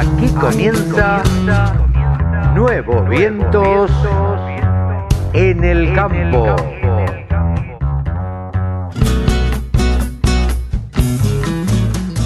Aquí comienza Nuevos Vientos en el Campo.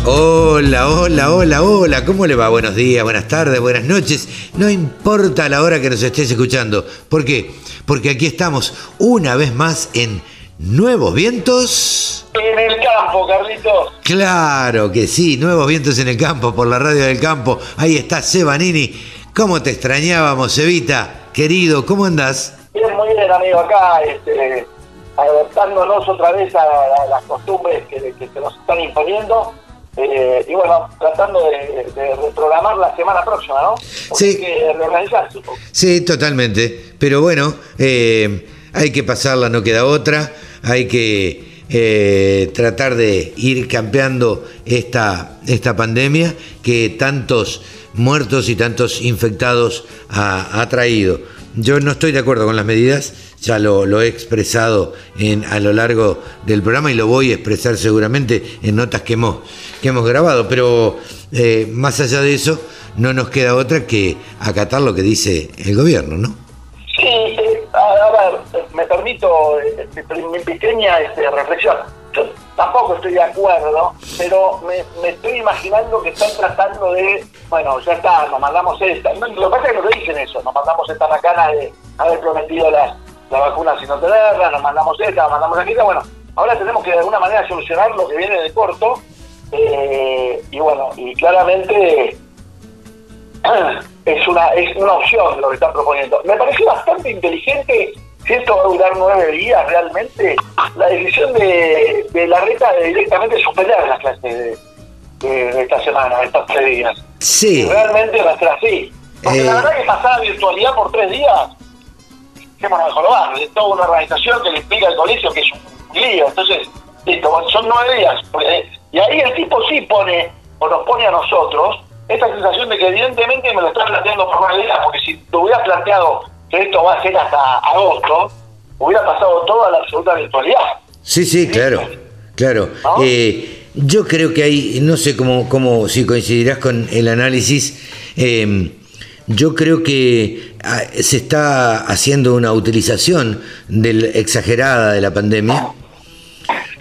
Hola, hola, hola, hola, ¿cómo le va? Buenos días, buenas tardes, buenas noches. No importa la hora que nos estés escuchando. ¿Por qué? Porque aquí estamos una vez más en Nuevos Vientos. En el campo, Carlitos. Claro que sí, Nuevos Vientos en el campo, por la radio del campo. Ahí está Sebanini. ¿Cómo te extrañábamos, Evita? Querido, ¿cómo andás? Bien, muy bien, amigo, acá, este, adaptándonos otra vez a, a las costumbres que, que se nos están imponiendo. Eh, y bueno, tratando de, de, reprogramar la semana próxima, ¿no? Porque Sí. Hay que poco. Sí, totalmente. Pero bueno, eh, hay que pasarla, no queda otra. Hay que eh, tratar de ir campeando esta, esta pandemia que tantos muertos y tantos infectados ha, traído. Yo no estoy de acuerdo con las medidas, ya lo, lo he expresado en, a lo largo del programa y lo voy a expresar seguramente en notas que hemos, que hemos grabado, pero eh, más allá de eso, no nos queda otra que acatar lo que dice el gobierno, ¿no? Eh, mi, pequeña este, reflexión. Yo tampoco estoy de acuerdo, pero me, estoy imaginando que están tratando de, bueno, ya está, nos mandamos esta. Lo que pasa es que no dicen eso, nos mandamos esta macana de haber prometido la vacuna sin no tenerla, nos mandamos esta, nos mandamos aquella. Bueno, ahora tenemos que de alguna manera solucionar lo que viene de corto. eh, y bueno, y claramente es una es una opción lo que están proponiendo. Me pareció bastante inteligente, si esto va a durar nueve días realmente, la decisión de, de la reta de directamente suspender las clases de, de- de esta semana, de estos tres días. Sí, Y realmente va a ser así. Porque Eh. la verdad que pasar a virtualidad por tres días, ¿qué más mejor lugar? Es toda una organización que le explica al colegio que es un lío. Entonces, listo, son nueve días. Y ahí el tipo sí pone, o nos pone a nosotros, esta sensación de que evidentemente me lo están planteando por nueve días, porque si te hubieras planteado esto va a ser hasta agosto, hubiera pasado toda la absoluta virtualidad. sí, sí, claro, claro. ¿No? Eh, yo creo que hay, no sé cómo, cómo si coincidirás con el análisis, eh, yo creo que ah, se está haciendo una utilización del, exagerada de la pandemia.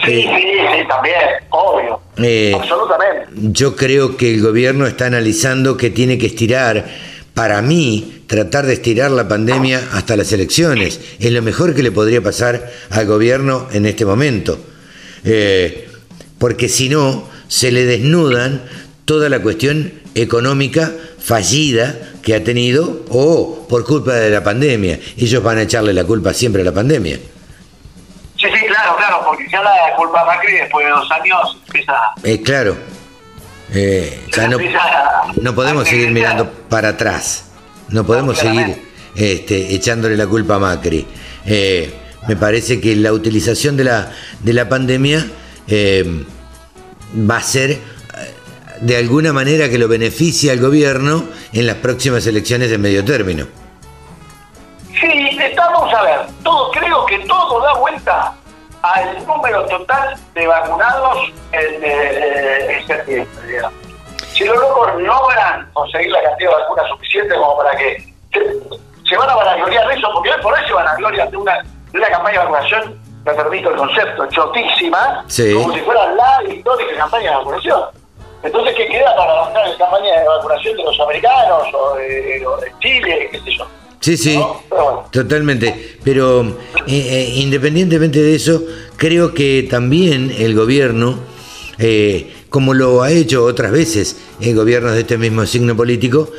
Sí, Eh. sí, sí, también, obvio. Eh, Absolutamente. Yo creo que el gobierno está analizando que tiene que estirar, para mí, tratar de estirar la pandemia hasta las elecciones. Es lo mejor que le podría pasar al gobierno en este momento. Eh, porque si no, se le desnudan toda la cuestión económica fallida que ha tenido o por culpa de la pandemia. Ellos van a echarle la culpa siempre a la pandemia. Sí, sí, claro, claro, porque ya la culpa Macri después de dos años empieza, Eh, claro, eh, ya no, No podemos seguir mirando para atrás. No podemos seguir este, echándole la culpa a Macri. Eh, me parece que la utilización de la, de la pandemia eh, va a ser eh, de alguna manera que lo beneficie al gobierno en las próximas elecciones de medio término. Al número total de vacunados en, eh, en septiembre. digamos. Si los locos logran conseguir la cantidad de vacunas suficiente como para que se, se van a vanagloriar de eso, porque hoy por hoy se vanaglorian de una, de una campaña de vacunación, me permito el concepto, chotísima, Sí. como si fuera la histórica campaña de vacunación. Entonces, ¿qué queda para bancar la campaña de vacunación de los americanos o de, o de Chile, qué sé yo? Sí, sí, totalmente. Pero eh, eh, independientemente de eso, creo que también el gobierno, eh, como lo ha hecho otras veces el gobierno de este mismo signo político,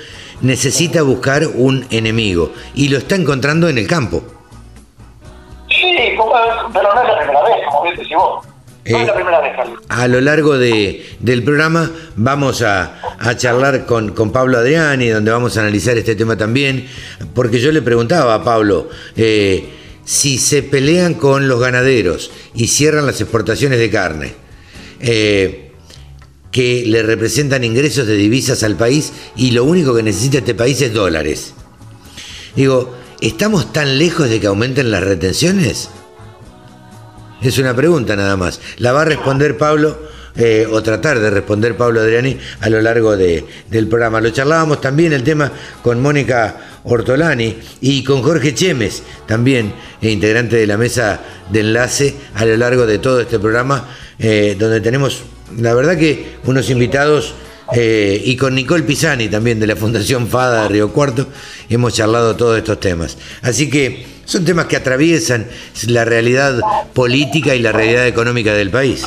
necesita buscar un enemigo y lo está encontrando en el campo. Sí, pero no es la primera vez, como bien decís vos. No Eh, es la primera vez, Carlos. A lo largo de, del programa vamos a, a charlar con, con Pablo Adriani, donde vamos a analizar este tema también, porque yo le preguntaba a Pablo, eh, si se pelean con los ganaderos y cierran las exportaciones de carne, eh, que le representan ingresos de divisas al país y lo único que necesita este país es dólares. Digo, ¿estamos tan lejos de que aumenten las retenciones? Es una pregunta nada más. La va a responder Pablo eh, o tratar de responder Pablo Adriani a lo largo de, del programa. Lo charlábamos también el tema con Mónica Ortolani y con Jorge Chemes, también eh, integrante de la mesa de enlace a lo largo de todo este programa, eh, donde tenemos, la verdad que unos invitados eh, y con Nicole Pisani también de la Fundación FADA de Río Cuarto hemos charlado todos estos temas. Así que son temas que atraviesan la realidad política y la realidad económica del país.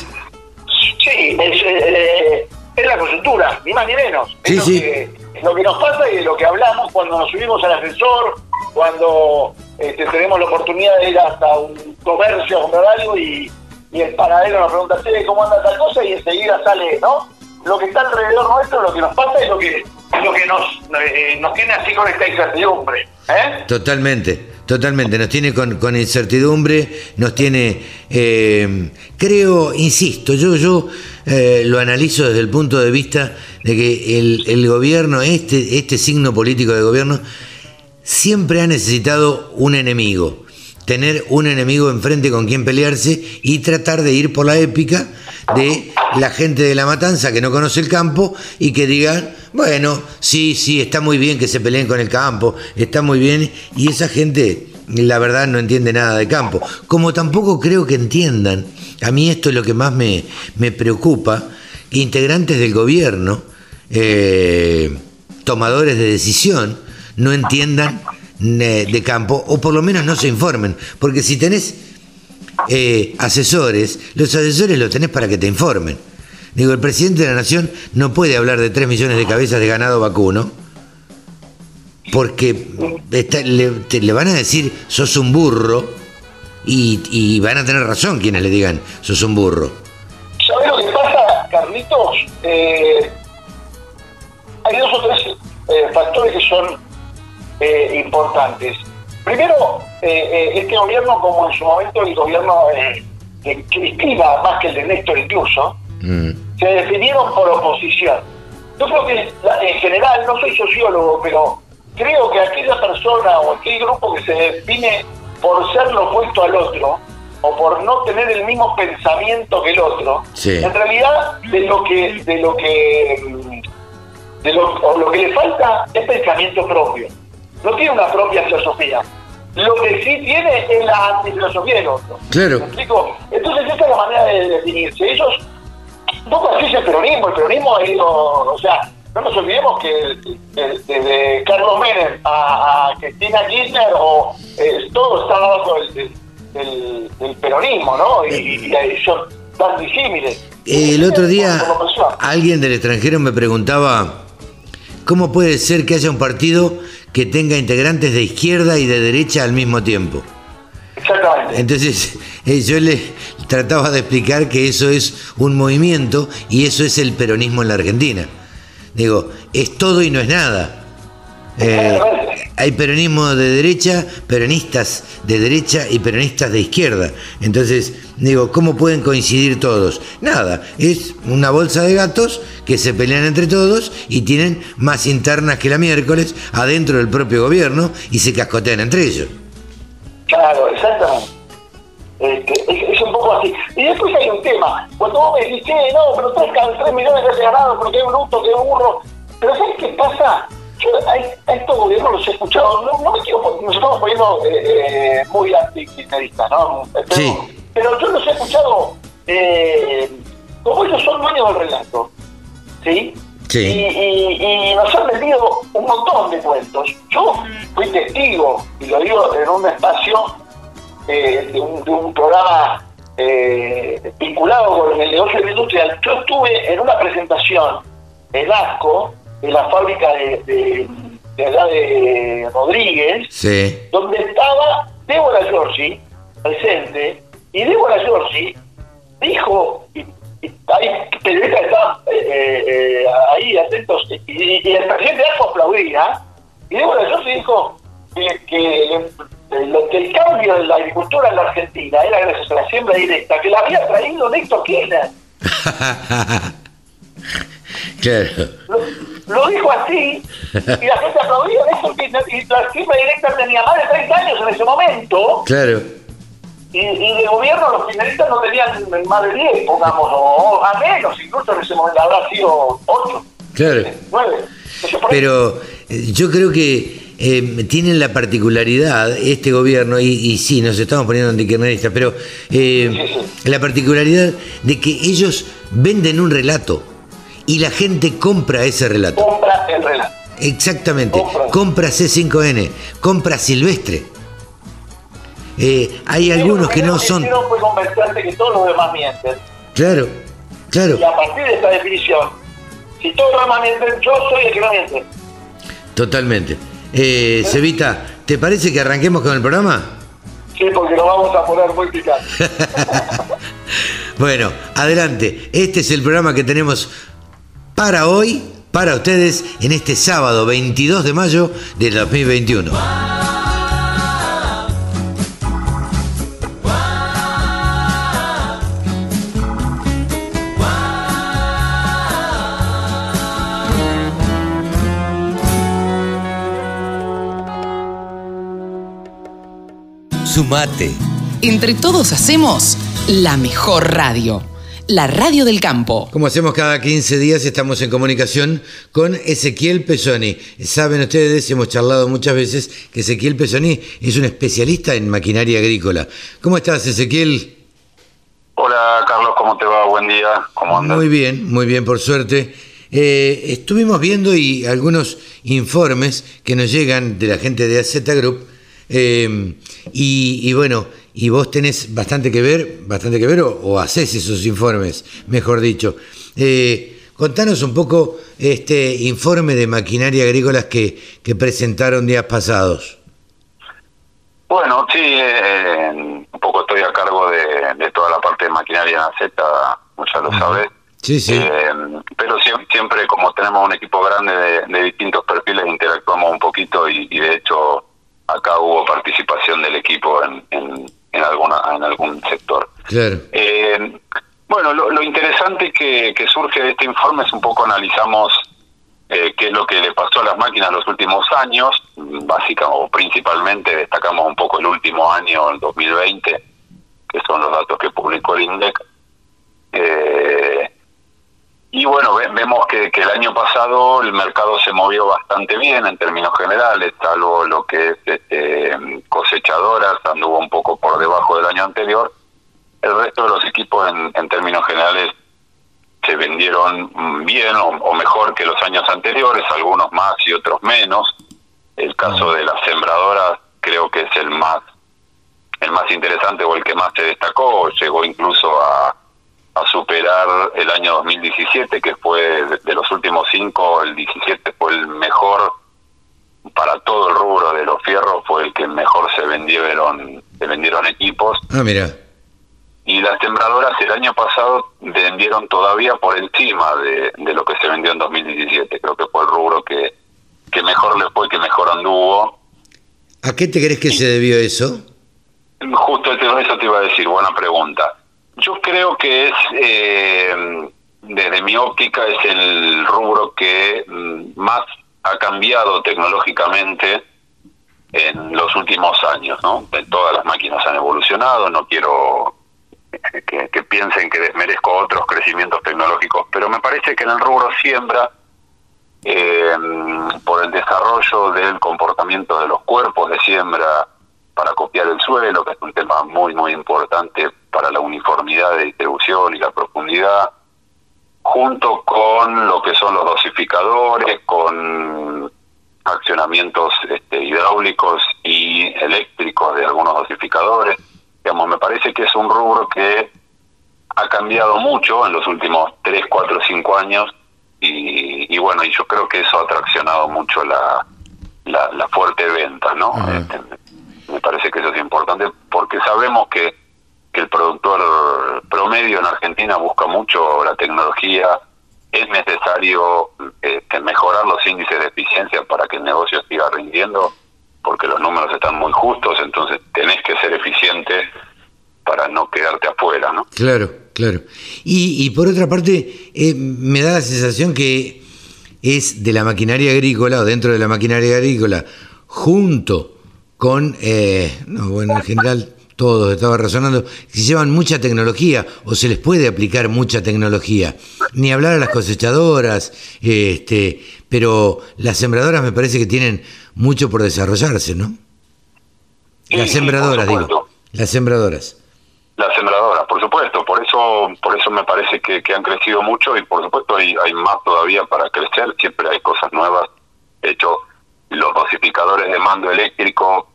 Ni más ni menos. Es Sí, lo, sí. Que, lo que nos pasa y de lo que hablamos cuando nos subimos al ascensor, cuando este, tenemos la oportunidad de ir hasta un comercio a comprar algo y, y el panadero nos pregunta, "Che, ¿cómo anda tal cosa? Y enseguida sale, ¿no? Lo que está alrededor nuestro, lo que nos pasa es lo que, lo que nos, eh, nos tiene así con esta incertidumbre. ¿eh? Totalmente, totalmente. Nos tiene con, incertidumbre, nos tiene, eh, creo, insisto, yo, yo eh, lo analizo desde el punto de vista de que el, el gobierno, este, este signo político de gobierno, siempre ha necesitado un enemigo, tener un enemigo enfrente con quien pelearse y tratar de ir por la épica de la gente de la matanza que no conoce el campo y que digan, bueno, sí, sí, está muy bien que se peleen con el campo, está muy bien, y esa gente, la verdad, no entiende nada de campo. Como tampoco creo que entiendan, a mí esto es lo que más me, me preocupa, que integrantes del gobierno, eh, tomadores de decisión, no entiendan eh, de campo o por lo menos no se informen. Porque si tenés eh, asesores, los asesores los tenés para que te informen. Digo, el presidente de la nación no puede hablar de 3 millones de cabezas de ganado vacuno porque le, van a decir sos un burro y, van a tener razón quienes le digan sos un burro. ¿Sabes lo que pasa, Carlitos? Eh, hay dos o tres eh, factores que son importantes. Primero, eh, eh, este gobierno, como en su momento el gobierno eh, de Cristina, más que el de Néstor incluso, Mm, se definieron por oposición. Yo creo que en general, no soy sociólogo, pero creo que aquella persona o aquel grupo que se define por ser lo opuesto al otro o por no tener el mismo pensamiento que el otro, Sí. en realidad de lo que de lo que de lo, o lo que le falta es pensamiento propio. No tiene una propia filosofía. Lo que sí tiene es la antifilosofía del otro. Claro. ¿Me explico? Entonces esa es la manera de definirse. Ellos un poco así es el peronismo. El peronismo ha ido, o sea, no nos olvidemos que de- desde Carlos Menem a, a Cristina Kirchner o eh, todo está del- del peronismo, ¿no? Y, y ahí son tan disímiles. El otro día alguien del extranjero me preguntaba cómo puede ser que haya un partido que tenga integrantes de izquierda y de derecha al mismo tiempo. Exactamente. Entonces eh, yo le trataba de explicar que eso es un movimiento y eso es el peronismo en la Argentina. Digo, es todo y no es nada. Eh, hay peronismo de derecha, peronistas de derecha y peronistas de izquierda. Entonces, digo, ¿cómo pueden coincidir todos? Nada, es una bolsa de gatos que se pelean entre todos y tienen más internas que la miércoles adentro del propio gobierno y se cascotean entre ellos. Claro, exactamente. Este, es, un poco así. Y después hay un tema. Cuando vos me decís, "Che, no, pero tres, tres millones de ganado, pero qué bruto, qué burro. Pero ¿sabes qué pasa? Yo a, estos gobiernos los he escuchado, no, no me quiero, nos estamos poniendo eh, eh, muy antikirchneristas, ¿no? Pero, Sí. pero yo los he escuchado, eh, como ellos son dueños del relato, ¿sí? Sí. Y, y- y nos han vendido un montón de cuentos. Yo fui testigo, y lo digo en un espacio eh, de, un, de un programa eh, vinculado con el negocio de la industria. Yo estuve en una presentación en ASCO, en la fábrica de, de, de allá de Rodríguez, Sí. donde estaba Débora Giorgi presente, y Débora Giorgi dijo, y, y hay periodistas que estaban eh, eh, ahí atentos, y, y el presidente Arco aplaudía, y Débora Giorgi dijo que, que, lo- que el cambio de la agricultura en la Argentina era gracias a la siembra directa, que la había traído Néstor Kirchner. claro. Lo, dijo así, y la gente aplaudía Kirchner, y la siembra directa tenía más de 30 años en ese momento, Claro. Y, y de gobierno los finalistas no tenían más de 10, pongamos, o, a menos, incluso en ese momento habrá sido 8, Claro. 9. Pero eh, yo creo que eh, tienen la particularidad, este gobierno, y, y sí, nos estamos poniendo antikirchneristas, pero eh, la particularidad de que ellos venden un relato y la gente compra ese relato. compra el relato. Exactamente. Compra. Compra C5N, compra Silvestre. Eh, hay algunos que no son. No fue convencerte que todos los demás mienten. Claro, claro. Y a partir de esta definición, si todos los demás mienten, yo soy el que no miente. Totalmente. Eh, Cevita, ¿te parece que arranquemos con el programa? Sí, porque nos vamos a poner muy picantes. Bueno, adelante. Este es el programa que tenemos para hoy, para ustedes, en este sábado 22 de mayo del 2021. Sumate. Entre todos hacemos la mejor radio, la radio del campo. Como hacemos cada 15 días, estamos en comunicación con Ezequiel Pesoni. Saben ustedes, hemos charlado muchas veces, que Ezequiel Pesoni es un especialista en maquinaria agrícola. ¿Cómo estás, Ezequiel? Hola Carlos, ¿cómo te va? Buen día, ¿cómo andas? Muy bien, muy bien, por suerte. Eh, estuvimos viendo y algunos informes que nos llegan de la gente de AZ Group eh, y, y bueno, y vos tenés bastante que ver, bastante que ver o, o hacés esos informes, mejor dicho. Eh, contanos un poco este informe de maquinaria agrícolas que, que presentaron días pasados. Bueno, sí, eh, un poco estoy a cargo de, de toda la parte de maquinaria en la Z, ya lo sabes. Sí, sí. Eh, pero sie- siempre, como tenemos un equipo grande de, de distintos perfiles, interactuamos un poquito y, y de hecho acá hubo participación del equipo en, en, en alguna en algún sector. Claro. Eh, bueno, lo, lo interesante que, que surge de este informe es un poco analizamos eh, qué es lo que le pasó a las máquinas en los últimos años, básicamente o principalmente destacamos un poco el último año, el 2020, que son los datos que publicó el INDEC. Eh, y bueno, ve- vemos que, que el año pasado el mercado se movió bastante bien en términos generales, salvo lo que es este, cosechadoras, anduvo un poco por debajo del año anterior. El resto de los equipos en, en términos generales se vendieron bien o, o mejor que los años anteriores, algunos más y otros menos. El caso de las sembradoras creo que es el más el más interesante o el que más se destacó, llegó incluso a, a superar el año 2017, que fue de, los últimos cinco, el 17 fue el mejor para todo el rubro de los fierros, fue el que mejor se vendieron, se vendieron equipos Ah, mira. y las sembradoras el año pasado vendieron todavía por encima de, de lo que se vendió en 2017. Creo que fue el rubro que, que mejor le fue, que mejor anduvo. ¿A qué te crees que se debió eso? Justo eso te iba a decir, buena pregunta. Yo creo que es, eh, desde mi óptica, es el rubro que mm, más ha cambiado tecnológicamente en los últimos años, ¿no? Todas las máquinas han evolucionado, no quiero que, piensen que desmerezco otros crecimientos tecnológicos, pero me parece que en el rubro siembra, eh, por el desarrollo del comportamiento de los cuerpos de siembra para copiar el suelo, que es un tema muy, muy importante para la uniformidad de distribución y la profundidad, junto con lo que son los dosificadores, con accionamientos este, hidráulicos y eléctricos de algunos dosificadores. Digamos, me parece que es un rubro que ha cambiado mucho en los últimos 3, 4, 5 años y, y bueno, y yo creo que eso ha traccionado mucho la, la, la fuerte venta, ¿no? Este, me parece que eso es importante porque sabemos que, que el productor promedio en Argentina busca mucho la tecnología, es necesario eh, mejorar los índices de eficiencia para que el negocio siga rindiendo, porque los números están muy justos, entonces tenés que ser eficiente para no quedarte afuera, ¿no? Claro, claro. Y, y por otra parte, eh, me da la sensación que es de la maquinaria agrícola o dentro de la maquinaria agrícola, junto con, eh, no, bueno, en general todos, estaba razonando, que llevan mucha tecnología o se les puede aplicar mucha tecnología. Ni hablar a las cosechadoras, este, pero las sembradoras me parece que tienen mucho por desarrollarse, ¿no? las sembradoras, digo. Las sembradoras. Las sembradoras, por supuesto, por eso, por eso me parece que, han crecido mucho y por supuesto hay, hay más todavía para crecer, siempre hay cosas nuevas. De hecho, los dosificadores de mando eléctrico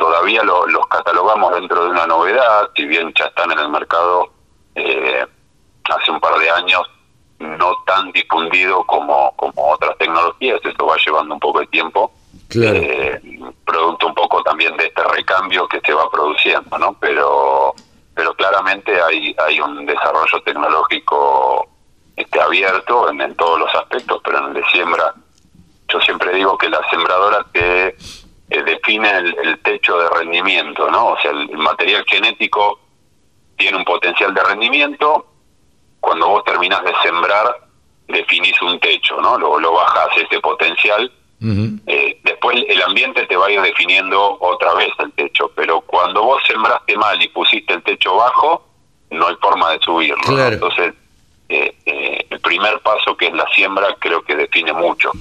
todavía los catalogamos dentro de una novedad, si bien ya están en el mercado eh, hace un par de años, no tan difundido como, como otras tecnologías, eso va llevando un poco de tiempo, eh, producto un poco también de este recambio que se va produciendo, ¿no? Pero pero claramente hay hay un desarrollo tecnológico este abierto en, en todos los aspectos, pero en el de siembra yo siempre digo que la sembradora que eh, define el, techo de rendimiento, ¿no? O sea, el, material genético tiene un potencial de rendimiento. Cuando vos terminás de sembrar, definís un techo, ¿no? Lo, lo bajás ese potencial. Eh, después el ambiente te va a ir definiendo otra vez el techo, pero cuando vos sembraste mal y pusiste el techo bajo, no hay forma de subirlo. Entonces, eh, el primer paso que es la siembra creo que define mucho.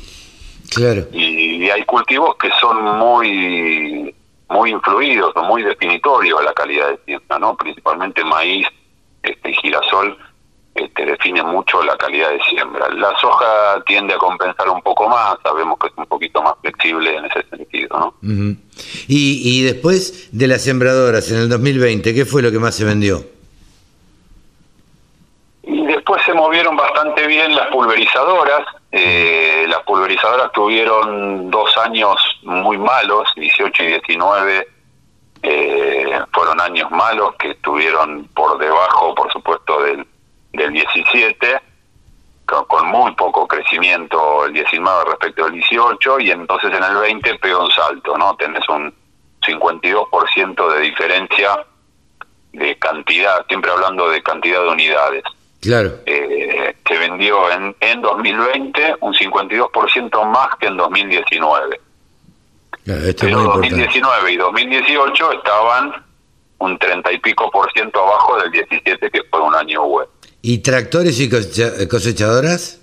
Y, hay cultivos que son muy muy influidos o muy definitorios a la calidad de siembra, ¿no? Principalmente maíz, este girasol, este, define mucho la calidad de siembra. La soja tiende a compensar un poco más, sabemos que es un poquito más flexible en ese sentido, ¿no? y, y después de las sembradoras, en el 2020, ¿qué fue lo que más se vendió? Y después se movieron bastante bien las pulverizadoras, eh, las pulverizadoras tuvieron dos años muy malos, 18 y 19 eh, fueron años malos que estuvieron por debajo, por supuesto, del, del 17, con, muy poco crecimiento el 19 respecto al 18, y entonces en el 20 pegó un salto, ¿no? Tenés un 52% de diferencia de cantidad, siempre hablando de cantidad de unidades. Claro. Eh, que vendió en, en 2020 un 52% más que en 2019. Claro, Pero 2019 y 2018 estaban un 30 y pico por ciento abajo del 17 que fue un año bueno. ¿Y tractores y cosechadoras?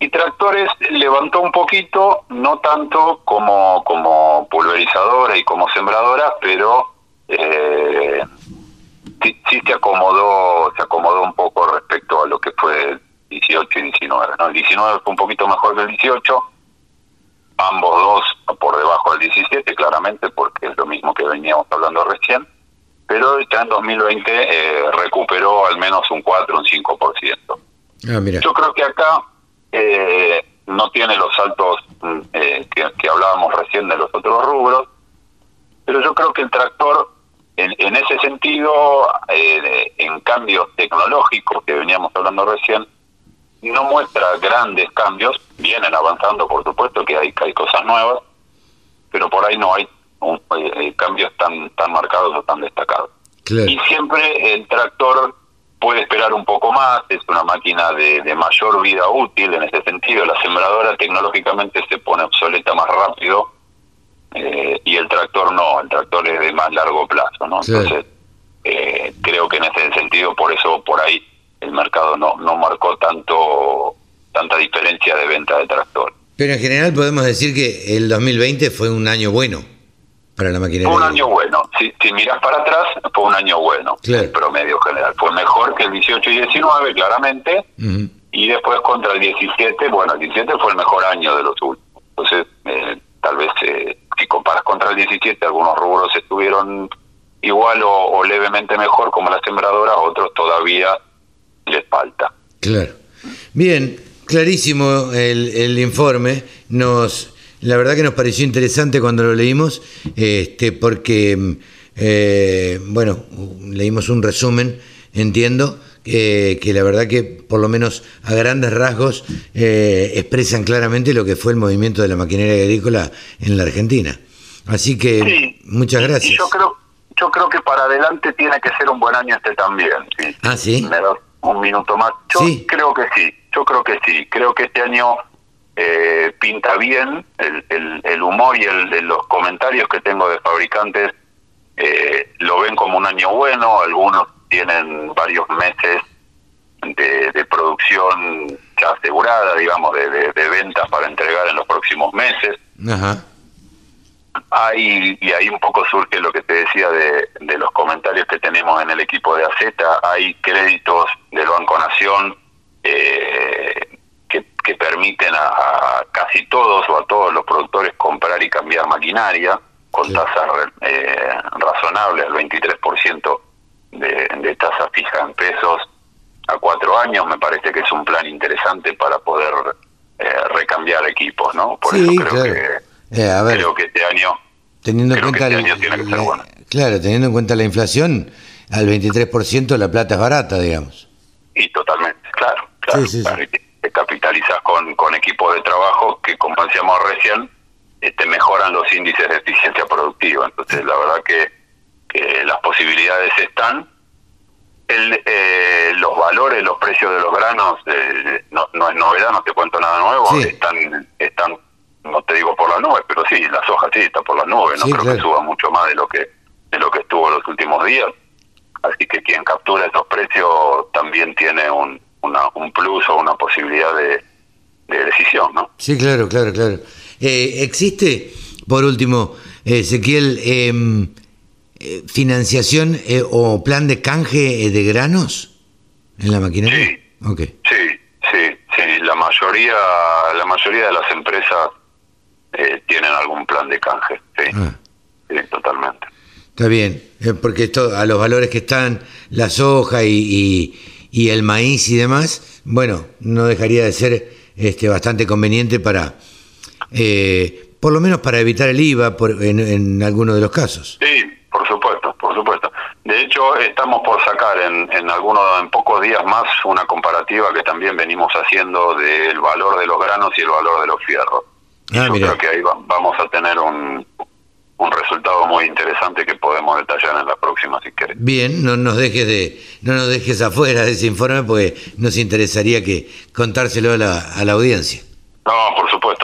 Y tractores levantó un poquito, no tanto como, como pulverizadora y como sembradora, pero eh, sí, se acomodó, se acomodó un poco respecto a lo que fue el 18 y 19. ¿no? El 19 fue un poquito mejor que el 18, ambos dos por debajo del 17, claramente, porque es lo mismo que veníamos hablando recién, pero ya en 2020 eh, recuperó al menos un 4, un 5%. Ah, mira. Yo creo que acá eh, no tiene los saltos mm, eh, que, que hablábamos recién de los otros rubros, pero yo creo que el tractor en, ese sentido, eh, en cambios tecnológicos que veníamos hablando recién, no muestra grandes cambios, vienen avanzando por supuesto que hay, hay cosas nuevas, pero por ahí no hay eh, cambios tan, tan marcados o tan destacados. Y siempre el tractor puede esperar un poco más, es una máquina de, de mayor vida útil en ese sentido, la sembradora tecnológicamente se pone obsoleta más rápido eh, y el tractor no, el tractor es de más largo plazo, ¿no? Entonces, eh, creo que en ese sentido, por eso por ahí el mercado no, no marcó tanto tanta diferencia de venta de tractor. Pero en general podemos decir que el 2020 fue un año bueno para la maquinaria. Fue un año bueno. Si, si miras para atrás, fue un año bueno. El promedio general. Fue mejor que el 18 y 19, claramente. Y después contra el 17, bueno, el 17 fue el mejor año de los últimos. Entonces, eh, tal vez eh, si comparas contra el 17, algunos rubros estuvieron igual o, levemente mejor como la sembradora, otros todavía les falta. Claro. Bien, clarísimo el, el informe. Nos, la verdad que nos pareció interesante cuando lo leímos, este, porque, eh, bueno, leímos un resumen, entiendo, que la verdad que por lo menos a grandes rasgos eh, expresan claramente lo que fue el movimiento de la maquinaria agrícola en la Argentina. Así que muchas gracias. yo creo yo creo que para adelante tiene que ser un buen año este también. Ah, sí. Me das un minuto más. Yo creo que sí, yo creo que sí. Creo que este año eh, pinta bien el, el, humor y el, los comentarios que tengo de fabricantes. Eh, grano, algunos tienen varios meses de, producción ya asegurada, digamos, de, de, ventas para entregar en los próximos meses. Ajá. Hay, y ahí un poco surge lo que te decía de, de los comentarios que tenemos en el equipo de AZ, hay créditos del Banco Nación eh, que, que, permiten a, casi todos o a todos los productores comprar y cambiar maquinaria con tasas eh, razonables, el 23% de, de tasa fija en pesos a cuatro años, me parece que es un plan interesante para poder eh, recambiar equipos, ¿no? Por eso creo que, eh, a ver, creo que este año, teniendo en cuenta este la, año tiene que ser bueno. Claro, teniendo en cuenta la inflación, al 23% la plata es barata, digamos. Y totalmente, claro, claro. Sí, sí, sí. claro, te, capitalizas con, con equipos de trabajo que, como decíamos recién, te mejoran los índices de eficiencia productiva. Entonces, la verdad que, que las posibilidades están. El, eh, los valores, los precios de los granos, eh, no, no es novedad, no te cuento nada nuevo, Sí. están, están, no te digo por las nubes, pero sí, la soja sí está por las nubes, no Sí, creo claro. que suba mucho más de lo que de lo que estuvo los últimos días. Así que quien captura esos precios también tiene un, una, un plus o una posibilidad de, de decisión, ¿no? Sí, claro, claro, claro. Eh, ¿Existe, por último, Ezequiel, em, eh, financiación eh, o plan de canje eh, de granos en la maquinaria? Sí. Ok. Sí, sí, sí. La mayoría, la mayoría de las empresas eh, tienen algún plan de canje. Sí, Ah, sí, totalmente. está bien, eh, porque esto, a los valores que están la soja y, y- y el maíz y demás, bueno, no dejaría de ser este, bastante conveniente para, eh, por lo menos para evitar el IVA por, en, en algunos de los casos. Sí, por supuesto, por supuesto. De hecho, estamos por sacar en, en algunos, en pocos días más, una comparativa que también venimos haciendo del valor de los granos y el valor de los fierros. Ah, yo creo que ahí va- vamos a tener un, un resultado muy interesante que podemos detallar en la próxima, si querés. Bien, no nos dejes de, no nos dejes afuera de ese informe porque nos interesaría que contárselo a la, a la audiencia. No, por supuesto,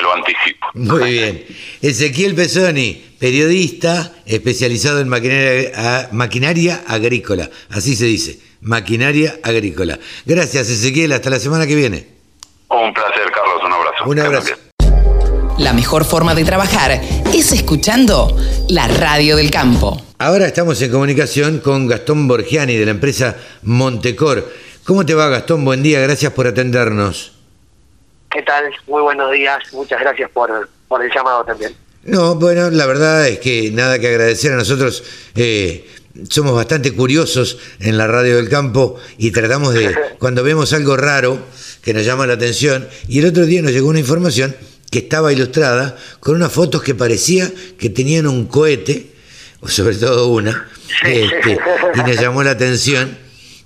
te lo, anticipo. Muy bien. Ezequiel Pesoni, periodista especializado en maquinaria, a- maquinaria agrícola. Así se dice, maquinaria agrícola. Gracias, Ezequiel. Hasta la semana que viene. Un placer, Carlos, un abrazo. Un abrazo. La mejor forma de trabajar es escuchando la radio del campo. Ahora estamos en comunicación con Gastón Borgiani de la empresa Montecor. ¿Cómo te va, Gastón? Buen día, gracias por atendernos. ¿Qué tal? Muy buenos días. Muchas gracias por, por el llamado también. No, bueno, la verdad es que nada que agradecer a nosotros. eh, somos bastante curiosos en la radio del campo y tratamos de, cuando vemos algo raro que nos llama la atención, y el otro día nos llegó una información que estaba ilustrada con unas fotos que parecía que tenían un cohete, o sobre todo una, este, y nos llamó la atención.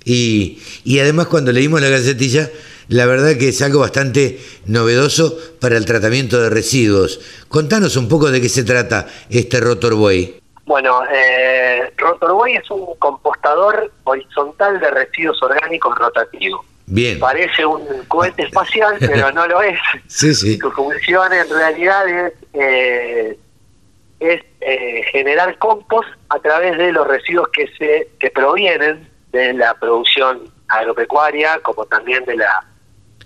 Y, y además cuando leímos la gacetilla, la verdad que es algo bastante novedoso para el tratamiento de residuos. Contanos un poco de qué se trata este Rotorway. Bueno, eh, Rotorboy es un compostador horizontal de residuos orgánicos rotativo. Bien. Parece un cohete espacial, pero no lo es. Sí, sí. Su función en realidad es, eh, es eh, generar compost a través de los residuos que se que provienen de la producción agropecuaria, como también de la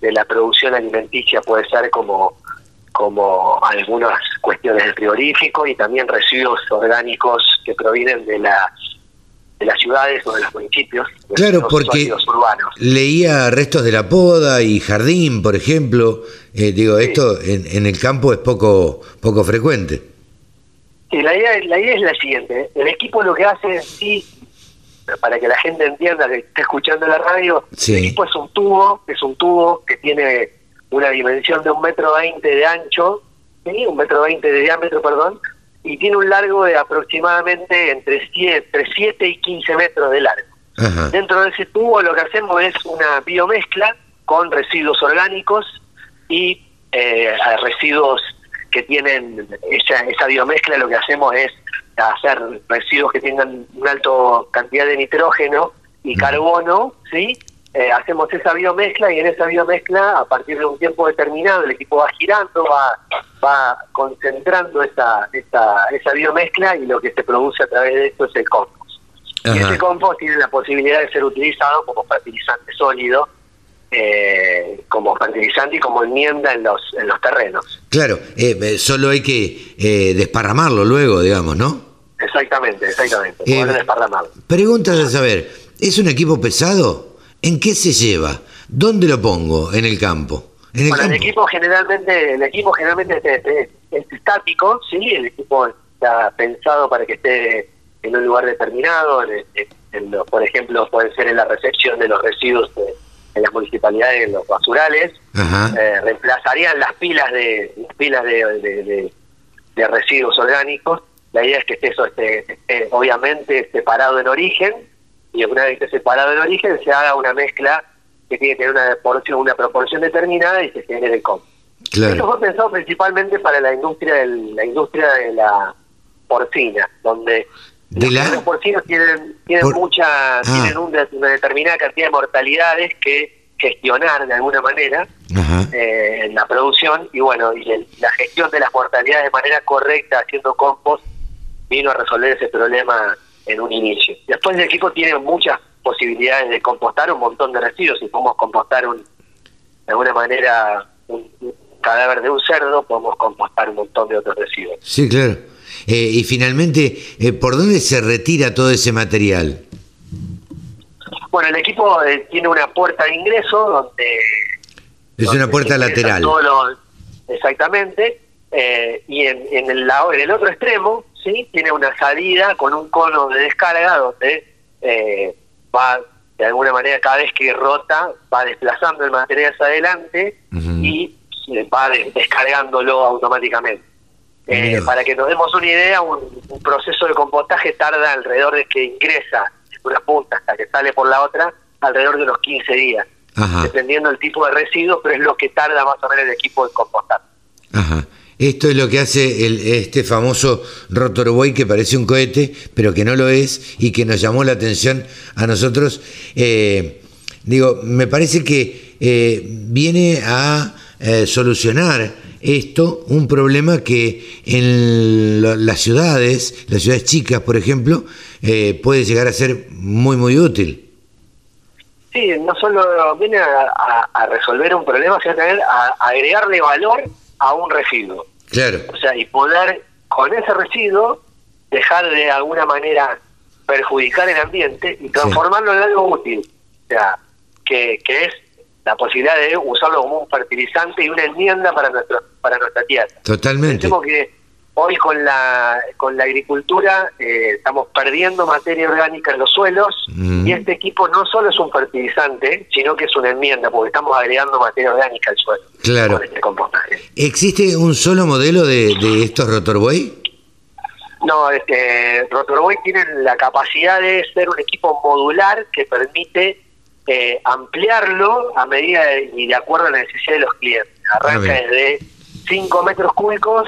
de la producción alimenticia, puede ser como como algunas cuestiones de frigorífico y también residuos orgánicos que provienen de la de las ciudades o de los municipios, de Claro, los porque urbanos. leía restos de la poda y jardín, por ejemplo. Eh, digo, esto en, en el campo es poco, poco frecuente. Sí, la idea, la idea es la siguiente. El equipo lo que hace en sí, para que la gente entienda que está escuchando la radio, Sí. el equipo es un tubo, es un tubo que tiene una dimensión de un metro veinte de ancho, ¿sí? un metro veinte de diámetro, perdón, y tiene un largo de aproximadamente entre 7, 7 y 15 metros de largo. Ajá. Dentro de ese tubo lo que hacemos es una biomezcla con residuos orgánicos y eh, residuos que tienen esa, esa biomezcla, lo que hacemos es hacer residuos que tengan una alta cantidad de nitrógeno y carbono, ¿sí? Eh, hacemos esa biomezcla y en esa biomezcla, a partir de un tiempo determinado, el equipo va girando, va, va concentrando esa, esa, esa biomezcla y lo que se produce a través de esto es el compost. Y ese compost tiene la posibilidad de ser utilizado como fertilizante sólido, eh, como fertilizante y como enmienda en los, en los terrenos. Claro, eh, eh, solo hay que eh, desparramarlo luego, digamos, ¿no? Exactamente, exactamente. Eh. Preguntas a saber, ¿es un equipo pesado? ¿En qué se lleva? ¿Dónde lo pongo? ¿En el campo? ¿En el Bueno, el equipo generalmente, el equipo generalmente es, es- es estático, sí, el equipo está pensado para que esté en un lugar determinado, en- en- por ejemplo, puede ser en la recepción de los residuos de- en las municipalidades, en los basurales, eh, reemplazarían las pilas de las pilas de, de- de- de residuos orgánicos. La idea es que esté, eso esté, esté, obviamente separado en origen y una vez que esté separado en origen se haga una mezcla que tiene que tener una porción, una proporción determinada y se genere el. Esto Claro. fue pensado principalmente para la industria del- la industria de la porcina, donde ¿De los la? porcinos tienen, tienen Por- mucha, Ah. tienen un- una determinada cantidad de mortalidades que gestionar de alguna manera eh, en la producción y bueno, y el- la gestión de las mortalidades de manera correcta haciendo compost vino a resolver ese problema en un inicio. Después el equipo tiene muchas posibilidades de compostar un montón de residuos. Si podemos compostar un, de alguna manera un, un cadáver de un cerdo, podemos compostar un montón de otros residuos. Sí, claro. Eh, y finalmente, eh, ¿por dónde se retira todo ese material? Bueno, el equipo eh, tiene una puerta de ingreso donde Es donde una puerta lateral. los- exactamente. eh, y en, en, el en el otro extremo, sí, tiene una salida con un cono de descarga donde eh, va, de alguna manera, cada vez que rota, va desplazando el material hacia adelante y va des- descargándolo automáticamente. Eh, para que nos demos una idea, un, un proceso de compostaje tarda alrededor de que ingresa una punta hasta que sale por la otra, alrededor de unos 15 días Ajá. dependiendo del tipo de residuos, pero es lo que tarda más o menos el equipo en compostar. Ajá. Esto es lo que hace el, este famoso Rotorboy que parece un cohete, pero que no lo es y que nos llamó la atención a nosotros. Eh, digo, me parece que eh, viene a eh, solucionar esto, un problema que en lo- las ciudades, las ciudades chicas, por ejemplo, eh, puede llegar a ser muy, muy útil. Sí, no solo viene a, resolver un problema, sino también a agregarle valor a un residuo. Claro, O sea, y poder con ese residuo dejar de alguna manera perjudicar el ambiente y transformarlo en algo útil. O sea, que, que es la posibilidad de usarlo como un fertilizante y una enmienda para nuestro, para nuestra tierra. totalmente. Pensemos que hoy con la con la agricultura eh, estamos perdiendo materia orgánica en los suelos Mm. y este equipo no solo es un fertilizante, sino que es una enmienda, porque estamos agregando materia orgánica al suelo Claro. con este compostaje. ¿Existe un solo modelo de, de estos Rotorboy? No, este, Rotorboy tiene la capacidad de ser un equipo modular que permite eh, ampliarlo a medida de- y de acuerdo a la necesidad de los clientes. Arranca Ah, bien. desde 5 metros cúbicos,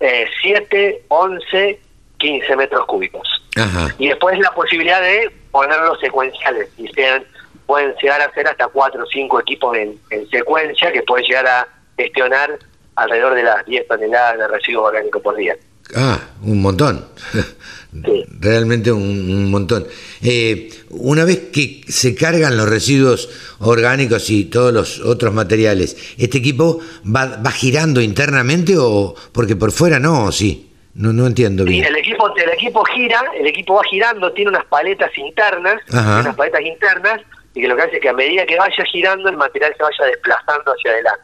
eh, 7, 11, 15 metros cúbicos. Ajá. Y después la posibilidad de ponerlos secuenciales y sean pueden llegar a ser hasta 4 o 5 equipos en, en secuencia que pueden llegar a gestionar alrededor de las 10 toneladas de residuos orgánicos por día. Ah, un montón. Sí. Realmente un, un montón. Eh, una vez que se cargan los residuos orgánicos y todos los otros materiales, ¿este equipo va, va girando internamente o porque por fuera no? ¿O sí? No, no entiendo Sí, bien. el equipo, el equipo gira, el equipo va girando, tiene unas paletas internas, unas paletas internas, y que lo que hace es que a medida que vaya girando, el material se vaya desplazando hacia adelante.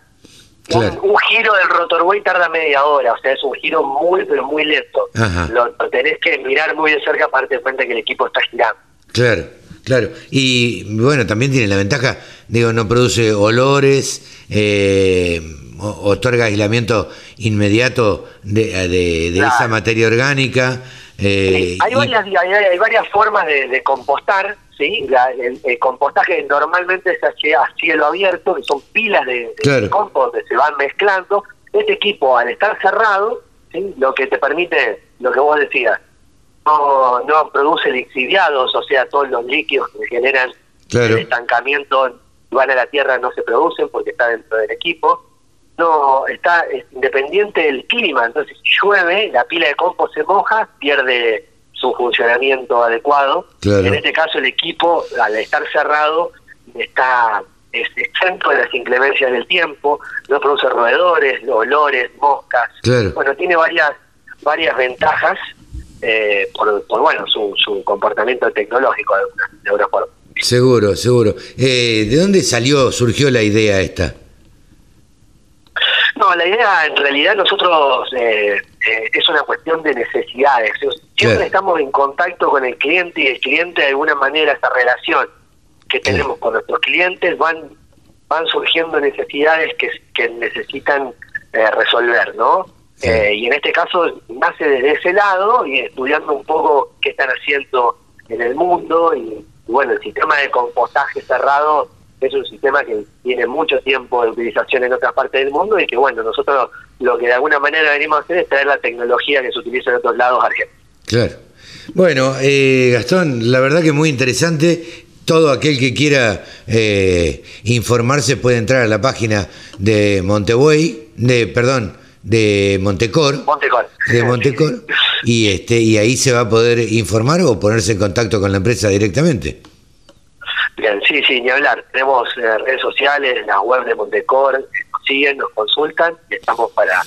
Claro. Un, un giro del rotorway tarda media hora, o sea, es un giro muy, pero muy lento. Lo, lo tenés que mirar muy de cerca para darte cuenta que el equipo está girando. Claro, claro. Y bueno, también tiene la ventaja, digo, no produce olores, eh, otorga aislamiento inmediato de, de- de Claro. esa materia orgánica. eh, hay, y- varias, hay, hay varias formas de, de compostar, ¿sí? La- el, el compostaje normalmente se hace a cielo abierto, que son pilas de, de Claro. compost se van mezclando. Este equipo, al estar cerrado, ¿sí? lo que te permite, lo que vos decías, no, no produce lixiviados, o sea, todos los líquidos que generan Claro. el estancamiento van a la tierra no se producen porque está dentro del equipo. No, está es independiente del clima, entonces si llueve, la pila de compost se moja, pierde su funcionamiento adecuado. Claro. En este caso el equipo, al estar cerrado, está es exento de las inclemencias del tiempo, no produce roedores, olores, moscas. Claro. Bueno, tiene varias varias ventajas eh, por, por, bueno su, su comportamiento tecnológico de, de forma. Seguro, seguro. Eh, ¿De dónde salió, surgió la idea esta? No, la idea en realidad nosotros eh, eh, es una cuestión de necesidades. Siempre estamos en contacto con el cliente y el cliente de alguna manera esa relación que tenemos con nuestros clientes van van surgiendo necesidades que, que necesitan eh, resolver, ¿no? Sí. Eh, y en este caso nace desde ese lado y estudiando un poco qué están haciendo en el mundo y, y bueno, el sistema de compostaje cerrado es un sistema que tiene mucho tiempo de utilización en otras partes del mundo y que bueno, nosotros lo que de alguna manera venimos a hacer es traer la tecnología que se utiliza en otros lados argentinos. Claro. Bueno, eh, Gastón, la verdad que muy interesante. Todo aquel que quiera eh, informarse puede entrar a la página de Montebuey, de, perdón, de Montecor, Montecor. de Montecor, y este y ahí se va a poder informar o ponerse en contacto con la empresa directamente. Bien, sí, sí, ni hablar. Tenemos eh, redes sociales, la web de Montecor, nos siguen, nos consultan y estamos para,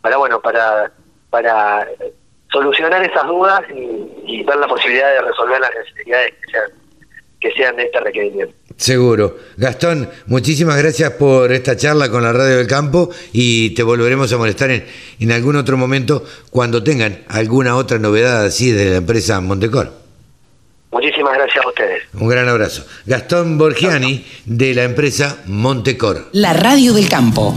para bueno, para, para eh, solucionar esas dudas y, y ver la posibilidad de resolver las necesidades que sean, que sean de este requerimiento. Seguro. Gastón, muchísimas gracias por esta charla con la Radio del Campo y te volveremos a molestar en, en algún otro momento cuando tengan alguna otra novedad así de la empresa Montecor. Muchísimas gracias a ustedes. Un gran abrazo. Gastón Borgiani de la empresa Montecor. La radio del campo.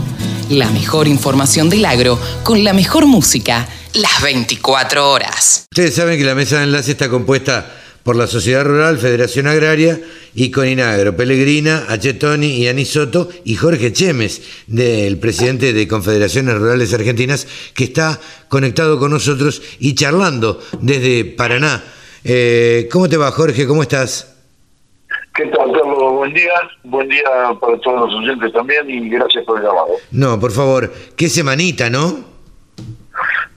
La mejor información del agro con la mejor música las 24 horas. Ustedes saben que la mesa de enlace está compuesta por la Sociedad Rural, Federación Agraria y Coninagro, Pellegrina, Achetoni y Anisoto y Jorge Chemes, del presidente de Confederaciones Rurales Argentinas, que está conectado con nosotros y charlando desde Paraná. Eh, ¿Cómo te va, Jorge? ¿Cómo estás? ¿Qué tal, Carlos? Buen día. Buen día para todos los oyentes también y gracias por el llamado. No, por favor, qué semanita, ¿no?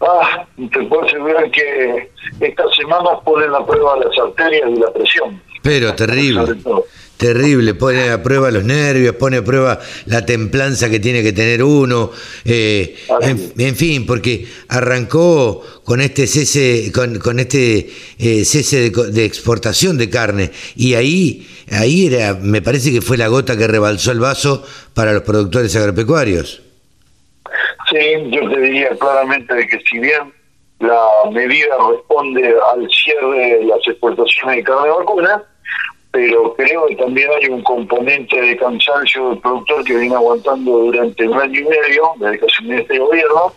Ah, te puedo asegurar que estas semanas ponen a prueba las arterias y la presión. Pero terrible. Terrible, pone a prueba los nervios, pone a prueba la templanza que tiene que tener uno, eh, en, en fin, porque arrancó con este cese, con, con este eh, cese de, de exportación de carne y ahí, ahí era, me parece que fue la gota que rebalsó el vaso para los productores agropecuarios. Sí, yo te diría claramente de que si bien la medida responde al cierre de las exportaciones de carne vacuna, pero creo que también hay un componente de cansancio del productor que viene aguantando durante un año y medio, desde que asumió este gobierno,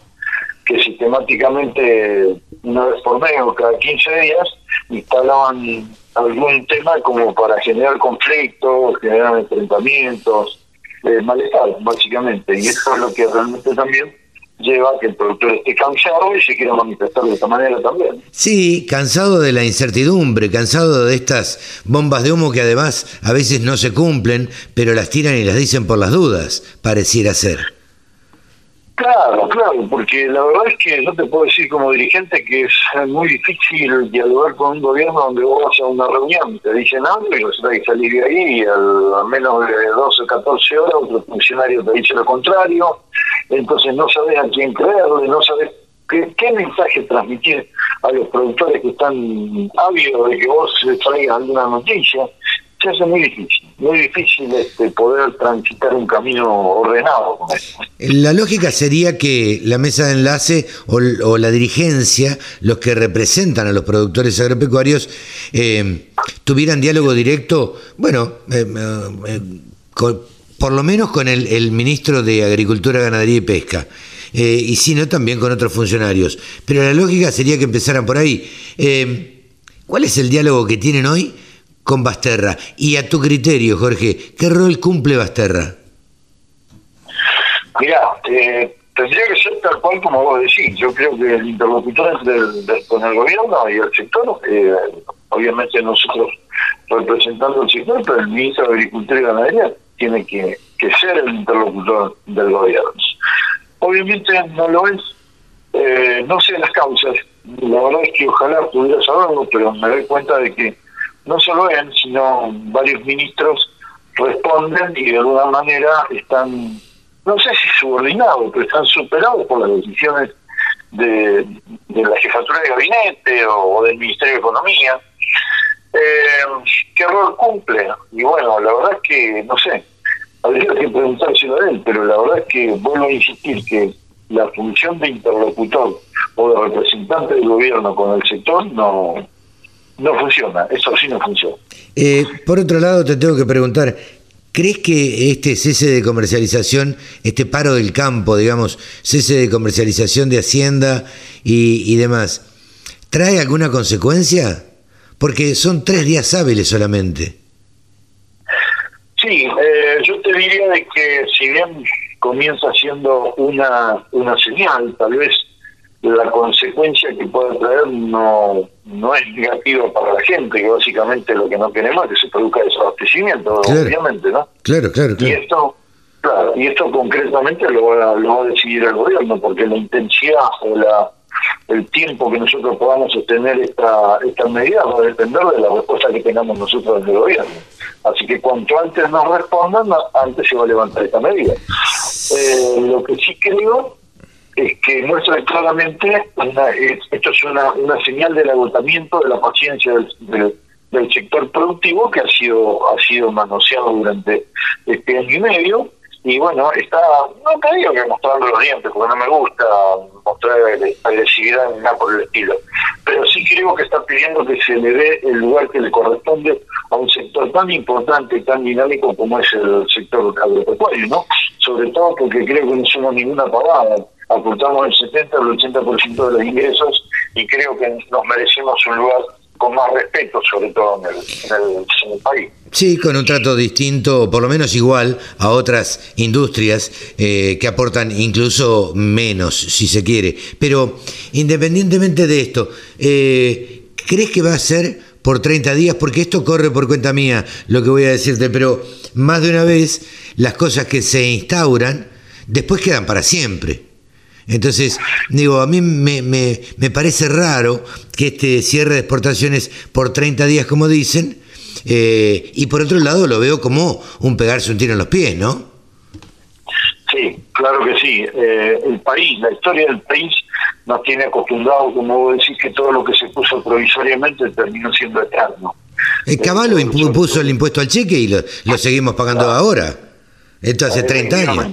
que sistemáticamente, una vez por mes o cada 15 días, instalaban algún tema como para generar conflictos, generar enfrentamientos, eh, malestar, básicamente. Y eso es lo que realmente también lleva a que el productor esté cansado y se quiera manifestar de esta manera también. Sí, cansado de la incertidumbre, cansado de estas bombas de humo que además a veces no se cumplen, pero las tiran y las dicen por las dudas, pareciera ser. Claro, claro, porque la verdad es que yo te puedo decir como dirigente que es muy difícil dialogar con un gobierno donde vos vas a una reunión, te dicen algo y resulta que salís de ahí y al, menos de 12 o 14 horas otro funcionario te dice lo contrario, entonces no sabes a quién creerle, no sabes qué, qué mensaje transmitir a los productores que están ávidos de que vos les traigas alguna noticia. Se hace muy difícil, muy difícil este, poder transitar un camino ordenado. La lógica sería que la mesa de enlace o, la dirigencia, los que representan a los productores agropecuarios, eh, tuvieran diálogo directo, bueno, eh, eh, por lo menos con el, el ministro de Agricultura, Ganadería y Pesca. y si no, también con otros funcionarios. Pero la lógica sería que empezaran por ahí. ¿Cuál es el diálogo que tienen hoy con Basterra? Y a tu criterio, Jorge, ¿qué rol cumple Basterra? Mirá, eh, tendría que ser tal cual como vos decís. Yo creo que el interlocutor entre el- de- con el gobierno y el sector, eh, obviamente nosotros representando el sector, pero el ministro de Agricultura y Ganadería tiene que, que ser el interlocutor del gobierno. Obviamente no lo es, Eh, no sé las causas, la verdad es que ojalá pudiera saberlo, pero me doy cuenta de que no solo él, sino varios ministros responden y de alguna manera están, no sé si subordinados, pero están superados por las decisiones de, la jefatura de gabinete o, del Ministerio de Economía. Eh, ¿Qué rol cumple? Y bueno, la verdad es que, no sé, habría que preguntárselo a él, pero la verdad es que vuelvo a insistir que la función de interlocutor o de representante del gobierno con el sector no, no funciona, eso sí no funciona. Eh, por otro lado, te tengo que preguntar, ¿crees que este cese de comercialización, este paro del campo, digamos, cese de comercialización de Hacienda y, demás, trae alguna consecuencia? Porque son tres días hábiles solamente. Sí, eh, yo te diría de que si bien comienza siendo una, una señal, tal vez la consecuencia que puede traer no, no es negativa para la gente, que básicamente lo que no queremos es que se produzca desabastecimiento, obviamente, ¿no? Claro, claro, Y esto, claro, y esto concretamente lo va, lo va a decidir el gobierno, porque la intensidad o la el tiempo que nosotros podamos sostener esta, esta medida va a depender de la respuesta que tengamos nosotros desde el gobierno. Así que cuanto antes nos respondan, antes se va a levantar esta medida. Eh, lo que sí creo es que muestra claramente, esto es una, una señal del agotamiento de la paciencia del, del, sector productivo que ha sido, ha sido manoseado durante este año y medio. Y bueno, está, no te digo que mostrando los dientes, porque no me gusta mostrar agresividad ni nada por el estilo, pero sí creo que está pidiendo que se le dé el lugar que le corresponde a un sector tan importante y tan dinámico como es el sector agropecuario, ¿no? Sobre todo porque creo que no somos ninguna pavada aportamos el 70 o el 80% de los ingresos y creo que nos merecemos un lugar con más respeto, sobre todo en el, país. Sí, con un trato distinto, por lo menos igual, a otras industrias eh, que aportan incluso menos, si se quiere. Pero independientemente de esto, eh, ¿crees que va a ser por 30 días? Porque esto corre por cuenta mía, lo que voy a decirte, pero más de una vez las cosas que se instauran después quedan para siempre. Entonces, digo, a mí me, me, me, parece raro que este cierre de exportaciones por 30 días, como dicen, eh, y por otro lado lo veo como un pegarse un tiro en los pies, ¿no? Sí, claro que sí. Eh, el país, la historia del país nos tiene acostumbrados, como vos decís, que todo lo que se puso provisoriamente terminó siendo eterno. El Caballo impuso el impuesto al cheque y lo, lo seguimos pagando ahora. Esto hace 30 años.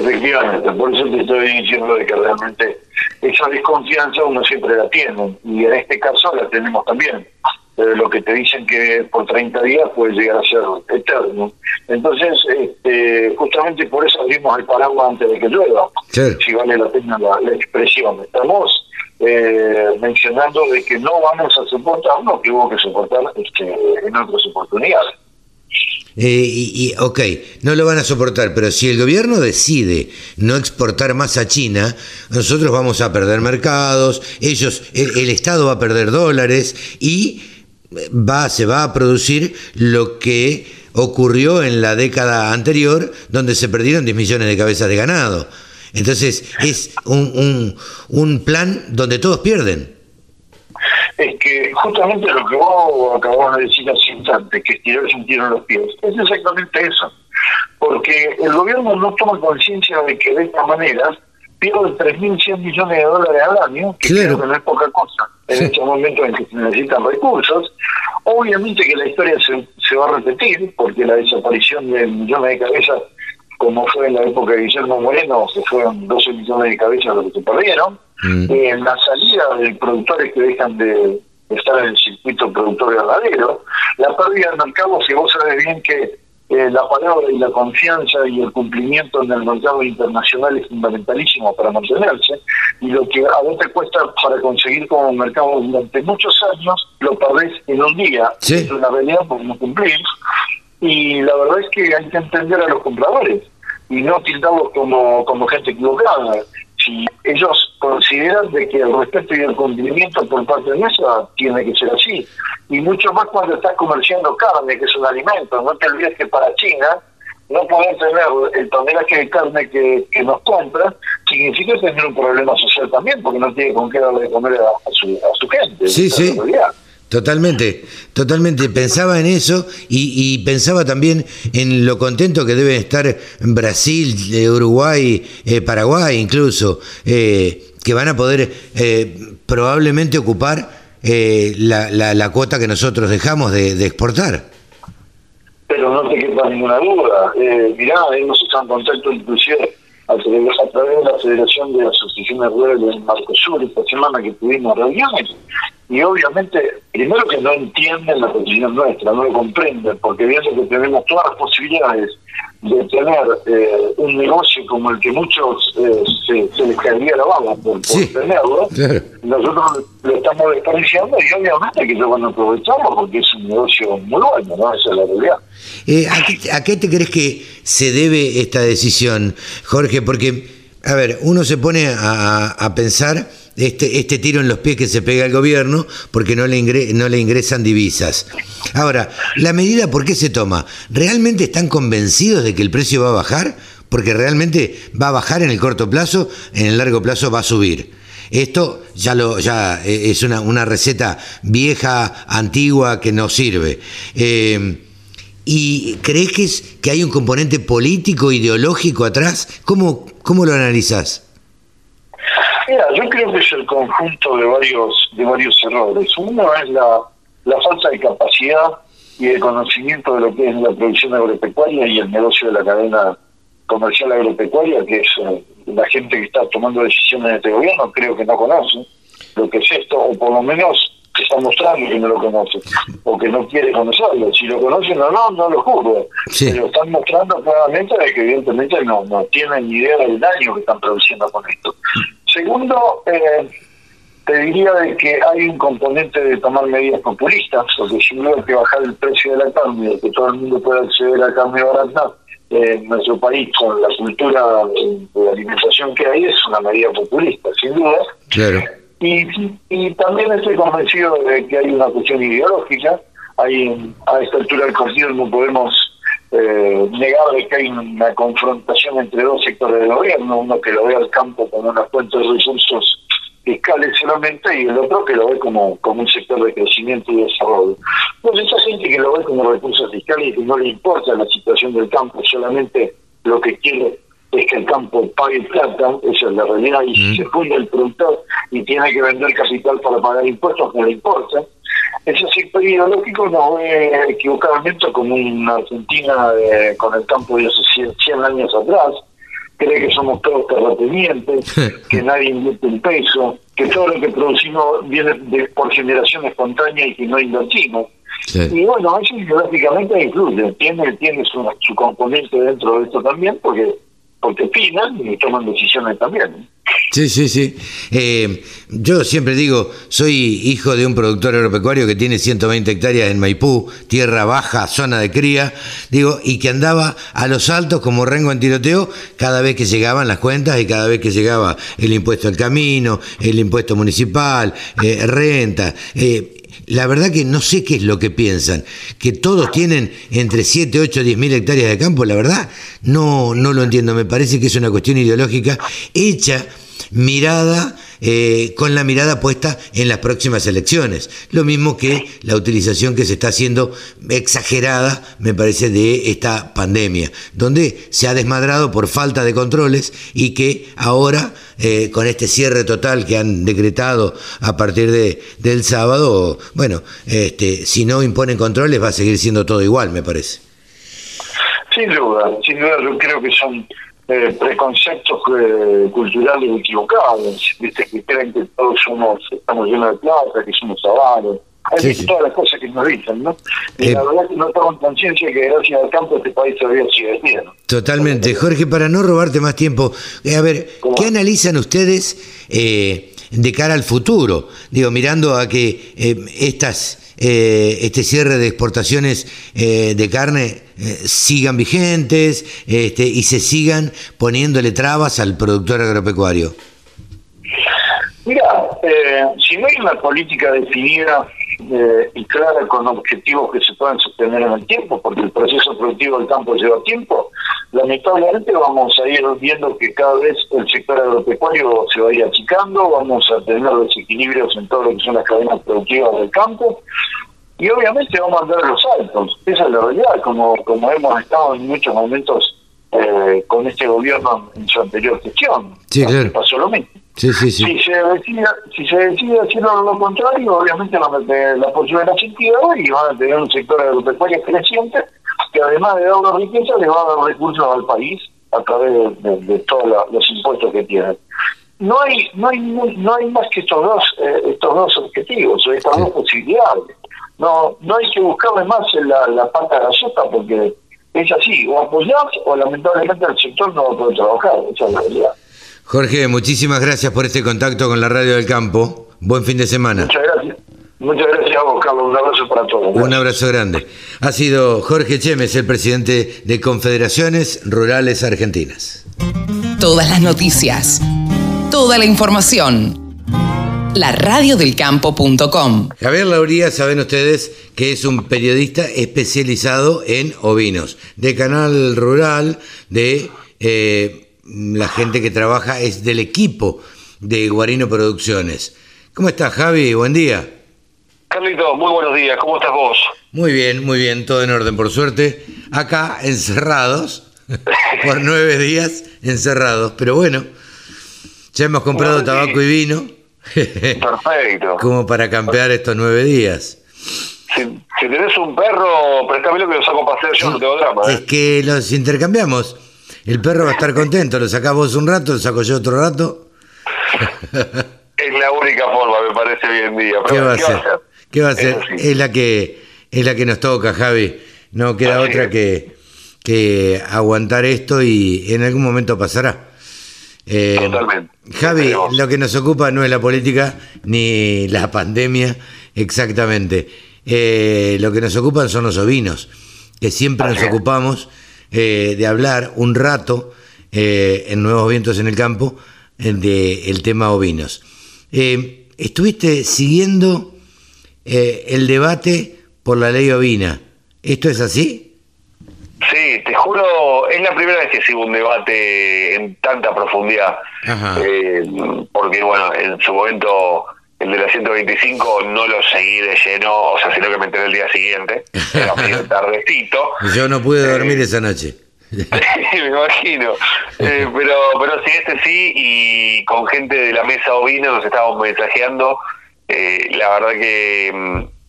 Efectivamente, por eso te estoy diciendo de que realmente esa desconfianza uno siempre la tiene y en este caso la tenemos también. Pero lo que te dicen que por 30 días puede llegar a ser eterno. Entonces, este, justamente por eso abrimos el paraguas antes de que llueva, si vale la pena la, expresión. Estamos eh, mencionando de que no vamos a soportar lo que hubo que soportar este, en otras oportunidades. Eh, y, ok, no lo van a soportar, pero si el gobierno decide no exportar más a China, nosotros vamos a perder mercados, ellos, el, Estado va a perder dólares y va, se va a producir lo que ocurrió en la década anterior, donde se perdieron 10 millones de cabezas de ganado. Entonces es un, un, un plan donde todos pierden es que justamente lo que vos acabas de decir hace instante, que es tirarse un tiro en los pies, es exactamente eso. Porque el gobierno no toma conciencia de que de esta manera pierde 3.100 millones de dólares al año, que que no es poca cosa, en estos momentos en que se necesitan recursos. Obviamente que la historia se, se va a repetir, porque la desaparición de millones de cabezas, como fue en la época de Guillermo Moreno, que fueron 12 millones de cabezas los que se perdieron, Mm. Eh, en la salida de productores que dejan de estar en el circuito productor ganadero, la pérdida del mercado, si vos sabés bien que eh, la palabra y la confianza y el cumplimiento en el mercado internacional es fundamentalísimo para mantenerse, y lo que a vos te cuesta para conseguir como mercado durante muchos años, lo perdés en un día. Es una realidad por no cumplir, y la verdad es que hay que entender a los compradores y no tildarlos como, como gente equivocada si ellos consideran de que el respeto y el cumplimiento por parte de nuestra tiene que ser así. Y mucho más cuando estás comerciando carne, que es un alimento. No te olvides que para China no poder tener el tonelaje de carne que, que nos compra significa tener un problema social también, porque no tiene con qué darle de comer a, su, a su gente. Sí, sí. Totalmente, totalmente. Pensaba en eso y, pensaba también en lo contento que deben estar Brasil, eh, Uruguay, eh, Paraguay incluso, eh, que van a poder probablemente ocupar la, la, cuota que nosotros dejamos de, exportar. Pero no te quepa ninguna duda. mirá, hemos estado en contacto inclusive a través de la Federación de Asociaciones Rurales del Marcosur esta semana que tuvimos reuniones y obviamente, primero que no entienden la posición nuestra, no lo comprenden, porque viendo que tenemos todas las posibilidades de tener eh, un negocio como el que muchos eh, se, les caería la bala por, tenerlo, nosotros lo estamos desperdiciando y obviamente que lo van a aprovecharlo porque es un negocio muy bueno, ¿no? Esa es la realidad. Eh, ¿a, qué, te crees que se debe esta decisión, Jorge? Porque, a ver, uno se pone a, a pensar este, este tiro en los pies que se pega al gobierno porque no le, no le ingresan divisas. Ahora, ¿la medida por qué se toma? ¿Realmente están convencidos de que el precio va a bajar? Porque realmente va a bajar en el corto plazo, en el largo plazo va a subir. Esto ya, eh, es una, receta vieja, antigua, que no sirve. Eh, ¿Y crees que, es, que hay un componente político, ideológico atrás? ¿Cómo, cómo lo analizas? Mira, yo creo que es el conjunto de varios de varios errores. Uno es la, la falta de capacidad y de conocimiento de lo que es la producción agropecuaria y el negocio de la cadena comercial agropecuaria, que es eh, la gente que está tomando decisiones en este gobierno, creo que no conoce lo que es esto, o por lo menos está mostrando que no lo conoce, o que no quiere conocerlo. Si lo conocen o no, no lo juro. Pero están mostrando claramente que evidentemente no, no tienen ni idea del daño que están produciendo con esto. Segundo, eh, te diría de que hay un componente de tomar medidas populistas, porque si no hay que bajar el precio de la carne que todo el mundo pueda acceder a carne barata en nuestro país con la cultura de alimentación que hay, es una medida populista, sin duda. Claro. Y, y también estoy convencido de que hay una cuestión ideológica. Hay, a esta altura del partido no podemos eh, negar de que hay una confrontación entre dos sectores del gobierno, uno que lo ve al campo como una fuente de recursos fiscales solamente y el otro que lo ve como, como un sector de crecimiento y desarrollo. Pues esa gente que lo ve como recursos fiscales y que no le importa la situación del campo, solamente lo que quiere es que el campo pague plata, esa es la realidad, y si se funda el productor y tiene que vender capital para pagar impuestos, no le importa ese sector ideológico nos ve equivocadamente como una Argentina con el campo de hace 100 años atrás, cree que somos todos terratenientes, que nadie invierte un peso, que todo lo que producimos viene de, por generación espontánea y que no invertimos. Y bueno, eso ideológicamente incluye, tiene, tiene su, su componente dentro de esto también, porque porque opinan y toman decisiones también. Sí, sí, sí. Eh, yo siempre digo, soy hijo de un productor agropecuario que tiene 120 hectáreas en Maipú, tierra baja, zona de cría, digo, y que andaba a los altos como rengo en tiroteo cada vez que llegaban las cuentas y cada vez que llegaba el impuesto al camino, el impuesto municipal, eh, renta. Eh, la verdad que no sé qué es lo que piensan, que todos tienen entre 7, 8, 10 mil hectáreas de campo, la verdad, no, no lo entiendo, me parece que es una cuestión ideológica hecha mirada eh, con la mirada puesta en las próximas elecciones. Lo mismo que la utilización que se está haciendo exagerada, me parece, de esta pandemia, donde se ha desmadrado por falta de controles y que ahora, eh, con este cierre total que han decretado a partir de, del sábado, bueno, este, si no imponen controles va a seguir siendo todo igual, me parece. Sin duda, sin duda yo creo que son eh, preconceptos eh, culturales equivocados, ¿viste? que creen que todos somos, estamos llenos de plata, que somos avaros. Hay todas las cosas que nos dicen, ¿no? Y la verdad que no estamos conciencia que gracias al campo este país todavía sigue bien. Totalmente. Jorge, para no robarte más tiempo, eh, a ver, ¿qué analizan ustedes de cara al futuro? Digo, mirando a que estas eh, este cierre de exportaciones eh, de carne eh, sigan vigentes este, y se sigan poniéndole trabas al productor agropecuario? Mira, si no hay una política definida eh, y clara con objetivos que se puedan sostener en el tiempo, porque el proceso productivo del campo lleva tiempo, lamentablemente vamos a ir viendo que cada vez el sector agropecuario se va a ir achicando, vamos a tener desequilibrios en todo lo que son las cadenas productivas del campo, y obviamente vamos a andar los saltos, esa es la realidad, como, como hemos estado en muchos momentos eh, con este gobierno en su anterior gestión. Sí, claro. Pasó lo mismo. Sí, sí, sí. Si se decide, si se decide hacer lo contrario, obviamente van a tener la posibilidad de y van a tener un sector agropecuario creciente que además de darle riqueza le va a dar recursos al país a través de, todos los impuestos que tienen. No hay no hay no hay más que estos dos eh, estos dos objetivos, estas dos posibilidades. No no hay que buscarle más en la, la pata grasota porque es así, o apoyar o lamentablemente el sector no va a poder trabajar, esa es la realidad. Jorge, muchísimas gracias por este contacto con la Radio del Campo. Buen fin de semana. Muchas gracias. Muchas gracias a vos, Carlos. Un abrazo para todos. Un abrazo grande. Ha sido Jorge Chemes, el presidente de Confederaciones Rurales Argentinas. Todas las noticias, toda la información. La radiodelcampo.com. Javier Lauría, saben ustedes que es un periodista especializado en ovinos, de Canal Rural, de eh, la gente que trabaja es del equipo de Guarino Producciones. ¿Cómo estás, Javi? Buen día. Carlito, muy buenos días. ¿Cómo estás vos? Muy bien, muy bien, todo en orden, por suerte. Acá, encerrados, por nueve días encerrados, pero bueno, ya hemos comprado tabaco y vino. Perfecto. Como para campear estos nueve días. Si, tenés un perro, préstamelo que lo saco a pasear yo, no tengo drama. Es ¿eh? que los intercambiamos. El perro va a estar contento, lo sacás vos un rato, lo saco yo otro rato. es la única forma, me parece hoy en día. ¿Qué, va, a hacer? ¿Qué va a hacer? Es la que es la que nos toca, Javi. No queda otra que, que aguantar esto y en algún momento pasará. Eh, Totalmente. Javi, lo que nos ocupa no es la política ni la pandemia, exactamente. Eh, lo que nos ocupan son los ovinos, que siempre nos ocupamos eh, de hablar un rato eh, en Nuevos Vientos en el Campo del de el tema ovinos. Eh, estuviste siguiendo el debate por la ley ovina. ¿Esto es así? Sí, te juro, es la primera vez que sigo un debate en tanta profundidad. porque, bueno, en su momento el de la 125 no lo seguí de lleno, o sea, sino que me enteré el día siguiente, era medio tardecito. Yo no pude dormir eh, esa noche. me imagino. Eh, pero, pero sí, este sí, y con gente de la mesa ovina nos estábamos mensajeando. Eh, la verdad que mm,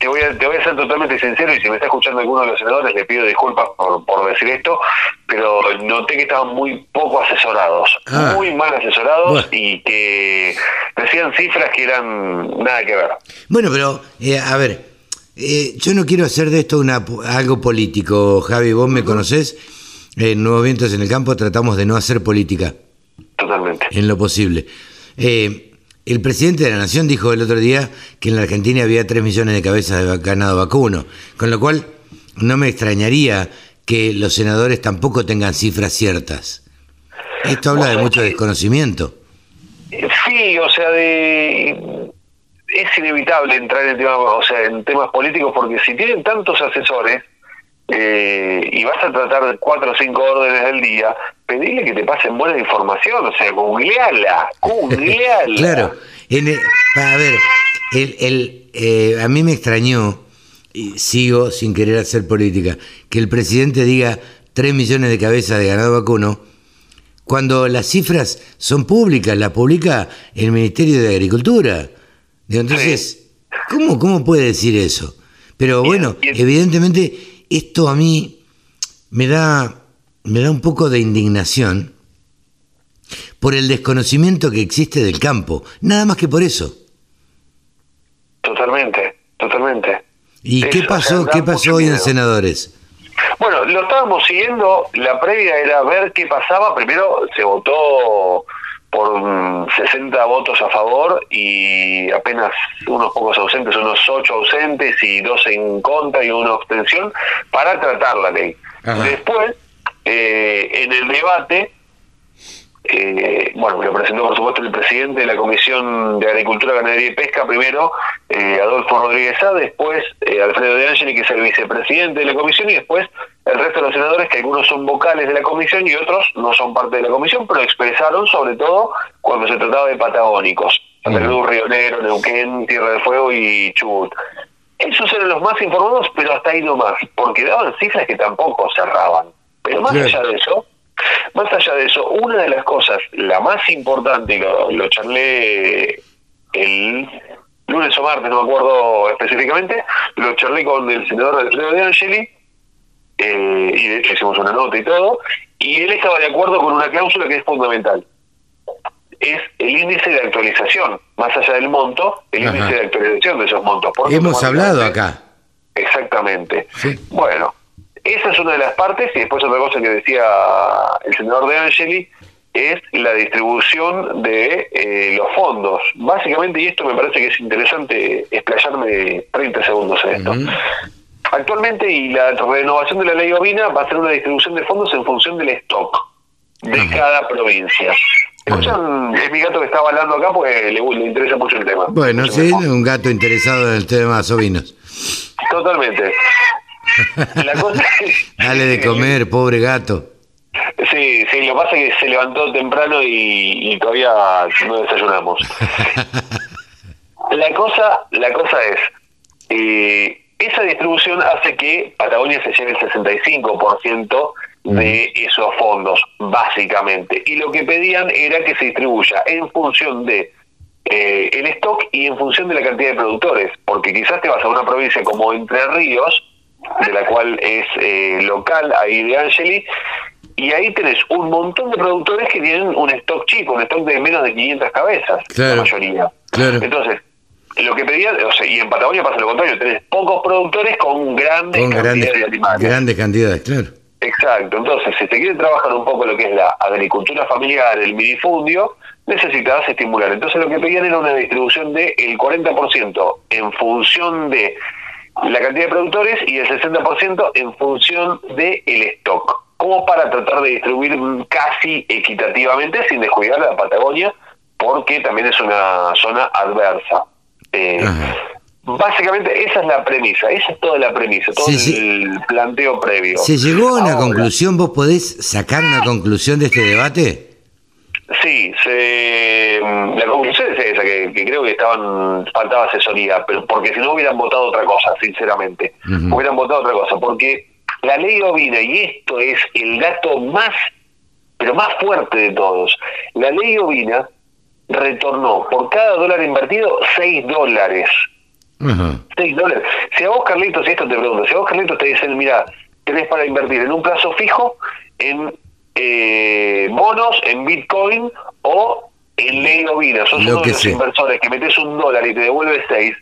te voy, a, te voy a ser totalmente sincero y si me está escuchando alguno de los senadores le pido disculpas por, por decir esto, pero noté que estaban muy poco asesorados, ah. muy mal asesorados y que decían cifras que eran nada que ver. Bueno, pero eh, a ver, eh, yo no quiero hacer de esto una, algo político, Javi, vos me conocés, en Nuevos Vientos en el Campo tratamos de no hacer política. Totalmente. En lo posible. Eh, el presidente de la Nación dijo el otro día que en la Argentina había 3 millones de cabezas de ganado vacuno, con lo cual no me extrañaría que los senadores tampoco tengan cifras ciertas. Esto habla de mucho desconocimiento. Sí, o sea, de es inevitable entrar en temas, o sea, en temas políticos porque si tienen tantos asesores eh, y vas a tratar cuatro o cinco órdenes del día, pedirle que te pasen buena información, o sea, googleala, googleala. claro, a ver, el, el, eh, a mí me extrañó, y sigo sin querer hacer política, que el presidente diga 3 millones de cabezas de ganado vacuno, cuando las cifras son públicas, las publica el Ministerio de Agricultura. Entonces, ¿cómo, ¿cómo puede decir eso? Pero bueno, evidentemente esto a mí me da me da un poco de indignación por el desconocimiento que existe del campo, nada más que por eso. Totalmente, totalmente. ¿Y qué pasó, qué pasó hoy en Senadores? Bueno, lo estábamos siguiendo, la previa era ver qué pasaba, primero se votó por 60 votos a favor y apenas unos pocos ausentes, unos 8 ausentes y 12 en contra y una abstención para tratar la ley. Después eh, en el debate eh, bueno, lo presentó por supuesto el presidente de la Comisión de Agricultura, Ganadería y Pesca, primero eh, Adolfo Rodríguez A, después eh, Alfredo de Angeli, que es el vicepresidente de la comisión, y después el resto de los senadores, que algunos son vocales de la comisión y otros no son parte de la comisión, pero expresaron sobre todo cuando se trataba de patagónicos, Santa Cruz, Río Negro, Neuquén, Tierra del Fuego y Chubut. Esos eran los más informados, pero hasta ahí no más, porque daban cifras que tampoco cerraban. Pero más allá de eso, más allá de eso, una de las cosas, la más importante, lo, lo charlé el lunes o martes, no me acuerdo específicamente, lo charlé con el senador Alfredo de Angeli, eh, y de hecho hicimos una nota y todo, y él estaba de acuerdo con una cláusula que es fundamental. Es el índice de actualización, más allá del monto, el Ajá. índice de actualización de esos montos. Hemos hablado acá. Exactamente. Sí. Bueno, esa es una de las partes, y después otra cosa que decía el senador De Angeli, es la distribución de eh, los fondos. Básicamente, y esto me parece que es interesante explayarme 30 segundos en esto. Actualmente, y la renovación de la ley ovina va a ser una distribución de fondos en función del stock de cada provincia. Escuchan, es mi gato que está hablando acá porque le, le interesa mucho el tema. Bueno, Mucho sí, mejor. un gato interesado en el tema de ovinos. Totalmente. La cosa Dale de comer, pobre gato. Sí, sí, lo que pasa es que se levantó temprano y, y todavía no desayunamos. La cosa, la cosa es, eh, esa distribución hace que Patagonia se lleve el 65% de esos fondos, básicamente. Y lo que pedían era que se distribuya en función de eh, el stock y en función de la cantidad de productores, porque quizás te vas a una provincia como Entre Ríos, de la cual es eh, local ahí de Angeli, y ahí tenés un montón de productores que tienen un stock chico, un stock de menos de 500 cabezas, Claro, la mayoría. claro. Entonces, lo que pedían, o sea, y en Patagonia pasa lo contrario, tenés pocos productores con grandes Con cantidades grandes, de animales. grandes cantidades, claro. Exacto, entonces si te quiere trabajar un poco lo que es la agricultura familiar, el minifundio, necesitabas estimular. Entonces lo que pedían era una distribución del 40% en función de la cantidad de productores y el 60% en función del el stock, como para tratar de distribuir casi equitativamente sin descuidar a la Patagonia, porque también es una zona adversa. Eh. Básicamente esa es la premisa, esa es toda la premisa, todo el planteo previo. ¿Se llegó a una Ahora, conclusión? ¿Vos podés sacar una conclusión de este debate? Sí, se, mm, la conclusión es esa, que, que creo que estaban faltaba asesoría, pero porque si no hubieran votado otra cosa, sinceramente. Hubieran votado otra cosa, porque la ley ovina, y esto es el dato más, pero más fuerte de todos, la ley ovina retornó por cada dólar invertido 6 dólares. 6 dólares. Si a vos, Carlitos, y esto te pregunto, si a vos, Carlitos, te dicen, mira, tenés para invertir en un plazo fijo, en eh, bonos, en Bitcoin o en ley ovina, sos Lo uno de los sea. inversores que metes un dólar y te devuelve 6,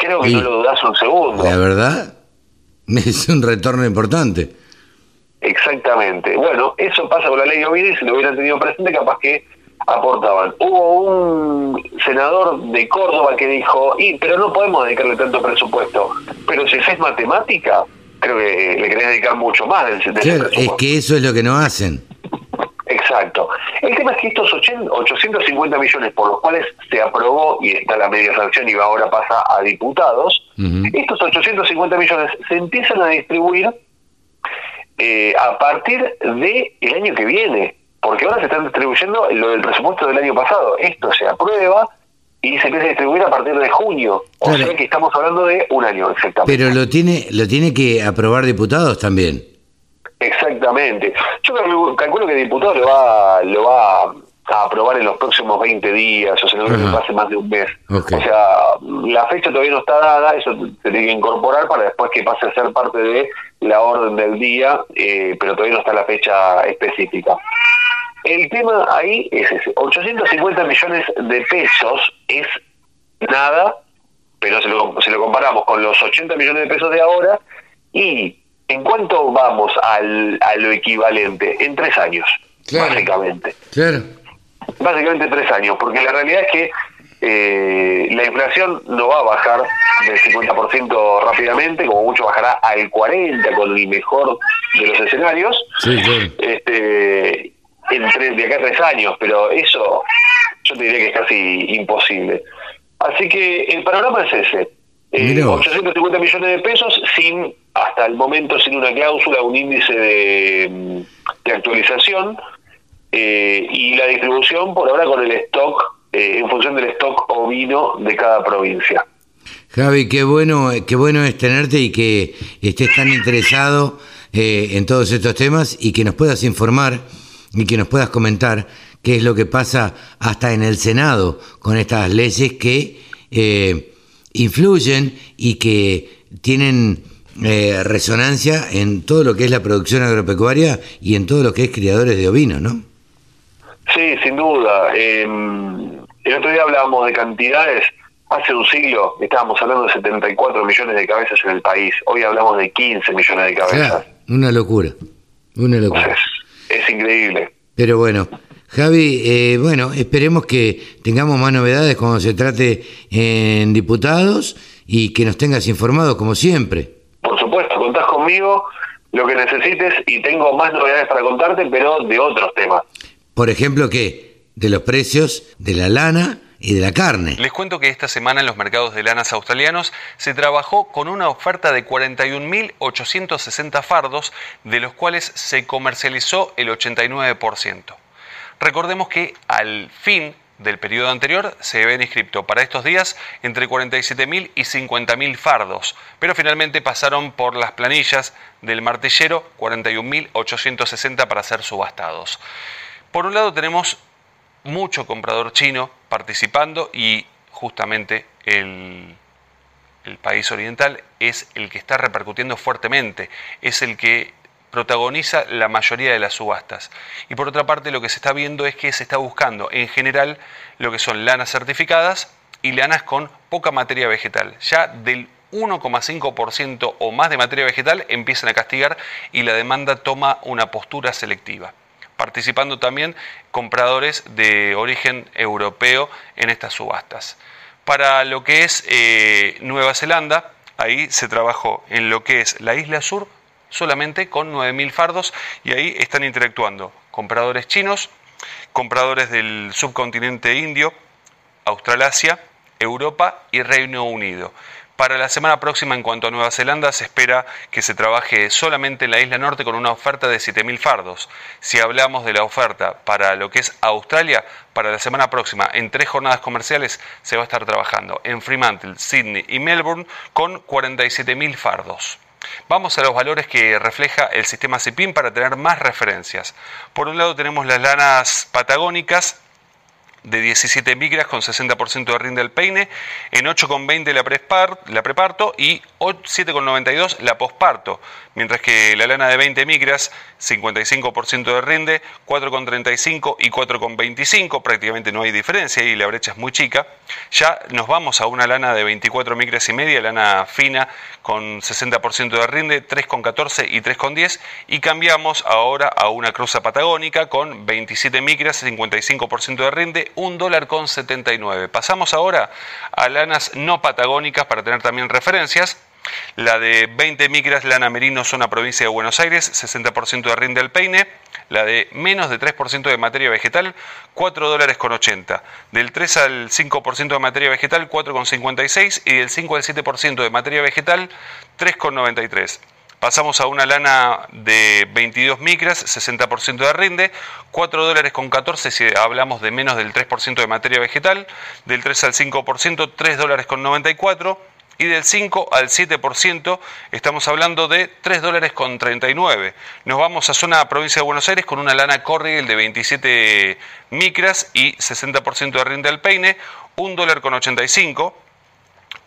creo que Y- no lo dudás un segundo. La verdad, es un retorno importante. Exactamente. Bueno, eso pasa con la ley ovina y si lo hubieran tenido presente, capaz que aportaban. Hubo un senador de Córdoba que dijo, y pero no podemos dedicarle tanto presupuesto. Pero si haces matemática, creo que le querés dedicar mucho más de ese, de ese Claro, es que eso es lo que no hacen. Exacto. El tema es que estos 80 850 millones por los cuales se aprobó y está la media sanción y ahora pasa a diputados, Ujú. estos 850 millones se empiezan a distribuir eh, a partir de el año que viene, porque ahora se están distribuyendo lo del presupuesto del año pasado. Esto se aprueba y se empieza a distribuir a parir de junio. O Claro. sea que estamos hablando de un año exactamente. Pero lo tiene, lo tiene que aprobar diputados también. Exactamente. Yo calculo, que el diputado lo va, lo va a aprobar en los próximos 20 días, o sea, no creo que pase más de un mes. O sea, la fecha todavía no está dada, eso se tiene que incorporar para después que pase a ser parte de la orden del día, eh, pero todavía no está la fecha específica. El tema ahí es ese, 850 millones de pesos es nada, pero se lo, si lo comparamos con los 80 millones de pesos de ahora, y en cuánto vamos al, a lo equivalente, en tres años, Claro. básicamente. Claro. Básicamente tres años, porque la realidad es que eh, la inflación no va a bajar del 50% rápidamente, como mucho bajará al 40% con el mejor de los escenarios. Sí, claro. Este, entre, de acá a tres años, pero eso yo te diría que es casi imposible. Así que el panorama es ese. Eh, 850 millones de pesos sin, hasta el momento, sin una cláusula, un índice de, de actualización eh, y la distribución por ahora con el stock, eh, en función del stock ovino de cada provincia. Javi, qué bueno, qué bueno es tenerte y que estés tan interesado eh, en todos estos temas y que nos puedas informar y que nos puedas comentar qué es lo que pasa hasta en el Senado con estas leyes que eh, influyen y que tienen eh, resonancia en todo lo que es la producción agropecuaria y en todo lo que es criadores de ovinos, ¿no? Sí, sin duda. Em, el otro día hablábamos de cantidades. Hace un siglo estábamos hablando de 74 millones de cabezas en el país. Hoy hablamos de 15 millones de cabezas. una locura. Una locura. Es, increíble. Pero bueno, Javi, eh, bueno, esperemos que tengamos más novedades cuando se trate en diputados y que nos tengas informados como siempre. Por supuesto, contás conmigo lo que necesites y tengo más novedades para contarte, pero de otros temas. Por ejemplo, ¿qué? De los precios de la lana y de la carne. Les cuento que esta semana en los mercados de lanas australianos se trabajó con una oferta de 41.860 fardos, de los cuales se comercializó el 89%. Recordemos que al fin del periodo anterior se habían inscrito para estos días entre 47.000 y 50.000 fardos, pero finalmente pasaron por las planillas del martillero 41.860 para ser subastados. Por un lado tenemos mucho comprador chino participando y justamente el, el país oriental es el que está repercutiendo fuertemente, es el que protagoniza la mayoría de las subastas. Y por otra parte, lo que se está viendo es que se está buscando en general lo que son lanas certificadas y lanas con poca materia vegetal. Ya del 1,5% o más de materia vegetal empiezan a castigar y la demanda toma una postura selectiva. Participando también compradores de origen europeo en estas subastas. Para lo que es eh, Nueva Zelanda, ahí se trabajó en lo que es la isla sur solamente con 9.000 fardos y ahí están interactuando compradores chinos, compradores del subcontinente indio, Australasia, Europa y Reino Unido. Para la semana próxima, en cuanto a Nueva Zelanda, se espera que se trabaje solamente en la isla norte con una oferta de 7.000 fardos. Si hablamos de la oferta para lo que es Australia, para la semana próxima, en tres jornadas comerciales, se va a estar trabajando en Fremantle, Sydney y Melbourne con 47.000 fardos. Vamos a los valores que refleja el sistema CIPIN para tener más referencias. Por un lado tenemos las lanas patagónicas de 17 micras con 60% de rinde del peine, en 8,20 la, la preparto y 7,92 la posparto, mientras que la lana de 20 micras, 55% de rinde, 4,35 y 4,25, prácticamente no hay diferencia y la brecha es muy chica. Ya nos vamos a una lana de 24 micras y media, lana fina con 60% de rinde, 3,14 y 3,10 y cambiamos ahora a una cruza patagónica con 27 micras, 55% de rinde, 1 dólar con 79. Pasamos ahora a lanas no patagónicas para tener también referencias. La de 20 micras lana merino zona provincia de Buenos Aires, 60% de rinde del peine. La de menos de 3% de materia vegetal, 4 dólares con 80. Del 3 al 5% de materia vegetal, 4,56. Y del 5 al 7% de materia vegetal, 3,93. Pasamos a una lana de 22 micras, 60% de rinde, 4 dólares con 14 si hablamos de menos del 3% de materia vegetal, del 3 al 5%, 3 dólares con 94 y del 5 al 7% estamos hablando de 3 dólares con 39. Nos vamos a zona provincia de Buenos Aires con una lana Corriel de 27 micras y 60% de rinde al peine, 1 dólar con 85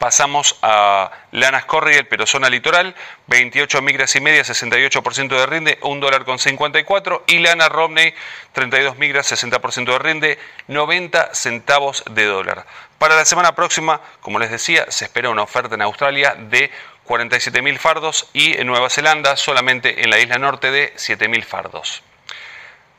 pasamos a lanas Corriel, pero zona litoral, 28 migras y media, 68% de rinde, 1 dólar con 54, y lana Romney, 32 migras, 60% de rinde, 90 centavos de dólar. Para la semana próxima, como les decía, se espera una oferta en Australia de 47.000 fardos y en Nueva Zelanda solamente en la isla norte de 7.000 fardos.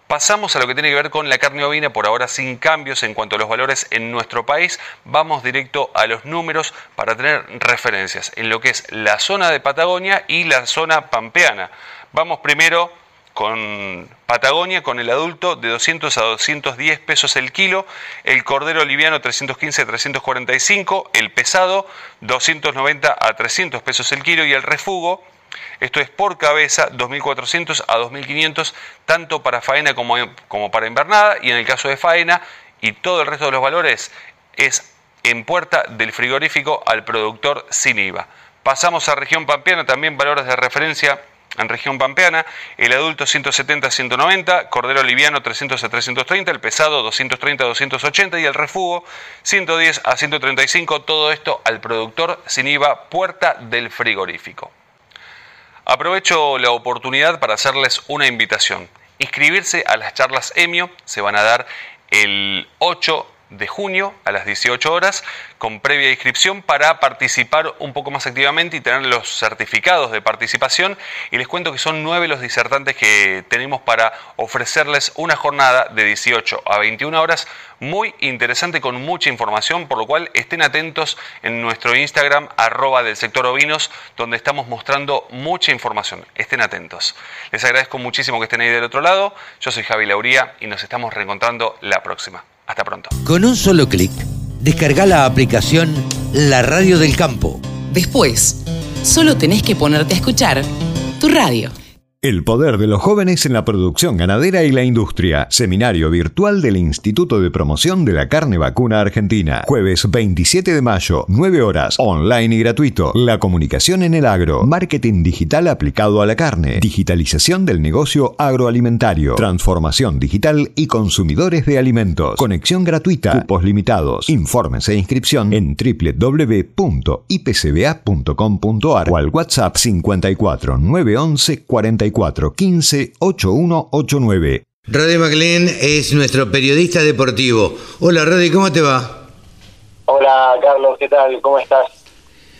Pasamos a lo que tiene que ver con la carne ovina, por ahora sin cambios en cuanto a los valores en nuestro país. Vamos directo a los números para tener referencias en lo que es la zona de Patagonia y la zona pampeana. Vamos primero con Patagonia, con el adulto de 200 a 210 pesos el kilo, el cordero liviano 315 a 345, el pesado 290 a 300 pesos el kilo y el refugo, esto es por cabeza 2.400 a 2.500, tanto para faena como, para invernada, y en el caso de faena y todo el resto de los valores es en puerta del frigorífico al productor sin IVA. Pasamos a región pampeana, también valores de referencia en región pampeana, el adulto 170 a 190, cordero liviano 300 a 330, el pesado 230 a 280 y el refugo 110 a 135, todo esto al productor sin IVA, puerta del frigorífico. Aprovecho la oportunidad para hacerles una invitación. Inscribirse a las charlas EMIO se van a dar el 8 de junio a las 18 horas con previa inscripción para participar un poco más activamente y tener los certificados de participación. Y les cuento que son nueve los disertantes que tenemos para ofrecerles una jornada de 18 a 21 horas muy interesante con mucha información, por lo cual estén atentos en nuestro Instagram arroba del sector ovinos, donde estamos mostrando mucha información. Estén atentos. Les agradezco muchísimo que estén ahí del otro lado. Yo soy Javi Lauría y nos estamos reencontrando la próxima. Hasta pronto. Con un solo clic, descarga la aplicación La Radio del Campo. Después, solo tenés que ponerte a escuchar tu radio. El poder de los jóvenes en la producción ganadera y la industria. Seminario virtual del Instituto de Promoción de la Carne Vacuna Argentina. Jueves 27 de mayo, 9 horas, online y gratuito. La comunicación en el agro. Marketing digital aplicado a la carne. Digitalización del negocio agroalimentario. Transformación digital y consumidores de alimentos. Conexión gratuita. Cupos limitados. Informes e inscripción en www.ipcba.com.ar o al WhatsApp 54 911 44 15 8189. Roddy McLean es nuestro periodista deportivo. Hola Roddy, ¿cómo te va? Hola Carlos, ¿qué tal? ¿Cómo estás?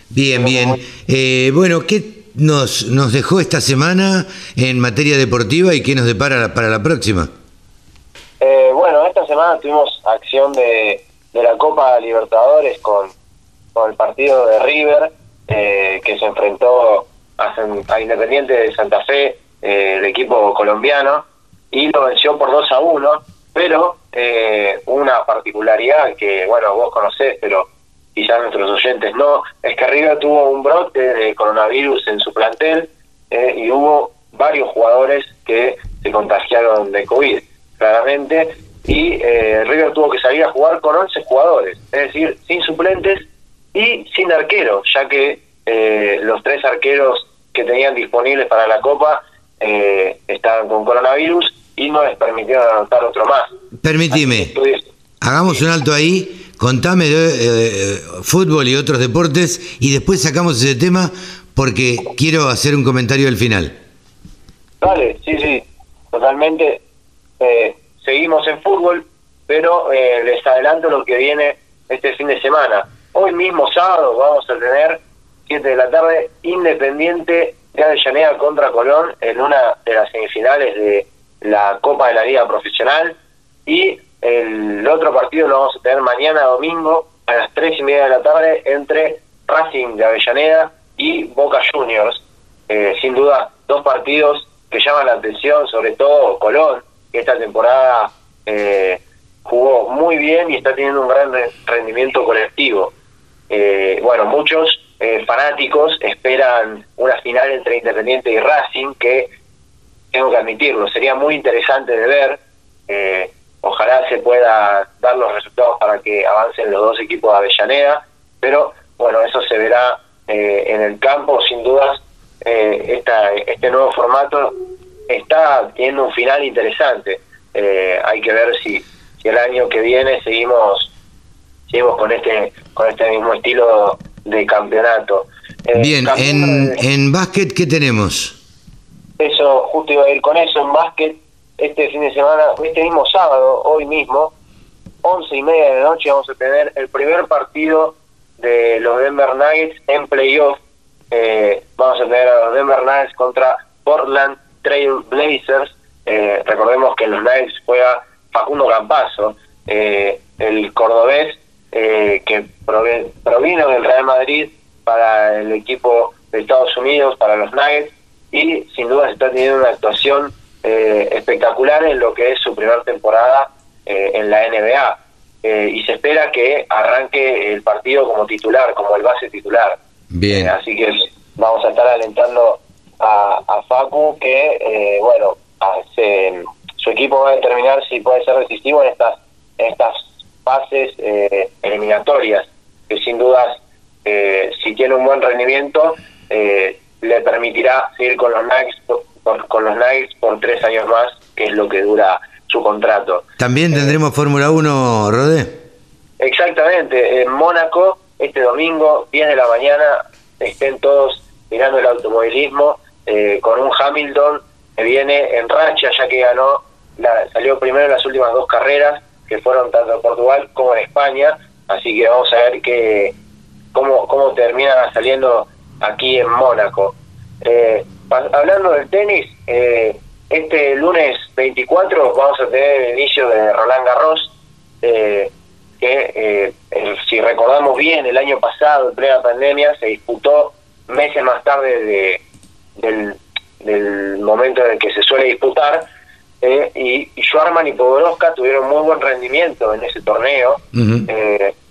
Bien, bien. Eh, bueno, ¿qué nos, nos dejó esta semana en materia deportiva y qué nos depara para la próxima? Eh, bueno, esta semana tuvimos acción de, de la Copa Libertadores con, con el partido de River, eh, que se enfrentó a, a Independiente de Santa Fe eh, el equipo colombiano y lo venció por 2 a 1, pero eh, una particularidad que, bueno, vos conocés, pero quizás nuestros oyentes no, es que River tuvo un brote de coronavirus en su plantel eh, y hubo varios jugadores que se contagiaron de COVID, claramente, y eh, River tuvo que salir a jugar con 11 jugadores, es decir, sin suplentes y sin arqueros, ya que eh, los tres arqueros que tenían disponibles para la Copa eh, estaban con coronavirus y no les permitieron anotar otro más. Permitime, hagamos un alto ahí, contame de eh, fútbol y otros deportes y después sacamos ese tema porque quiero hacer un comentario al final. Vale, sí, sí, totalmente. Eh, seguimos en fútbol, pero eh, les adelanto lo que viene este fin de semana. Hoy mismo sábado vamos a tener 7 de la tarde Independiente de Avellaneda contra Colón en una de las semifinales de la Copa de la Liga Profesional y el otro partido lo vamos a tener mañana domingo a las 3 y media de la tarde entre Racing de Avellaneda y Boca Juniors. Eh, sin duda, dos partidos que llaman la atención, sobre todo Colón, que esta temporada eh, jugó muy bien y está teniendo un gran rendimiento colectivo. Eh, bueno, muchos eh, fanáticos esperan una final entre Independiente y Racing que, tengo que admitirlo, sería muy interesante de ver. Eh, ojalá se pueda dar los resultados para que avancen los dos equipos de Avellaneda, pero bueno, eso se verá eh, en el campo, sin dudas. esta, este nuevo formato está teniendo un final interesante. hay que ver si, si el año que viene seguimos seguimos con este con este mismo estilo de campeonato. Eh, Bien, en, en básquet, ¿qué tenemos? Eso, justo iba a ir con eso, en básquet, este fin de semana, este mismo sábado, hoy mismo, once y media de la noche, vamos a tener el primer partido de los Denver Nuggets en playoff. Eh, vamos a tener a los Denver Nuggets contra Portland Trail Blazers. Eh, recordemos que en los Nuggets juega Facundo Campazo, eh, el cordobés eh, que provino del Real Madrid para el equipo de Estados Unidos, para los Nuggets, y sin duda está teniendo una actuación eh, espectacular en lo que es su primera temporada eh, en la NBA. Eh, y se espera que arranque el partido como titular, como el base titular. Bien. así que vamos a estar alentando a, a Facu que, bueno, su equipo va a determinar si puede ser decisivo en estas, en estas fases eliminatorias, que sin dudas, si tiene un buen rendimiento, le permitirá seguir con los Nuggets con los Nuggets por tres años más, que es lo que dura su contrato. ¿También eh, tendremos Fórmula 1, Rodé? Exactamente, en Mónaco, este domingo, 10 de la mañana, estén todos mirando el automovilismo eh, con un Hamilton que viene en racha, ya que ganó, la, salió primero en las últimas dos carreras, que fueron tanto en Portugal como en España, así que vamos a ver que, cómo, cómo termina saliendo aquí en Mónaco. Eh, hablando del tenis, eh, este lunes 24 vamos a tener el inicio de Roland Garros, eh, que si recordamos bien, el año pasado, en plena pandemia, se disputó meses más tarde de, del momento en el que se suele disputar, y, y Schwarman y Podoroska tuvieron muy buen rendimiento en ese torneo.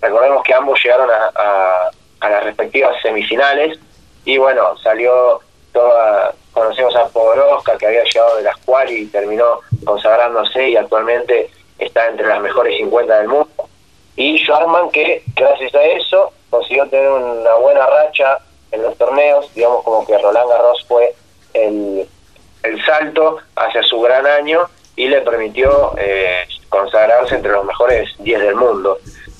recordemos que ambos llegaron a, a las respectivas semifinales, y bueno, salió toda, conocemos a Podoroska que había llegado de la cual y terminó consagrándose y actualmente está entre las mejores 50 del mundo. Y Schwarman que gracias a eso consiguió tener una buena racha en los torneos, digamos como que Roland Garros fue el, el salto hacia su gran año y le permitió eh, consagrarse entre los mejores 10 del mundo.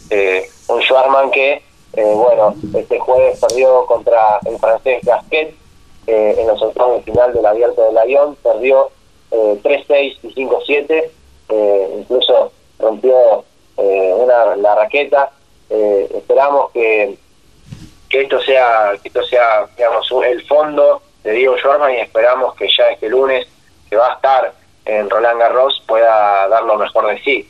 Eh, un Schwarman que eh, bueno, este jueves perdió contra el francés Gasquet eh, en los octavos de final del Abierto de Lyon, perdió eh, 3-6 y 5-7, eh, incluso rompió una, la raqueta. esperamos que, que esto sea que esto sea digamos el fondo de Diego Schwarman y esperamos que ya este lunes que va a estar en Roland Garros pueda dar lo mejor de sí.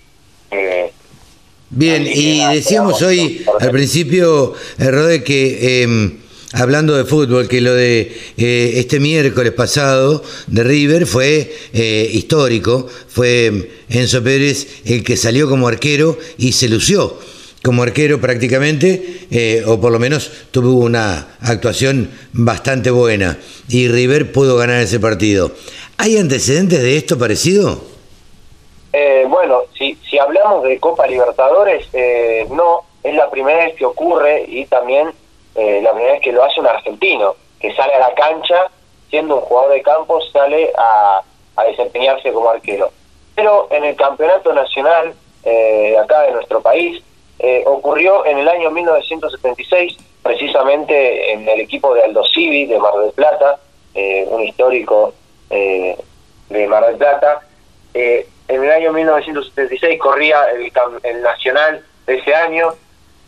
Bien, y decíamos hoy al principio, eh, Rode, que em, hablando de fútbol, que lo de eh, este miércoles pasado de River fue eh, histórico, fue Enzo Pérez el que salió como arquero y se lució como arquero prácticamente, o por lo menos tuvo una actuación bastante buena, y River pudo ganar ese partido. ¿Hay antecedentes de esto parecido? Eh, bueno, si, si hablamos de Copa Libertadores, eh, no, es la primera vez que ocurre y también eh, la primera vez que lo hace un argentino, que sale a la cancha, siendo un jugador de campo, sale a, desempeñarse como arquero. Pero en el campeonato nacional, acá de nuestro país, ocurrió en el año 1976, precisamente en el equipo de Aldo Civi de Mar del Plata, un histórico de Mar del Plata, en el año 1976 corría el, el nacional de ese año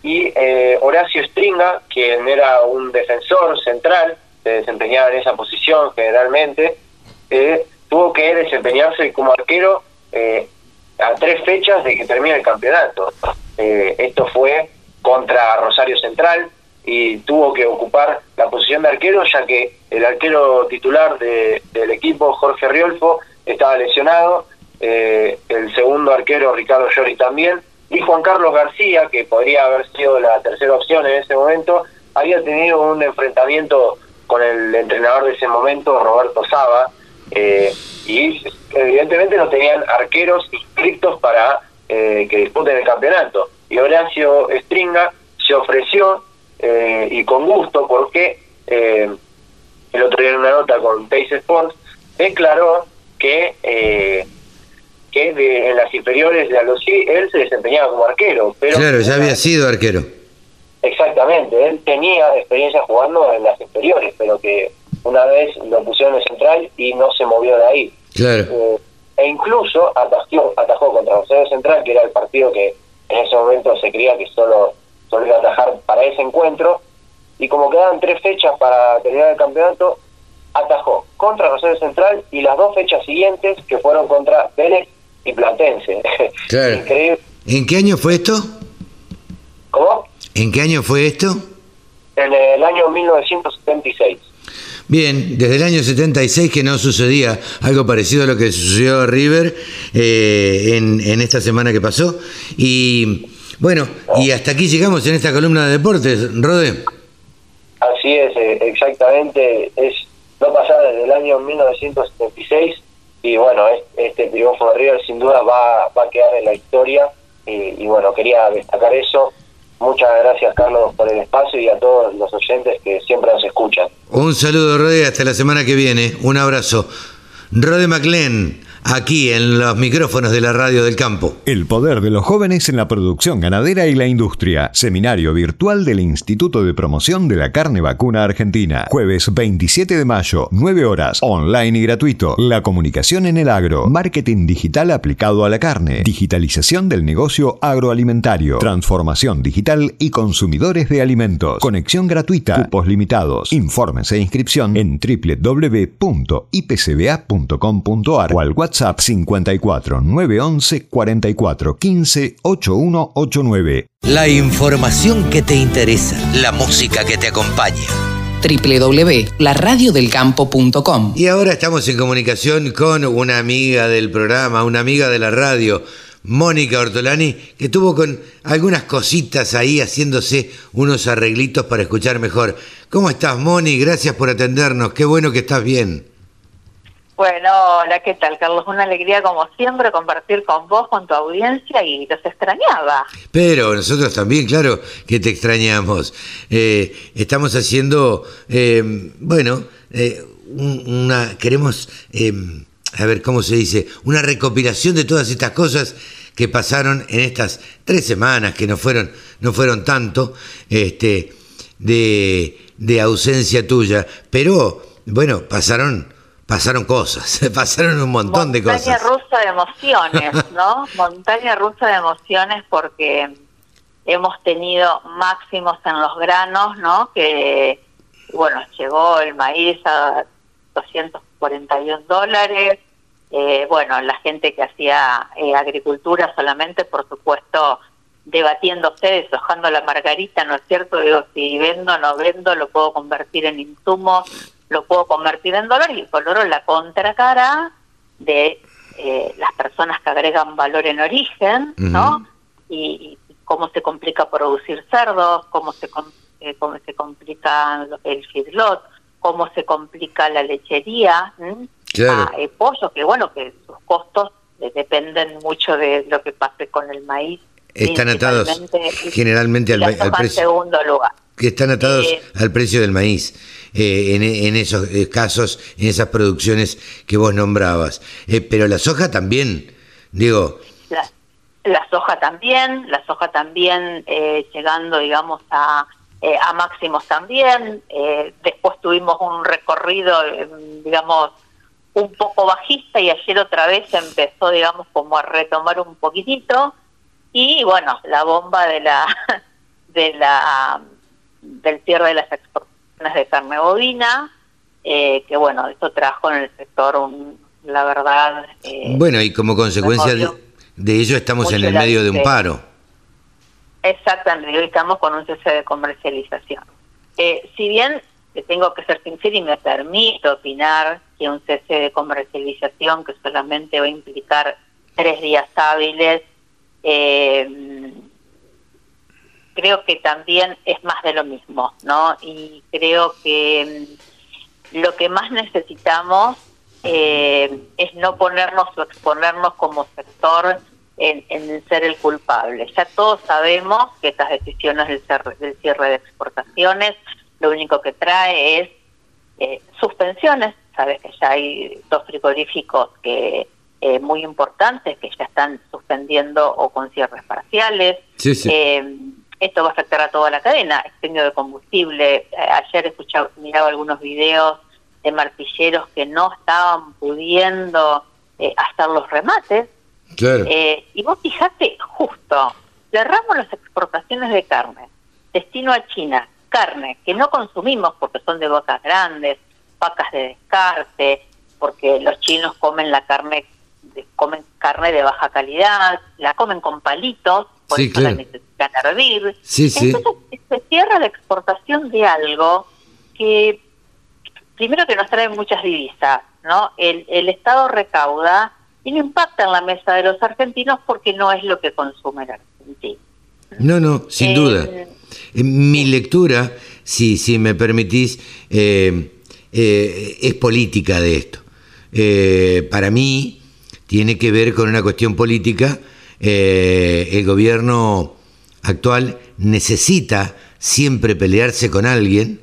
y eh, Horacio Stringa, quien era un defensor central, se desempeñaba en esa posición generalmente, eh, tuvo que desempeñarse como arquero eh, a tres fechas de que termine el campeonato. Esto fue contra Rosario Central y tuvo que ocupar la posición de arquero ya que el arquero titular del equipo, Jorge Riolfo, estaba lesionado eh, el segundo arquero Ricardo Llori también, y Juan Carlos García, que podría haber sido la tercera opción en ese momento, había tenido un enfrentamiento con el entrenador de ese momento, Roberto Saba, eh, y evidentemente no tenían arqueros inscritos para eh, que disputen el campeonato. Y Horacio Stringa se ofreció, y con gusto, porque el otro día en una nota con Pace Sports, declaró que que en las inferiores de Alosí, él se desempeñaba como arquero. Pero claro, ya había sido arquero. Exactamente, él tenía experiencia jugando en las inferiores, pero que una vez lo pusieron en Central y no se movió de ahí. Claro. E incluso atajó, atajó contra Rosario Central, que era el partido que en ese momento se creía que solo, solo iba a atajar para ese encuentro, y como quedaban tres fechas para terminar el campeonato, atajó contra Rosario Central y las dos fechas siguientes, que fueron contra Vélez y Platense. Claro. ¿En qué año fue esto? ¿Cómo? ¿En qué año fue esto? En el año 1976. Bien, desde el año 76 que no sucedía algo parecido a lo que sucedió a River eh, en, esta semana que pasó. Y bueno, y hasta aquí llegamos en esta columna de deportes, Rode. Así es, eh, exactamente. Es no pasar desde el año 1976 y bueno, es- este triunfo de River sin duda va, va a quedar en la historia y bueno, quería destacar eso. Muchas gracias Carlos por el espacio y a todos los oyentes que siempre nos escuchan. Un saludo, Rode, hasta la semana que viene. Un abrazo. Rode MacLean, aquí en los micrófonos de la radio del campo. El poder de los jóvenes en la producción ganadera y la industria. Seminario virtual del Instituto de Promoción de la Carne Vacuna Argentina. Jueves 27 de mayo, 9 horas, online y gratuito. La comunicación en el agro. Marketing digital aplicado a la carne. Digitalización del negocio agroalimentario. Transformación digital y consumidores de alimentos. Conexión gratuita. Cupos limitados. Informes e inscripción en www.ipcba.com.ar o al WhatsApp 54 911 44 15 8189. La información que te interesa, la música que te acompaña. www.laradiodelcampo.com Y ahora estamos en comunicación con una amiga del programa, una amiga de la radio, Mónica Ortolani, que estuvo con algunas cositas ahí haciéndose unos arreglitos para escuchar mejor. ¿Cómo estás, Moni? Gracias por atendernos. Qué bueno que estás bien. Bueno, hola, ¿qué tal, Carlos? Una alegría, como siempre, compartir con vos, con tu audiencia, y los extrañaba. Pero nosotros también, claro, que te extrañamos. Eh, estamos haciendo, eh, bueno, eh, un- una, queremos, eh, a ver cómo se dice, una recopilación de todas estas cosas que pasaron en estas tres semanas, que no fueron, no fueron tanto, este, de, de ausencia tuya. Pero, bueno, pasaron, pasaron cosas, pasaron un montón de Montaña cosas. rusa de emociones, ¿no? Montaña rusa de emociones porque hemos tenido máximos en los granos, ¿no? Que, bueno, llegó el maíz a 241 dólares. Eh, bueno, la gente que hacía eh, agricultura solamente, por supuesto, debatiéndose, deshojando la margarita, ¿no es cierto? Digo, si vendo, no vendo, lo puedo convertir en insumo, lo puedo convertir en dólar y el color es la contracara de eh, las personas que agregan valor en origen, ¿no? Y, y cómo se complica producir cerdos, cómo se, eh, cómo se complica el feedlot, cómo se complica la lechería. Claro. Ah, pollo, que bueno, que sus costos eh, dependen mucho de lo que pase con el maíz. Están atados generalmente al, precio. segundo lugar. que están atados Eh, al precio del maíz eh, en, en esos eh, casos, en esas producciones que vos nombrabas. Eh, pero la soja también, digo, La, la soja también, la soja también eh, llegando, digamos, a, eh, a máximos también. Después tuvimos un recorrido, eh, digamos, un poco bajista y ayer otra vez empezó, digamos, como a retomar un poquitito. Y bueno, la bomba de la, de la, del cierre de las exportaciones de carne bovina, eh, que bueno, esto trajo en el sector, un, la verdad, eh, bueno, y como consecuencia de, ello estamos en el medio de un paro. Exactamente, hoy estamos con un cese de comercialización. Eh, si bien te tengo que ser sincera y me permito opinar que un cese de comercialización que solamente va a implicar tres días hábiles, eh, creo que también es más de lo mismo, ¿no? Y creo que mm, lo que más necesitamos eh, es no ponernos o exponernos como sector en, ser el culpable. Ya todos sabemos que estas decisiones del cierre, del cierre de exportaciones lo único que trae es eh, suspensiones. Sabes que ya hay dos frigoríficos que eh, muy importantes que ya están suspendiendo o con cierres parciales. Sí, sí. Eh, esto va a afectar a toda la cadena, expendio de combustible. Eh, ayer escuchaba, miraba algunos videos de martilleros que no estaban pudiendo eh, hacer los remates. Claro. Y vos fijate, justo, cerramos las exportaciones de carne, destino a China, carne que no consumimos porque son de bocas grandes, vacas de descarte, porque los chinos comen la carne, comen carne de baja calidad, la comen con palitos, por Sí, eso la necesitan hervir. Sí, sí. Entonces se cierra la exportación de algo que primero que nos trae muchas divisas, ¿no? El, el Estado recauda y no impacta en la mesa de los argentinos porque no es lo que consume el argentino. No, no, sin Eh, duda. En Mi lectura, si, si me permitís, eh, eh, es política de esto. Para mí, tiene que ver con una cuestión política. Eh, el gobierno actual necesita siempre pelearse con alguien,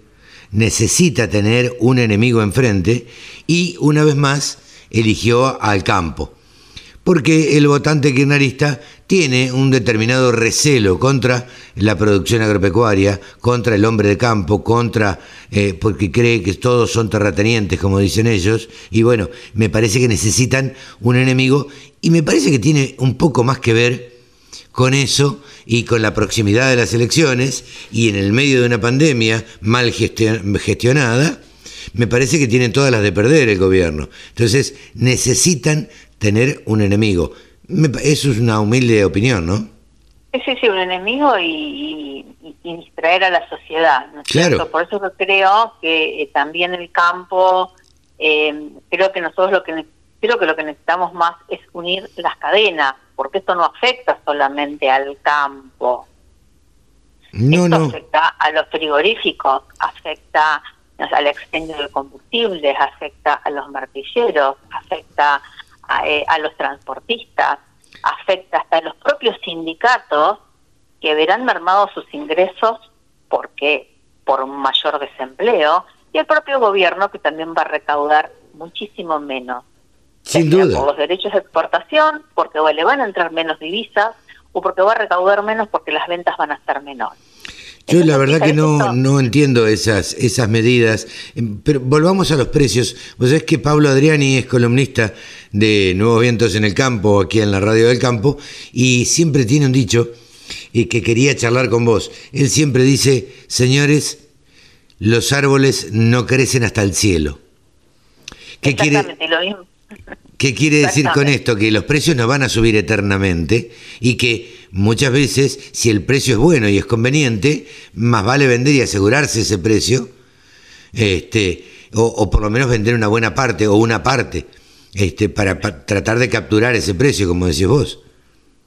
necesita tener un enemigo enfrente y, una vez más, eligió al campo porque el votante kirchnerista tiene un determinado recelo contra la producción agropecuaria, contra el hombre de campo, contra eh, porque cree que todos son terratenientes, como dicen ellos, y bueno, me parece que necesitan un enemigo y me parece que tiene un poco más que ver con eso y con la proximidad de las elecciones y en el medio de una pandemia mal gestio- gestionada, me parece que tienen todas las de perder el gobierno. Entonces necesitan tener un enemigo. Eso es una humilde opinión, ¿no? Sí, sí, un enemigo y, y- y distraer a la sociedad. ¿no es Claro. cierto? Por eso yo creo que eh, también el campo, eh, creo que nosotros lo que creo que lo que necesitamos más es unir las cadenas, porque esto no afecta solamente al campo, No, esto no. afecta a los frigoríficos, afecta al expendio de combustibles, afecta a los martilleros, afecta a, eh, a los transportistas, afecta hasta a los propios sindicatos que verán mermados sus ingresos porque por un mayor desempleo y el propio gobierno que también va a recaudar muchísimo menos Sin duda. por los derechos de exportación, porque le van a entrar menos divisas o porque va a recaudar menos porque las ventas van a ser menores. Yo la verdad que no, no entiendo esas, esas medidas, Em, pero volvamos a los precios. Vos sabés que Pablo Adriani es columnista de Nuevos Vientos en el Campo, aquí en la Radio del Campo, y siempre tiene un dicho y que quería charlar con vos. Él siempre dice, señores, los árboles no crecen hasta el cielo. ¿Qué quiere, Exactamente, lo mismo. ¿Qué quiere decir con esto? Que los precios no van a subir eternamente y que muchas veces, si el precio es bueno y es conveniente, más vale vender y asegurarse ese precio, este, o, o por lo menos vender una buena parte o una parte, este, para, pa- tratar de capturar ese precio, como decís vos.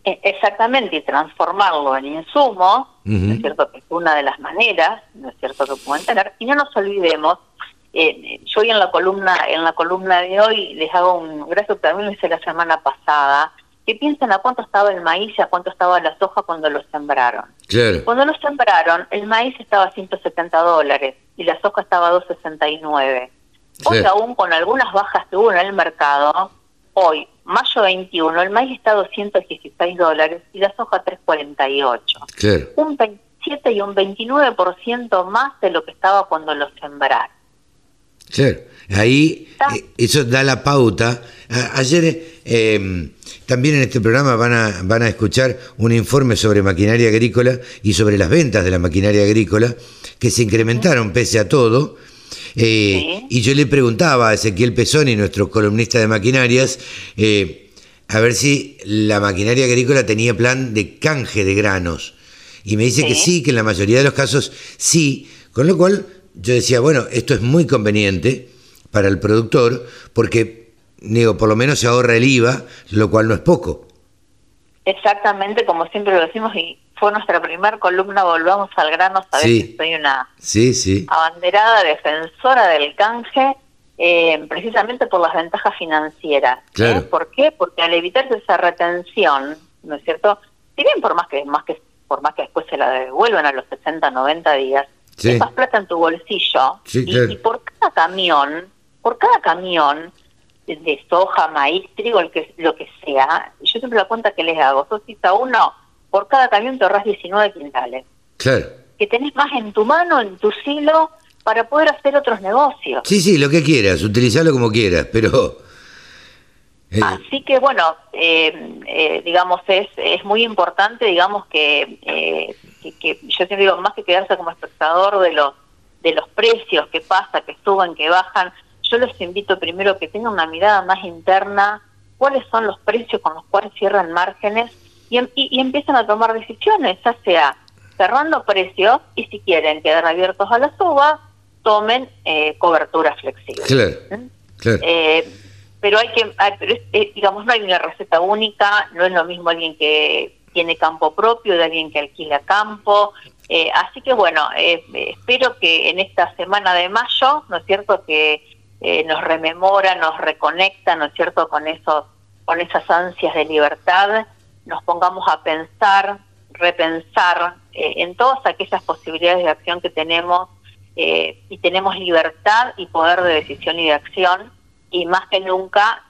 Eh, Exactamente, y transformarlo en insumo, ¿no Ujú. es cierto? Que es una de las maneras, ¿no es cierto?, que pueden tener. Y no nos olvidemos, eh, yo hoy en la columna en la columna de hoy les hago un que también lo hice la semana pasada, que piensen a cuánto estaba el maíz y a cuánto estaba la soja cuando lo sembraron. Claro. Cuando lo sembraron, el maíz estaba a 170 dólares y la soja estaba a 269. Hoy Sí. aún con algunas bajas que hubo en el mercado, hoy, mayo 21, el maíz está a 216 dólares y la soja a 348. Claro. Un 27 y un 29% más de lo que estaba cuando lo sembraron. Claro, ahí eh, eso da la pauta. Ayer eh, también en este programa van a, van a escuchar un informe sobre maquinaria agrícola y sobre las ventas de la maquinaria agrícola que se incrementaron pese a todo. Eh, Y yo le preguntaba a Ezequiel Pesoni, nuestro columnista de maquinarias, eh, a ver si la maquinaria agrícola tenía plan de canje de granos. Y me dice que sí, que en la mayoría de los casos sí, con lo cual yo decía, bueno, esto es muy conveniente para el productor porque, digo, por lo menos se ahorra el IVA, lo cual no es poco. Exactamente, como siempre lo decimos, y fue nuestra primera columna, volvamos al grano, sabes Sí. que soy una Sí, sí, abanderada defensora del canje, eh, precisamente por las ventajas financieras. ¿eh? Claro. ¿Por qué? Porque al evitarse esa retención, ¿no es cierto? Si bien por más que, más que, por más que después se la devuelvan a los 60, 90 días, Sí. plata en tu bolsillo. Y por cada camión, por cada camión de, soja, maíz, trigo, el que, lo que sea, yo siempre la cuenta que les hago, sos cita uno, por cada camión te ahorras 19 quintales claro. que tenés más en tu mano, en tu silo, para poder hacer otros negocios. Sí, sí, lo que quieras, utilizarlo como quieras, pero... eh, Así que bueno, eh, eh, digamos, es, es muy importante, digamos, que, eh, que, que yo siempre digo, más que quedarse como espectador de los, de los precios, que pasa, que suben, que bajan, yo los invito primero a que tengan una mirada más interna, cuáles son los precios con los cuales cierran márgenes y, em- y, y empiezan a tomar decisiones, ya sea cerrando precios y si quieren quedar abiertos a la suba, tomen eh, cobertura flexible. Claro, claro. Eh, pero hay que, pero digamos, no hay una receta única, no es lo mismo alguien que tiene campo propio de alguien que alquila campo. así que bueno, espero que en esta semana de mayo, ¿no es cierto?, que nos rememora, nos reconecta, ¿no es cierto?, con esos con esas ansias de libertad, nos pongamos a pensar, repensar eh, en todas aquellas posibilidades de acción que tenemos eh, y tenemos libertad y poder de decisión y de acción y más que nunca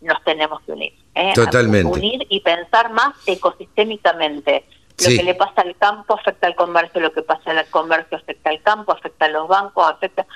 nos tenemos que unir. ¿eh? Totalmente. Unir y pensar más ecosistémicamente. Lo que le pasa al campo afecta al comercio, lo que pasa al comercio afecta al campo, afecta a los bancos, afecta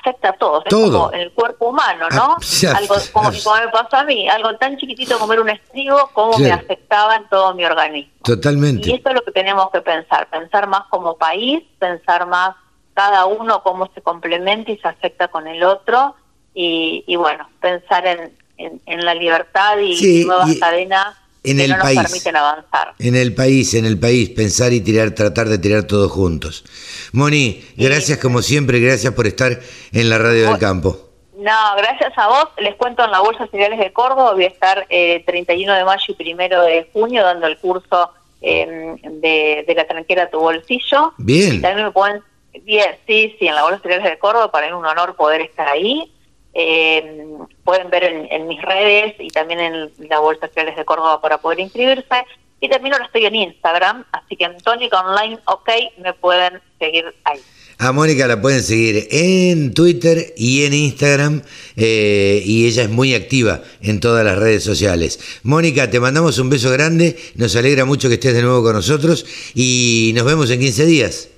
afecta a todos, es como el cuerpo humano, ¿no? Ah, algo como, me pasó a mí, algo tan chiquitito como era un estribo, cómo me afectaba en todo mi organismo. Totalmente. Y esto es lo que tenemos que pensar, pensar más como país, pensar más cada uno cómo se complementa y se afecta con el otro, y, y bueno, pensar en, en, la libertad y nuevas cadenas en que el no nos país. permiten avanzar. En el país, en el país, pensar y tirar, tratar de tirar todos juntos. Moni, gracias como siempre, gracias por estar en la radio del campo. No, gracias a vos. Les cuento en la Bolsa de Cereales de Córdoba, voy a estar eh, 31 de mayo y 1 de junio dando el curso eh, de, de, la tranquera a tu bolsillo. Bien. también me pueden, bien, sí, sí, en la Bolsa de Cereales de Córdoba, para mí es un honor poder estar ahí. Eh, pueden ver en, mis redes y también en la Bolsa de Cereales de Córdoba para poder inscribirse. Y también ahora estoy en Instagram, así que en Tónica Online OK me pueden seguir ahí. A Mónica la pueden seguir en Twitter y en Instagram eh, y ella es muy activa en todas las redes sociales. Mónica, te mandamos un beso grande, nos alegra mucho que estés de nuevo con nosotros y nos vemos en 15 días.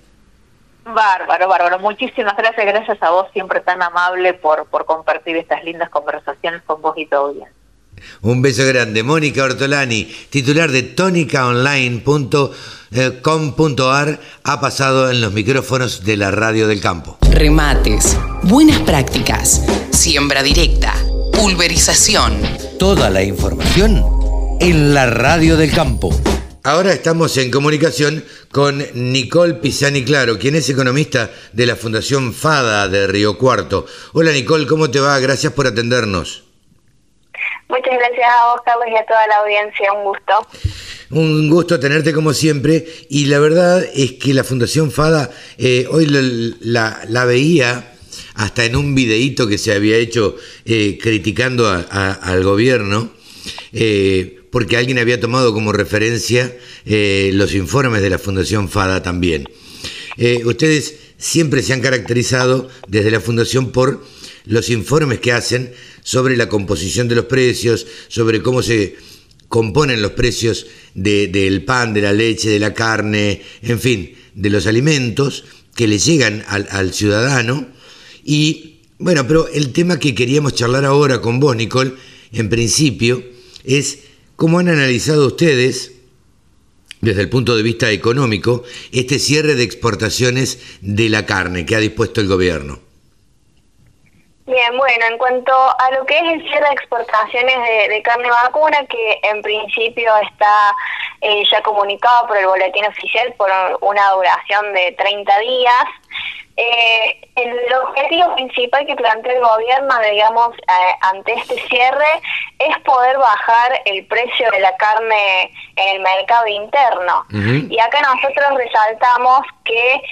Bárbaro, bárbaro. Muchísimas gracias, gracias a vos, siempre tan amable por, por compartir estas lindas conversaciones con vos y bien. Un beso grande. Mónica Ortolani, titular de tonicaonline.com.ar, ha pasado en los micrófonos de la radio del campo. Remates, buenas prácticas, siembra directa, pulverización. Toda la información en la radio del campo. Ahora estamos en comunicación con Nicole Pisani Claro, quien es economista de la Fundación FADA de Río Cuarto. Hola Nicole, ¿cómo te va? Gracias por atendernos. Muchas gracias a vos, Carlos, y a toda la audiencia. Un gusto. Un gusto tenerte como siempre. Y la verdad es que la Fundación FADA, eh, hoy la, la, veía hasta en un videíto que se había hecho eh, criticando al gobierno, eh, porque alguien había tomado como referencia los informes de la Fundación FADA también. ustedes siempre se han caracterizado desde la Fundación por los informes que hacen sobre la composición de los precios, sobre cómo se componen los precios del pan, de la leche, de la carne, en fin, de los alimentos que le llegan al, ciudadano. Y bueno, pero el tema que queríamos charlar ahora con vos, Nicole, en principio, es cómo han analizado ustedes, desde el punto de vista económico, este cierre de exportaciones de la carne que ha dispuesto el gobierno. Bien, bueno, en cuanto a lo que es el cierre de exportaciones de, carne vacuna, que en principio está eh, ya comunicado por el boletín oficial por una duración de 30 días, eh, el objetivo principal que plantea el gobierno, digamos, eh, ante este cierre es poder bajar el precio de la carne en el mercado interno. Y acá nosotros resaltamos que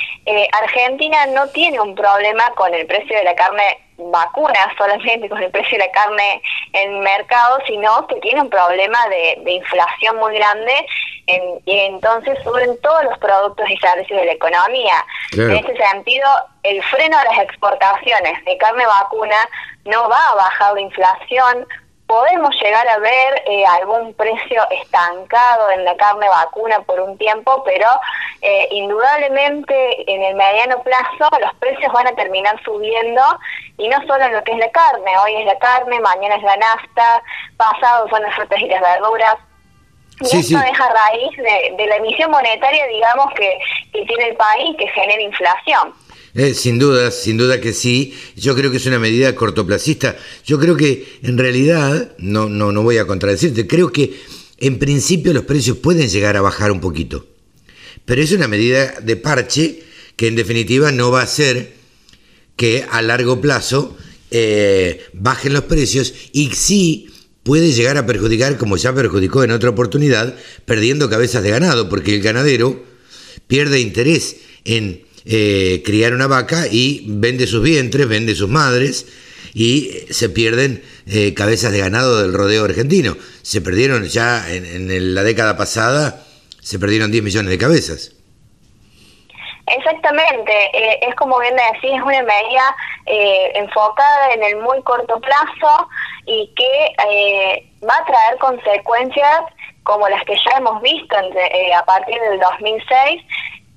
Argentina no tiene un problema con el precio de la carne vacunas solamente con el precio de la carne en el mercado, sino que tiene un problema de, inflación muy grande y entonces suben todos los productos y servicios de la economía. En ese sentido, el freno a las exportaciones de carne vacuna no va a bajar la inflación, podemos llegar a ver eh, algún precio estancado en la carne vacuna por un tiempo, pero eh, indudablemente en el mediano plazo los precios van a terminar subiendo y no solo en lo que es la carne, hoy es la carne, mañana es la nafta, pasado son las frutas y las verduras. Y esto es a raíz de, la emisión monetaria, digamos, que, que tiene el país, que genera inflación. Eh, sin duda, sin duda que sí. Yo creo que es una medida cortoplacista. Yo creo que en realidad, no, no, no voy a contradecirte, creo que en principio los precios pueden llegar a bajar un poquito. Pero es una medida de parche que en definitiva no va a hacer que a largo plazo eh, bajen los precios y sí puede llegar a perjudicar, como ya perjudicó en otra oportunidad, perdiendo cabezas de ganado, porque el ganadero pierde interés en eh, criar una vaca y vende sus vientres, vende sus madres y se pierden eh, cabezas de ganado del rodeo argentino. Se perdieron ya en, en la década pasada, se perdieron 10 millones de cabezas. Exactamente, eh, es como bien decís, es una medida eh, enfocada en el muy corto plazo y que eh, va a traer consecuencias como las que ya hemos visto a partir del 2006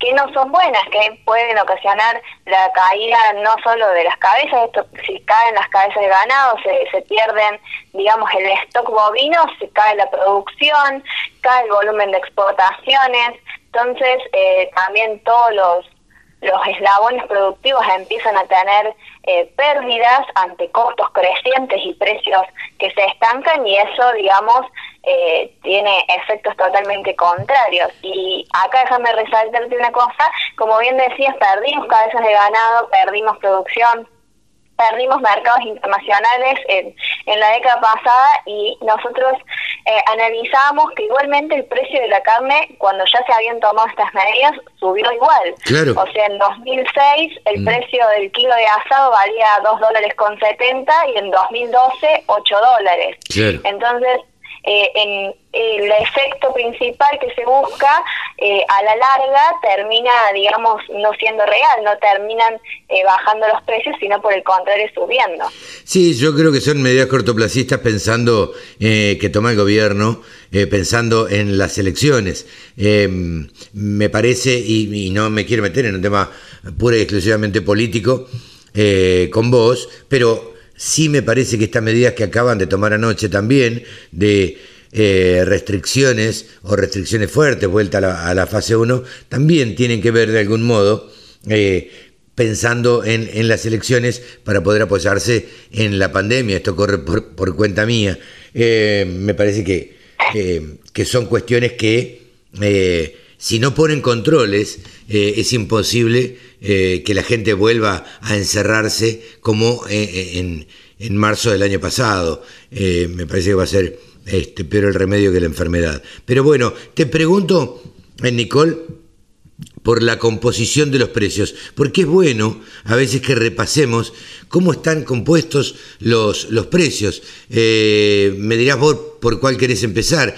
que no son buenas, que pueden ocasionar la caída no solo de las cabezas, esto, si caen las cabezas de ganado, se, se pierden, digamos, el stock bovino, se cae la producción, cae el volumen de exportaciones, entonces eh, también todos los, los eslabones productivos empiezan a tener eh, pérdidas ante costos crecientes y precios que se estancan y eso, digamos, eh, tiene efectos totalmente contrarios. Y acá déjame resaltarte una cosa, como bien decías, perdimos cabezas de ganado, perdimos producción, perdimos mercados internacionales en, en la década pasada y nosotros eh, analizamos que igualmente el precio de la carne, cuando ya se habían tomado estas medidas, subió igual. O sea, en 2006 el mm. precio del kilo de asado valía 2 dólares con 70 y en 2012 8 dólares. Entonces, eh, en el efecto principal que se busca eh, a la larga termina, digamos, no siendo real, no terminan eh, bajando los precios, sino por el contrario subiendo. Sí, yo creo que son medidas cortoplacistas pensando que toma el gobierno, pensando en las elecciones. me parece, y, y, no me quiero meter en un tema pura y exclusivamente político con vos, pero Sí me parece que estas medidas que acaban de tomar anoche también, de eh, restricciones o restricciones fuertes, vuelta a la, fase 1, también tienen que ver de algún modo eh, pensando en, las elecciones para poder apoyarse en la pandemia. Esto corre por, cuenta mía. Eh, me parece que, que son cuestiones que si no ponen controles, es imposible eh, que la gente vuelva a encerrarse como eh, en, en, marzo del año pasado. Eh, me parece que va a ser este, peor el remedio que la enfermedad. Pero bueno, te pregunto, Nicole, por la composición de los precios, porque es bueno a veces que repasemos cómo están compuestos los, los precios. me dirás vos por cuál querés empezar,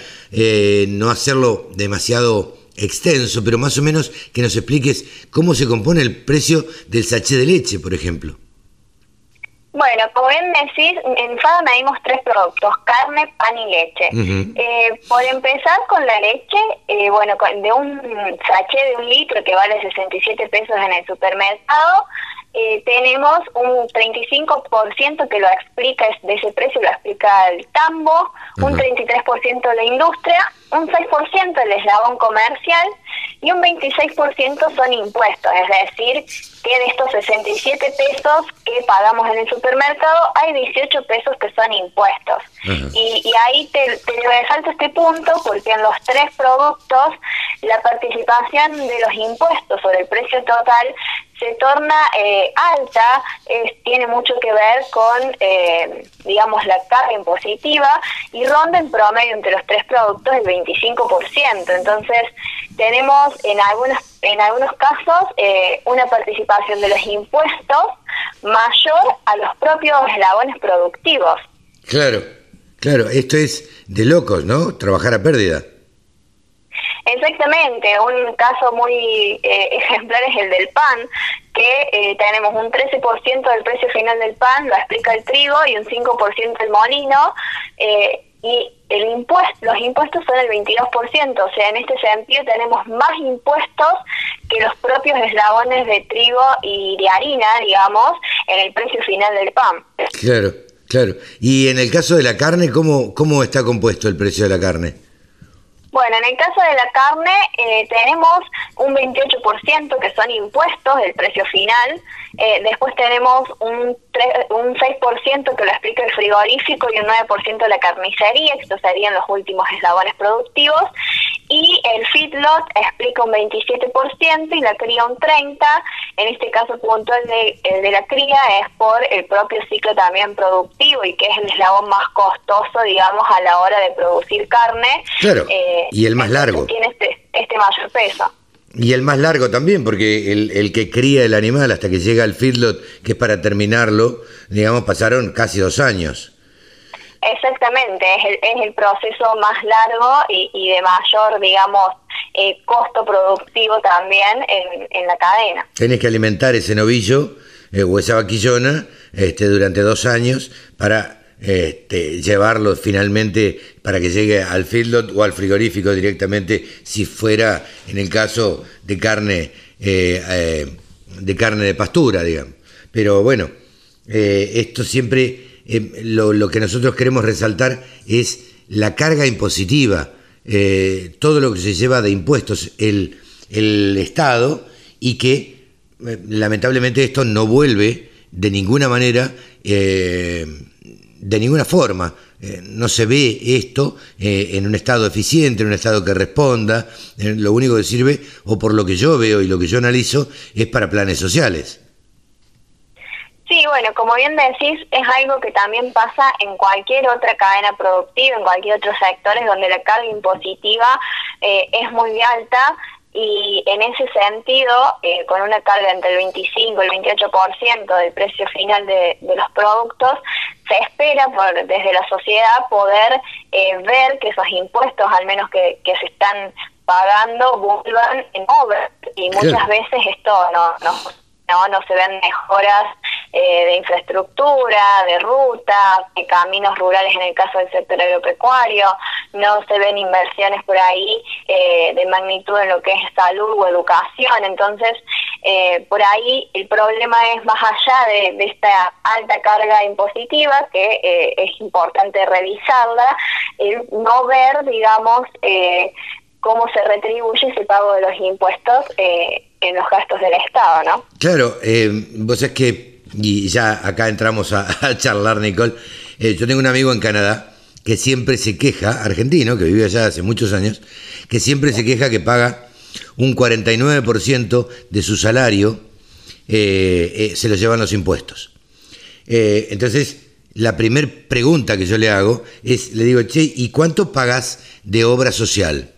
no hacerlo demasiado extenso, pero más o menos que nos expliques cómo se compone el precio del sachet de leche, por ejemplo. Bueno, como bien decís, en FADA medimos tres productos, carne, pan y leche. eh, por empezar con la leche, eh, bueno, de un sachet de un litro que vale 67 pesos en el supermercado, eh, tenemos un 35% que lo explica, de ese precio lo explica el tambo, un 33% la industria, un 6% el eslabón comercial y un 26% son impuestos, es decir, que de estos 67 pesos que pagamos en el supermercado hay 18 pesos que son impuestos. y, y, ahí te, te resalto este punto porque en los tres productos la participación de los impuestos sobre el precio total se torna eh, alta, tiene mucho que ver con, eh, digamos, la carga impositiva y ronda en promedio entre los tres productos el 25%. Entonces, tenemos en algunos, en algunos casos eh, una participación de los impuestos mayor a los propios eslabones productivos. Claro, claro, esto es de locos, ¿no? Trabajar a pérdida. Exactamente, un caso muy eh, ejemplar es el del pan, que eh, tenemos un 13% del precio final del pan, lo explica el trigo, y un 5% el molino, eh, y el impuesto, los impuestos son el 22%, o sea, en este sentido tenemos más impuestos que los propios eslabones de trigo y de harina, digamos, en el precio final del pan. Claro, claro. Y en el caso de la carne, ¿cómo, cómo está compuesto el precio de la carne? Bueno, en el caso de la carne eh, tenemos un 28% que son impuestos del precio final, eh, después tenemos un, un 6% que lo explica el frigorífico y un 9% la carnicería, que estos serían los últimos eslabones productivos, y el feedlot explica un 27% y la cría un 30%. En este caso puntual de, el de la cría es por el propio ciclo también productivo y que es el eslabón más costoso, digamos, a la hora de producir carne. Claro, y el más largo. Tiene este, este mayor peso. Y el más largo también, porque el, el, que cría el animal hasta que llega al feedlot, que es para terminarlo, digamos, pasaron casi dos años. Exactamente, es el, es el proceso más largo y, y de mayor, digamos, eh, costo productivo también en, en, la cadena. Tenés que alimentar ese novillo eh, o esa vaquillona este, durante dos años para este, llevarlo finalmente para que llegue al feedlot o al frigorífico directamente si fuera en el caso de carne eh, eh, de carne de pastura digamos pero bueno eh, esto siempre lo, lo, que nosotros queremos resaltar es la carga impositiva todo lo que se lleva de impuestos el, el Estado y que lamentablemente esto no vuelve de ninguna manera de ninguna forma. Eh, no se ve esto eh, en un estado eficiente, en un estado que responda. Eh, lo único que sirve, o por lo que yo veo y lo que yo analizo, es para planes sociales. Sí, bueno, como bien decís, es algo que también pasa en cualquier otra cadena productiva, en cualquier otro sector donde la carga impositiva es muy alta y en ese sentido, eh, con una carga entre el 25 y el 28% del precio final de, de, los productos, se espera por, desde la sociedad poder eh, ver que esos impuestos, al menos que, que se están pagando, vuelvan en obra. Y muchas veces esto no, no no, no se ven mejoras eh, de infraestructura, de ruta, de caminos rurales en el caso del sector agropecuario, no se ven inversiones por ahí eh, de magnitud en lo que es salud o educación. Entonces, eh, por ahí el problema es más allá de, de esta alta carga impositiva, que eh, es importante revisarla, el no ver, digamos, eh, cómo se retribuye ese pago de los impuestos eh, en los gastos del Estado, ¿no? Claro, eh, vos es que, y ya acá entramos a, charlar, Nicole, eh, yo tengo un amigo en Canadá que siempre se queja, argentino, que vive allá hace muchos años, que siempre se queja que paga un 49% de su salario, eh, se lo llevan los impuestos. entonces, la primera pregunta que yo le hago es, le digo, che, ¿y cuánto pagas de obra social?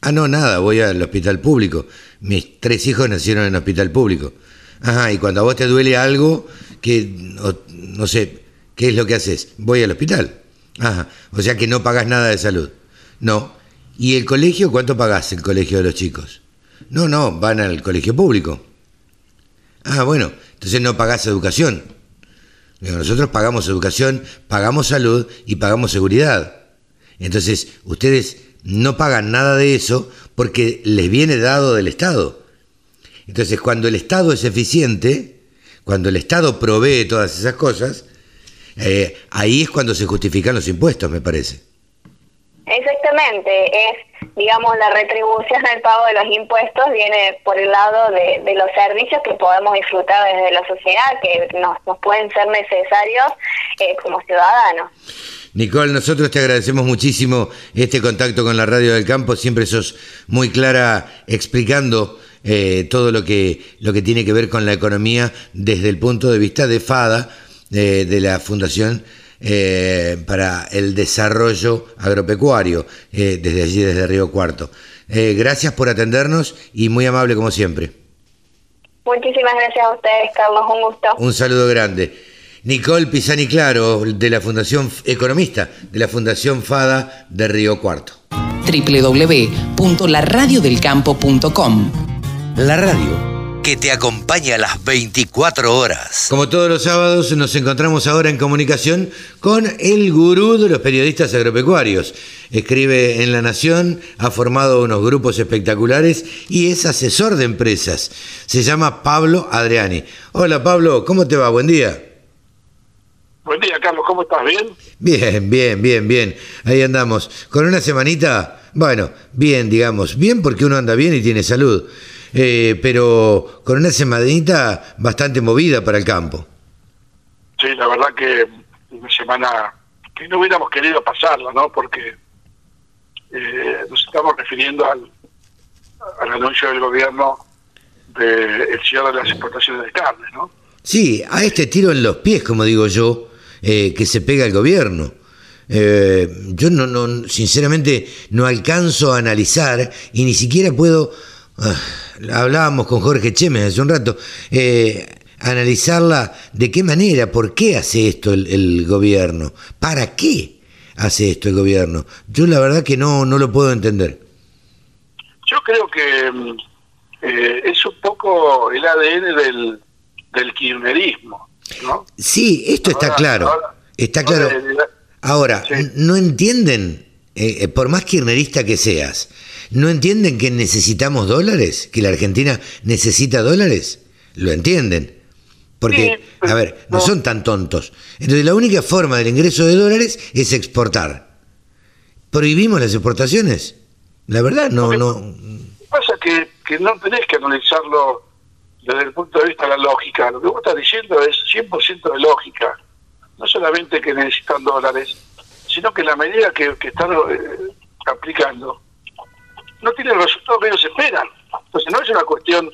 Ah, no, nada, voy al hospital público. Mis tres hijos nacieron en hospital público. Ajá, y cuando a vos te duele algo, que no, sé, ¿qué es lo que haces? Voy al hospital. Ajá, o sea que no pagas nada de salud. No. ¿Y el colegio? ¿Cuánto pagás el colegio de los chicos? No, no, van al colegio público. Ah, bueno, entonces no pagás educación. Nosotros pagamos educación, pagamos salud y pagamos seguridad. Entonces, ustedes no pagan nada de eso porque les viene dado del Estado. Entonces, cuando el Estado es eficiente, cuando el Estado provee todas esas cosas, eh, ahí es cuando se justifican los impuestos, me parece. Exactamente, es, digamos, la retribución al pago de los impuestos viene por el lado de, de los servicios que podemos disfrutar desde la sociedad, que nos, nos pueden ser necesarios eh, como ciudadanos. Nicole, nosotros te agradecemos muchísimo este contacto con la Radio del Campo. Siempre sos muy clara explicando eh, todo lo que, lo que tiene que ver con la economía desde el punto de vista de FADA, eh, de la Fundación eh, para el Desarrollo Agropecuario, desde allí, desde Río Cuarto. gracias por atendernos y muy amable como siempre. Muchísimas gracias a ustedes, Carlos. Un gusto. Un saludo grande. Nicole Pisani Claro, de la Fundación Economista, de la Fundación FADA de Río Cuarto. www.laradiodelcampo.com La radio que te acompaña a las 24 horas. Como todos los sábados, nos encontramos ahora en comunicación con el gurú de los periodistas agropecuarios. Escribe en La Nación, ha formado unos grupos espectaculares y es asesor de empresas. Se llama Pablo Adriani. Hola Pablo, ¿cómo te va? Buen día. Buen día, Carlos, ¿cómo estás? ¿Bien? Bien, bien, bien, bien. Ahí andamos. Con una semanita, bueno, bien, digamos. Bien porque uno anda bien y tiene salud. Eh, pero con una semanita bastante movida para el campo. Sí, la verdad que una semana que no hubiéramos querido pasarla, ¿no? Porque eh, nos estamos refiriendo al, al anuncio del gobierno del cierre de las exportaciones de carne, ¿no? Sí, a este tiro en los pies, como digo yo, eh, que se pega el gobierno. Eh, yo no, no, sinceramente, no alcanzo a analizar y ni siquiera puedo. ah, hablábamos con Jorge Chemes hace un rato. eh, analizarla de qué manera, por qué hace esto el, gobierno, para qué hace esto el gobierno. Yo la verdad que no, no lo puedo entender. Yo creo que mm, eh, es un poco el ADN del, del kirchnerismo, ¿no? Sí, esto está claro. ahora- Está claro. ahora, eh, no entienden, eh, eh, por más kirchnerista que seas, ¿no entienden que necesitamos dólares? ¿Que la Argentina necesita dólares? Lo entienden. Porque, a ver, no son tan tontos. Entonces, la única forma del ingreso de dólares es exportar. ¿Prohibimos las exportaciones? La verdad, no, no. pasa que, que no tenés que analizarlo desde el punto de vista de la lógica. Lo que vos estás diciendo es 100% de lógica. No solamente que necesitan dólares, sino que la medida que, que están eh, aplicando no tiene el resultado que ellos esperan. Entonces no es una cuestión,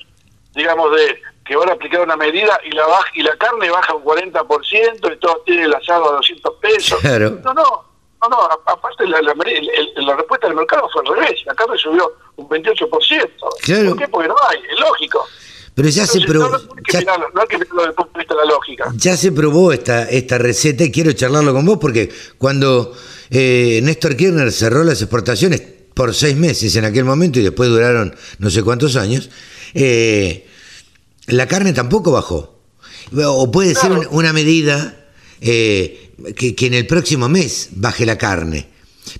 digamos, de que van a aplicar una medida y la baja, y la carne baja un 40% y todo tiene el asado a 200 pesos. Claro. No, no, no, no, aparte la, la respuesta del mercado fue al revés, la carne subió un 28%. Claro. ¿Por qué? Porque no hay, es lógico. Pero ya se, Entonces, pro- no, no hay que ya- mirarlo, no hay que mirarlo desde el punto de vista de la lógica. Ya se probó esta, esta receta y quiero charlarlo con vos porque cuando eh, Néstor Kirchner cerró las exportaciones por seis meses en aquel momento y después duraron no sé cuántos años, eh, la carne tampoco bajó. O puede ser un- una medida eh, que, que en el próximo mes baje la carne.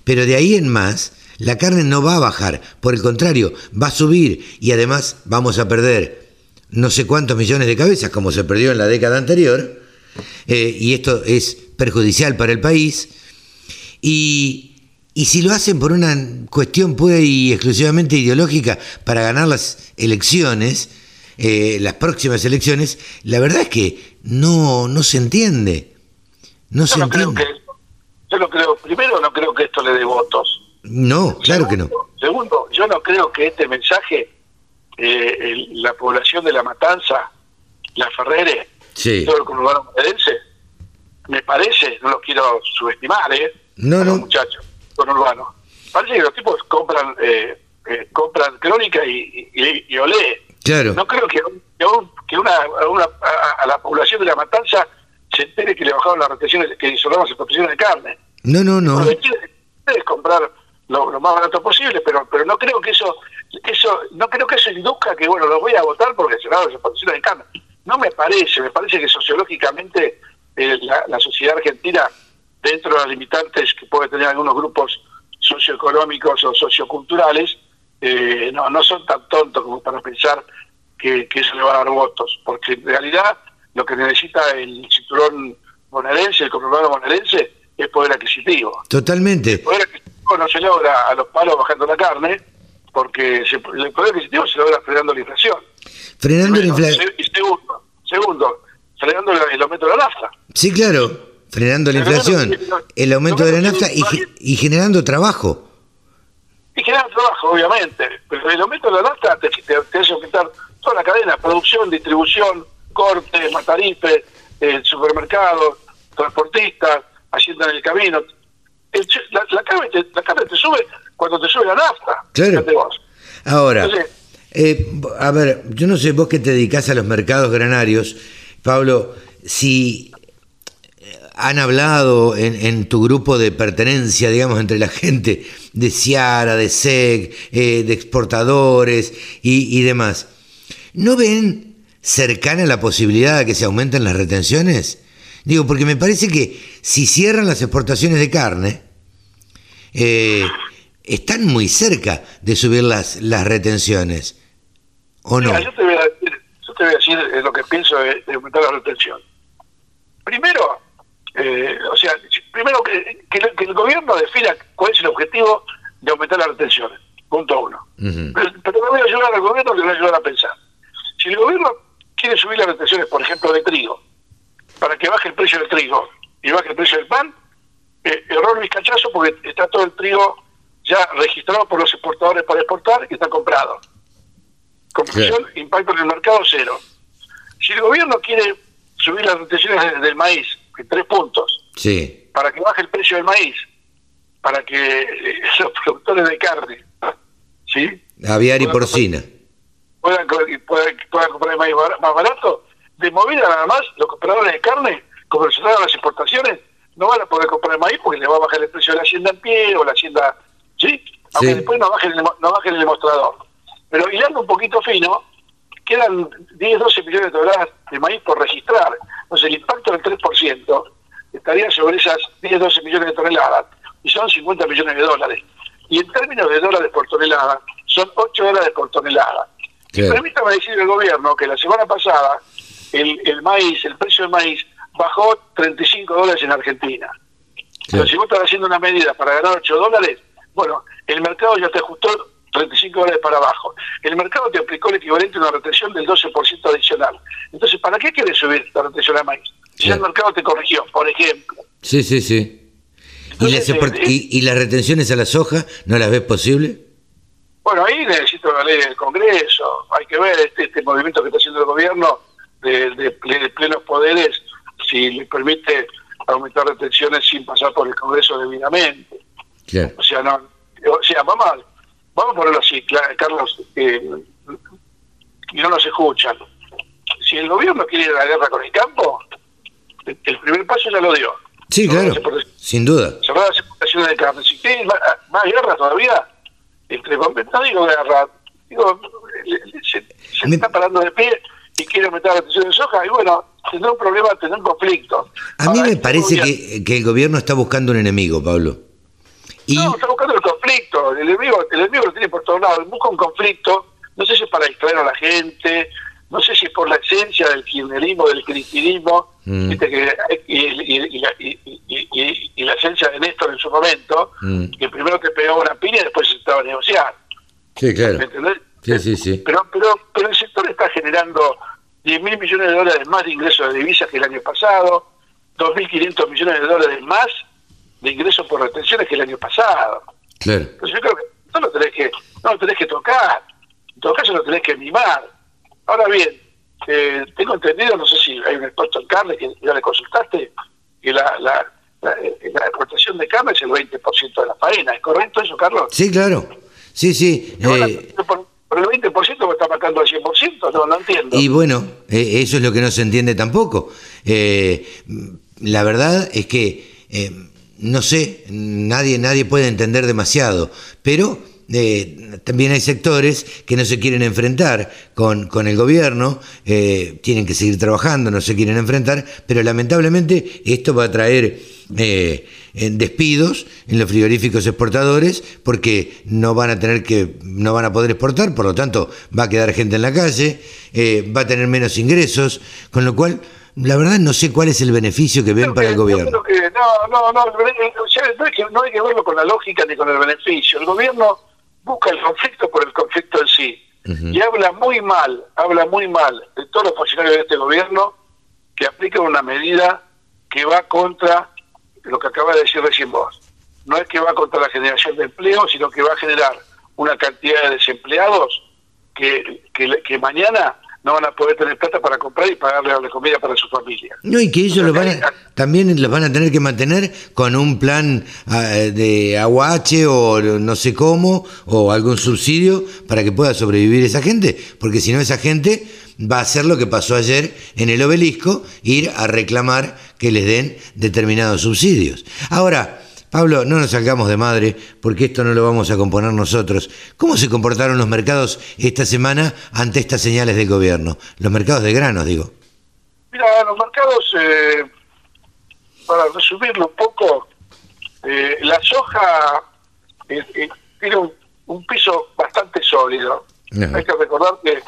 Pero de ahí en más, la carne no va a bajar. Por el contrario, va a subir y además vamos a perder no sé cuántos millones de cabezas, como se perdió en la década anterior, eh, y esto es perjudicial para el país. Y, y si lo hacen por una cuestión pura y exclusivamente ideológica para ganar las elecciones, eh, las próximas elecciones, la verdad es que no, no se entiende. No se no creo entiende. que, yo no creo, primero no creo que esto le dé votos. No, claro que no. Segundo, yo no creo que este mensaje, eh, el- la población de La Matanza, la Ferrere, Sí. todo el conurbano bonaerense, me parece, no los quiero subestimar, ¿eh? No, no. muchachos conurbano. Parece que los tipos compran eh, eh, compran crónica y, y, y olé. Claro. No creo que, que, un- que una, a, una- a- a la población de La Matanza se entere que le bajaron las retenciones, que cerramos las exportaciones de carne. No, no, no. Lo que quiere es comprar lo, lo más barato posible, pero pero no creo que eso eso no creo que eso induzca que bueno lo voy a votar porque cerraron las exportaciones de carne. No me parece, me parece que sociológicamente eh, la, la sociedad argentina, dentro de las limitantes que puede tener algunos grupos socioeconómicos o socioculturales, eh, no, no son tan tontos como para pensar que, que eso le va a dar votos, porque en realidad lo que necesita el cinturón bonaerense, el conurbano bonaerense, es poder adquisitivo. Totalmente. El poder adquisitivo no se logra a los palos bajando la carne, porque se- el poder adquisitivo se logra frenando la inflación. Frenando la inflación. Se- y segundo, segundo, frenando el, el aumento de la nafta. Sí, claro. Frenando la inflación, el aumento de la nafta y, ge- y generando trabajo. Y generar trabajo, obviamente. Pero el aumento de la nafta te, te, te hace aumentar toda la cadena, producción, distribución, corte, matarife, eh, supermercados, transportistas, hacienda en el camino. El la, la carne te, la carne te sube cuando te sube la nafta. Claro. Vos. Ahora, Entonces, eh, a ver, yo no sé, vos que te dedicás a los mercados granarios, Pablo, si eh, han hablado en, en tu grupo de pertenencia, digamos, entre la gente de Ciara, de SEG, eh, de exportadores y, y demás, ¿no ven cercana la posibilidad de que se aumenten las retenciones? Digo, porque me parece que si cierran las exportaciones de carne, eh, están muy cerca de subir las, las retenciones. ¿O no? Mira, yo te voy a decir, yo te voy a decir eh, lo que pienso de, de aumentar la retención. Primero, eh, o sea, primero que, que el- que el gobierno defina cuál es el objetivo de aumentar las retenciones. Punto uno. Pero, pero le voy a ayudar al gobierno, le voy a ayudar a pensar. Si el gobierno quiere subir las retenciones, por ejemplo, de trigo, para que baje el precio del trigo y baje el precio del pan, eh, error vizcachazo porque está todo el trigo ya registrado por los exportadores para exportar y está comprado. Conclusión, impacto en el mercado cero. Si el gobierno quiere subir las retenciones de- del maíz en tres puntos, Sí. para que baje el precio del maíz, para que eh, los productores de carne, ¿sí? Aviar y Puedan porcina. puedan, co- puedan, puedan comprar maíz bar- más barato, de movida nada más, los compradores de carne, como se dan las exportaciones, no van a poder comprar maíz porque le va a bajar el precio de la hacienda en pie o la hacienda, ¿sí? Aunque Sí. después no bajen, el, no bajen el demostrador. Pero hilando un poquito fino, quedan 10, 12 millones de toneladas de maíz por registrar. Entonces el impacto del 3% estaría sobre esas 10, 12 millones de toneladas y son 50 millones de dólares. Y en términos de dólares por tonelada, son 8 dólares por tonelada. Claro. Permítame decir al gobierno que la semana pasada el, el maíz, el precio del maíz, bajó 35 dólares en Argentina. Pero si vos estás haciendo una medida para ganar 8 dólares, bueno, el mercado ya te ajustó 35 dólares para abajo. El mercado te aplicó el equivalente a una retención del 12% adicional. Entonces, ¿para qué quieres subir la retención de maíz? Si ya el mercado te corrigió, por ejemplo. Sí, sí, sí. ¿Y las, eh, y, y las retenciones a la soja no las ves posible? Bueno, ahí necesito la ley del Congreso. Hay que ver este, este movimiento que está haciendo el gobierno de, de plenos poderes, si le permite aumentar retenciones sin pasar por el Congreso debidamente. Claro. O sea, no, o sea, vamos a, vamos a ponerlo así, Carlos, eh, y no nos escuchan. Si el gobierno quiere ir a la guerra con el campo, el, primer paso ya lo dio. Sí, claro. Sin duda. Cerrar las exportaciones de carne. Si quieren más, más guerra todavía, entre, no digo guerra, digo, se, se está parando de pie y quiere aumentar la retención de soja, y bueno, tendrá un problema, tendrá un conflicto. A mí me parece que, que el gobierno está buscando un enemigo, Pablo. Y No, está buscando el conflicto. El enemigo, el enemigo lo tiene por todos lados. Busca un conflicto. No sé si es para distraer a la gente. No sé si es por la esencia del kirchnerismo, del cristinismo. Mm. que- y la esencia de Néstor en su momento, Mm. que primero te pegaba una piña y después se estaba a negociar. Sí, claro. ¿Me entendés? Sí, sí, sí. Pero, pero, pero el sector está generando 10 mil millones de dólares más de ingresos de divisas que el año pasado, 2.500 millones de dólares más de ingresos por retenciones que el año pasado. Claro. Entonces yo creo que no lo tenés que, no lo tenés que tocar, en todo caso lo tenés que mimar. Ahora bien, eh, tengo entendido, no sé si hay un experto en carne que ya le consultaste, que la, la, la, eh, la exportación de carne es el 20% de la faena, ¿es correcto eso, Carlos? Sí, claro. Sí, sí. eh, Por, por el 20% me está marcando al 100%, no, no entiendo. y bueno, eh, eso es lo que no se entiende tampoco. Eh, la verdad es que, eh, no sé, nadie, nadie puede entender demasiado, pero eh, también hay sectores que no se quieren enfrentar con, con el gobierno, eh, tienen que seguir trabajando, no se quieren enfrentar, pero lamentablemente esto va a traer eh, en despidos en los frigoríficos exportadores porque no van a tener que no van a poder exportar por lo tanto va a quedar gente en la calle eh, va a tener menos ingresos con lo cual la verdad no sé cuál es el beneficio que ven para el gobierno que no, no, no, eh, o sea, no, hay que, no hay que verlo con la lógica ni con el beneficio. El gobierno busca el conflicto por el conflicto en sí. Y habla muy mal, habla muy mal de todos los funcionarios de este gobierno que aplican una medida que va contra lo que acaba de decir recién vos. No es que va contra la generación de empleo, sino que va a generar una cantidad de desempleados que, que, que mañana no van a poder tener plata para comprar y pagarle la comida para su familia. No, y que ellos los van a- también los van a tener que mantener con un plan ah, de aguache o no sé cómo, o algún subsidio para que pueda sobrevivir esa gente, porque si no esa gente va a hacer lo que pasó ayer en el obelisco, ir a reclamar que les den determinados subsidios. Ahora, Pablo, no nos salgamos de madre, porque esto no lo vamos a componer nosotros. ¿Cómo se comportaron los mercados esta semana ante estas señales del gobierno? Los mercados de granos, digo. Mira, los mercados, eh, para resumirlo un poco, eh, la soja eh, eh, tiene un, un piso bastante sólido. Hay que recordar que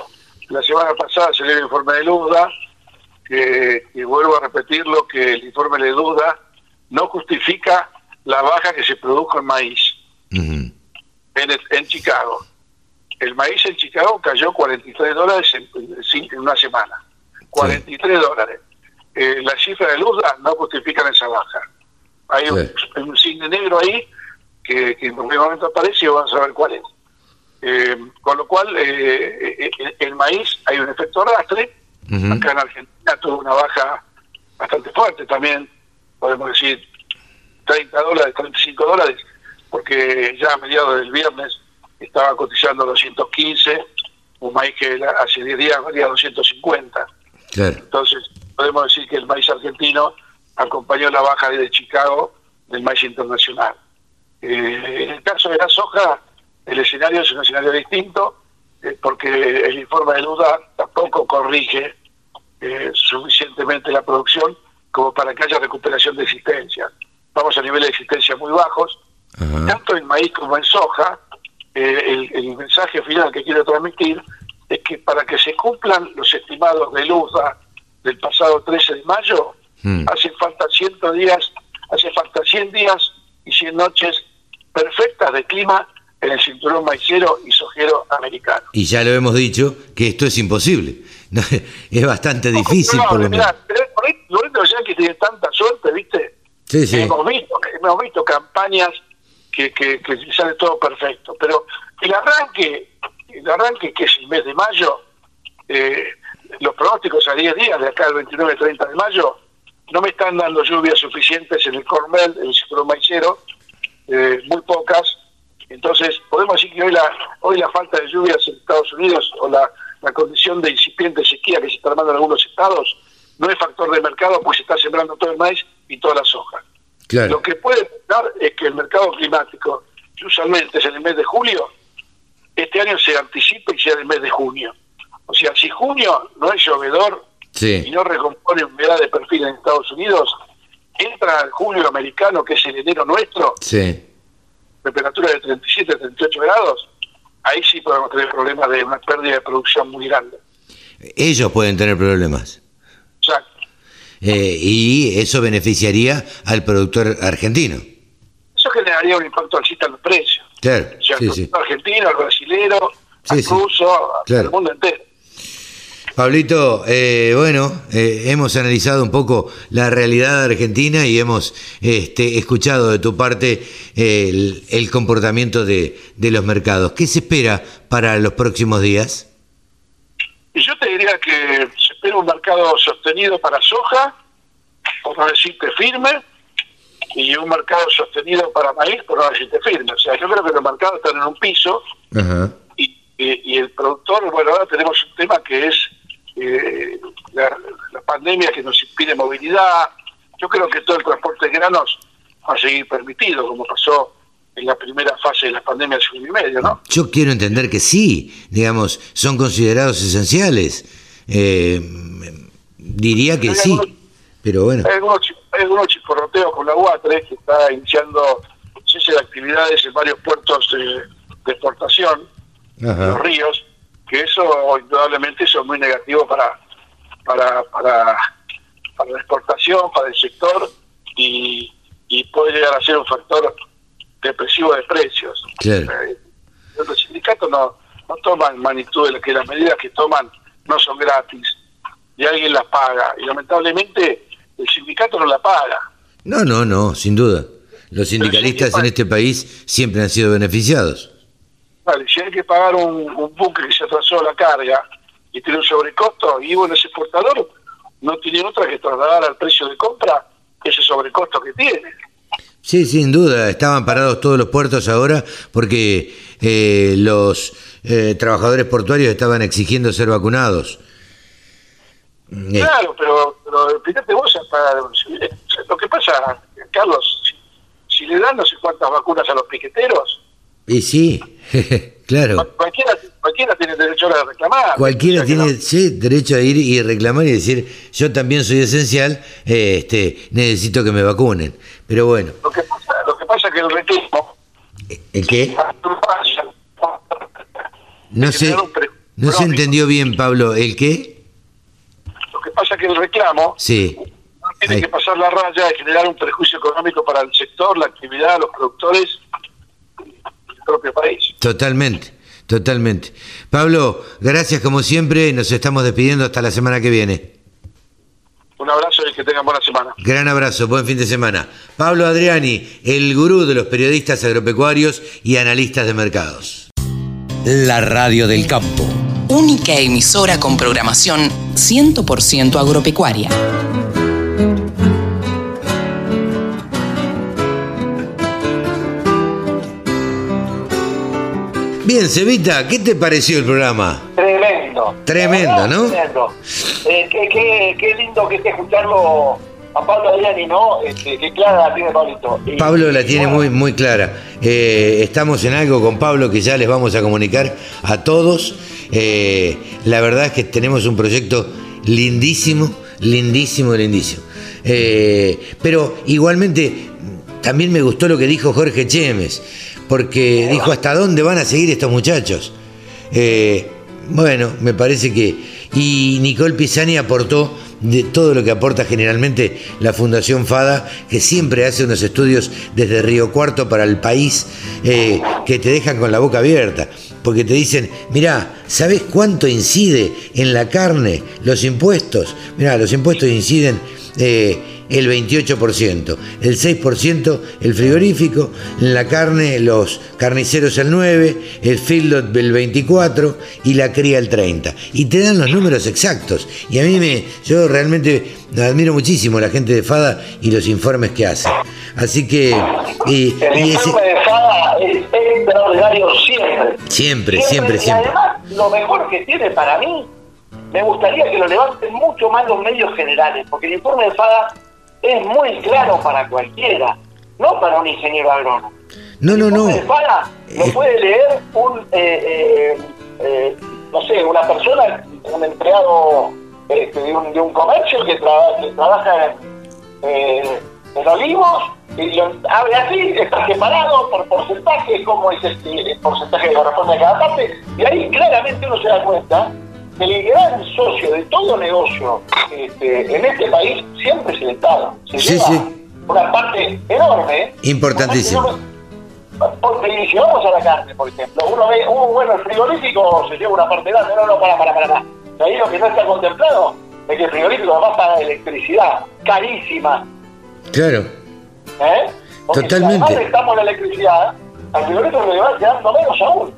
la semana pasada salió el informe de Luda, que, y vuelvo a repetirlo, que el informe de Duda no justifica la baja que se produjo en maíz en, el- en Chicago. El maíz en Chicago cayó 43 dólares en, en en una semana. 43 dólares. Eh, la cifra de Luda no justifican esa baja. Hay un, un signo negro ahí que, que en cualquier momento aparece y vamos a ver cuál es. Eh, con lo cual, eh, eh, el maíz hay un efecto arrastre. Acá en Argentina tuvo una baja bastante fuerte también, podemos decir 30 dólares, 35 dólares, porque ya a mediados del viernes estaba cotizando 215, un maíz que hace 10 días valía 250. Entonces, podemos decir que el maíz argentino acompañó la baja desde Chicago del maíz internacional. Eh, en el caso de la soja, el escenario es un escenario distinto, eh, porque el informe de duda tampoco corrige eh, suficientemente la producción como para que haya recuperación de existencia. Vamos a niveles de existencia muy bajos, tanto en maíz como en soja. El, el, mensaje final que quiero transmitir es que para que se cumplan los estimados de LUDA del pasado 13 de mayo, hmm. hace falta 100 días, hace falta 100 días y 100 noches perfectas de clima en el cinturón maicero y sojero americano. Y ya lo hemos dicho que esto es imposible. es bastante difícil, por lo menos. Por ahí, los Yankees tienen tanta suerte, ¿viste? Hemos visto, hemos visto campañas que, que, que sale todo perfecto. Pero el arranque, el arranque que es el mes de mayo, eh, los pronósticos a 10 días, de acá al 29-30 de mayo, no me están dando lluvias suficientes en el Cormel, en el cinturón maicero, eh, muy pocas. Entonces, podemos decir que hoy la, hoy la falta de lluvias en Estados Unidos o la, condición de incipiente sequía que se está armando en algunos estados no es factor de mercado, pues se está sembrando todo el maíz y toda la soja. Lo que puede pasar es que el mercado climático, que usualmente es en el mes de julio, este año se anticipe y sea en el mes de junio. O sea, si junio no es llovedor y no recompone humedad de perfil en Estados Unidos, entra el julio americano, que es el enero nuestro, temperatura de 37, 38 grados, ahí sí podemos tener problemas de una pérdida de producción muy grande. Ellos pueden tener problemas. Eh, y eso beneficiaría al productor argentino. Eso generaría un impacto alcista en los precios. Claro. O sea, el argentino, al brasilero, al ruso, al mundo entero. Pablito, eh, bueno, eh, hemos analizado un poco la realidad de Argentina y hemos este, escuchado de tu parte el, comportamiento de, los mercados. ¿Qué se espera para los próximos días? yo te diría que un mercado sostenido para soja, por no decirte firme, y un mercado sostenido para maíz, por no decirte firme. O sea, yo creo que los mercados están en un piso Y, y el productor, bueno, ahora tenemos un tema que es eh, la, pandemia que nos impide movilidad. Yo creo que todo el transporte de granos va a seguir permitido, como pasó en la primera fase de la pandemia hace un y medio, ¿no? Yo quiero entender que sí, digamos, son considerados esenciales. Eh, diría que sí, pero bueno. Hay algunos, algunos chisporroteos con la UATRE que está iniciando cese de actividades en varios puertos de exportación, los ríos, que eso indudablemente eso es muy negativo para, para, para, la exportación, para el sector y, puede llegar a ser un factor depresivo de precios. Eh, los sindicatos no, no toman magnitud de las medidas que toman no son gratis y alguien las paga y lamentablemente el sindicato no la paga. No, no, no, sin duda. Los sindicalistas en este país siempre han sido beneficiados. Vale, si hay que pagar un, un buque que se atrasó la carga y tiene un sobrecosto, y bueno, ese exportador no tiene otra que trasladar al precio de compra ese sobrecosto que tiene. Sí, sin duda, estaban parados todos los puertos ahora porque eh, los eh, trabajadores portuarios estaban exigiendo ser vacunados. Eh. Claro, pero, pero fíjate vos, hasta, lo que pasa, Carlos, si le dan no sé cuántas vacunas a los piqueteros, y sí, claro. Cualquiera, cualquiera tiene derecho a reclamar. Cualquiera tiene sí, derecho a ir y reclamar y decir, yo también soy esencial, eh, este, necesito que me vacunen. Pero bueno. Lo que pasa, lo que pasa es que el reclamo... ¿El qué? No sé, no se entendió bien, Pablo. ¿El qué? Lo que pasa es que el reclamo sí. tiene que pasar la raya de generar un prejuicio económico para el sector, la actividad, los productores propio país. Totalmente, totalmente. Pablo, gracias como siempre, nos estamos despidiendo hasta la semana que viene. Un abrazo y que tengan buena semana. Gran abrazo, buen fin de semana. Pablo Adriani, el gurú de los periodistas agropecuarios y analistas de mercados. La radio del campo. Única emisora con programación 100% agropecuaria. Bien, Cevita, ¿qué te pareció el programa? Tremendo. Tremendo, ¿no? Tremendo. Eh, qué, qué, qué lindo que esté escuchando a Pablo Adriani, ¿no? Este, qué clara la tiene Pablito. Y- Pablo la tiene muy, muy clara. Eh, estamos en algo con Pablo que ya les vamos a comunicar a todos. Eh, la verdad es que tenemos un proyecto lindísimo, lindísimo, lindísimo. Pero igualmente también me gustó lo que dijo Jorge Chemes, porque dijo hasta dónde van a seguir estos muchachos. Eh, bueno, me parece que... Y Nicole Pisani aportó de todo lo que aporta generalmente la Fundación FADA, que siempre hace unos estudios desde Río Cuarto para el país, eh, que te dejan con la boca abierta, porque te dicen, mirá, ¿sabés cuánto incide en la carne los impuestos? Mirá, los impuestos inciden... eh, el 28%, el 6% el frigorífico, en la carne los carniceros el 9%, el feedlot el 24% y la cría el 30%. Y te dan los números exactos. Y a mí me, yo realmente admiro muchísimo a la gente de FADA y los informes que hace. Así que... Y, El y ese- informe de FADA es extraordinario siempre. siempre, siempre, siempre. además, lo mejor que tiene para mí, me gustaría que lo levanten mucho más los medios generales, porque el informe de FADA es muy claro para cualquiera, no para un ingeniero agrónomo. No, no, no. El FADA lo puede leer un, eh, eh, eh, no sé, una persona, un empleado este, de, un, de un comercio que, traba- que trabaja en, eh, en Olivos y lo abre así, está separado por porcentaje, como es este, el porcentaje que corresponde a cada parte, y ahí claramente uno se da cuenta el gran socio de todo negocio este, en este país siempre es el Estado. Se Sí, lleva sí. una parte enorme Importantísimo. porque si vamos a la carne, por ejemplo, uno ve, uh, bueno, el frigorífico se lleva una parte grande, no, no, para, para, para, para. Ahí lo que no está contemplado es que el frigorífico además paga electricidad, carísima, Claro, ¿eh? Porque Totalmente. Si además restamos la electricidad, al frigorífico le va quedando menos aún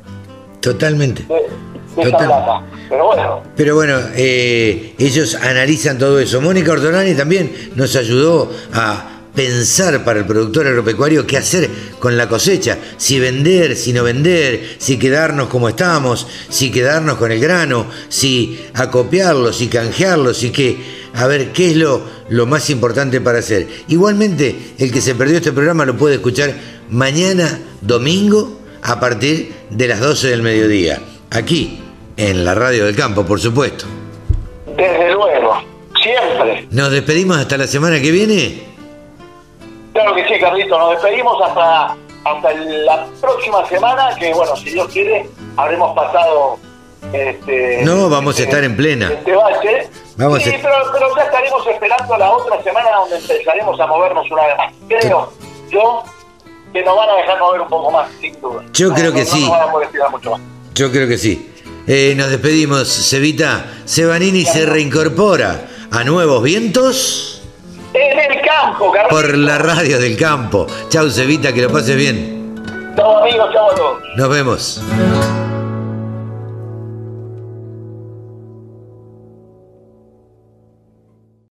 totalmente. de, de esa Total. plata. Pero bueno, Pero bueno, eh, ellos analizan todo eso. Mónica Ortonani también nos ayudó a pensar para el productor agropecuario qué hacer con la cosecha, si vender, si no vender, si quedarnos como estamos, si quedarnos con el grano, si acopiarlo, si canjearlo, si qué, a ver qué es lo, lo más importante para hacer. Igualmente, el que se perdió este programa lo puede escuchar mañana domingo a partir de las 12 del mediodía, aquí en la radio del campo, por supuesto. desde luego, siempre. Nos despedimos hasta la semana que viene. Claro que sí, Carlito, nos despedimos hasta, hasta la próxima semana, que bueno, si Dios quiere, habremos pasado este, No, vamos a estar en plena. este bache. Vamos sí, a- pero, pero ya estaremos esperando la otra semana donde empezaremos a movernos una vez más. Creo yo que nos van a dejar mover un poco más, sin duda. Yo creo que no, sí. No nos van a poder estirar mucho más. Yo creo que sí. Eh, nos despedimos, Cevita. Sebanini se reincorpora a nuevos vientos En el campo, Carlito. por la radio del campo. Chau, Cevita, que lo pases bien. Chao amigos, a todos. Nos vemos.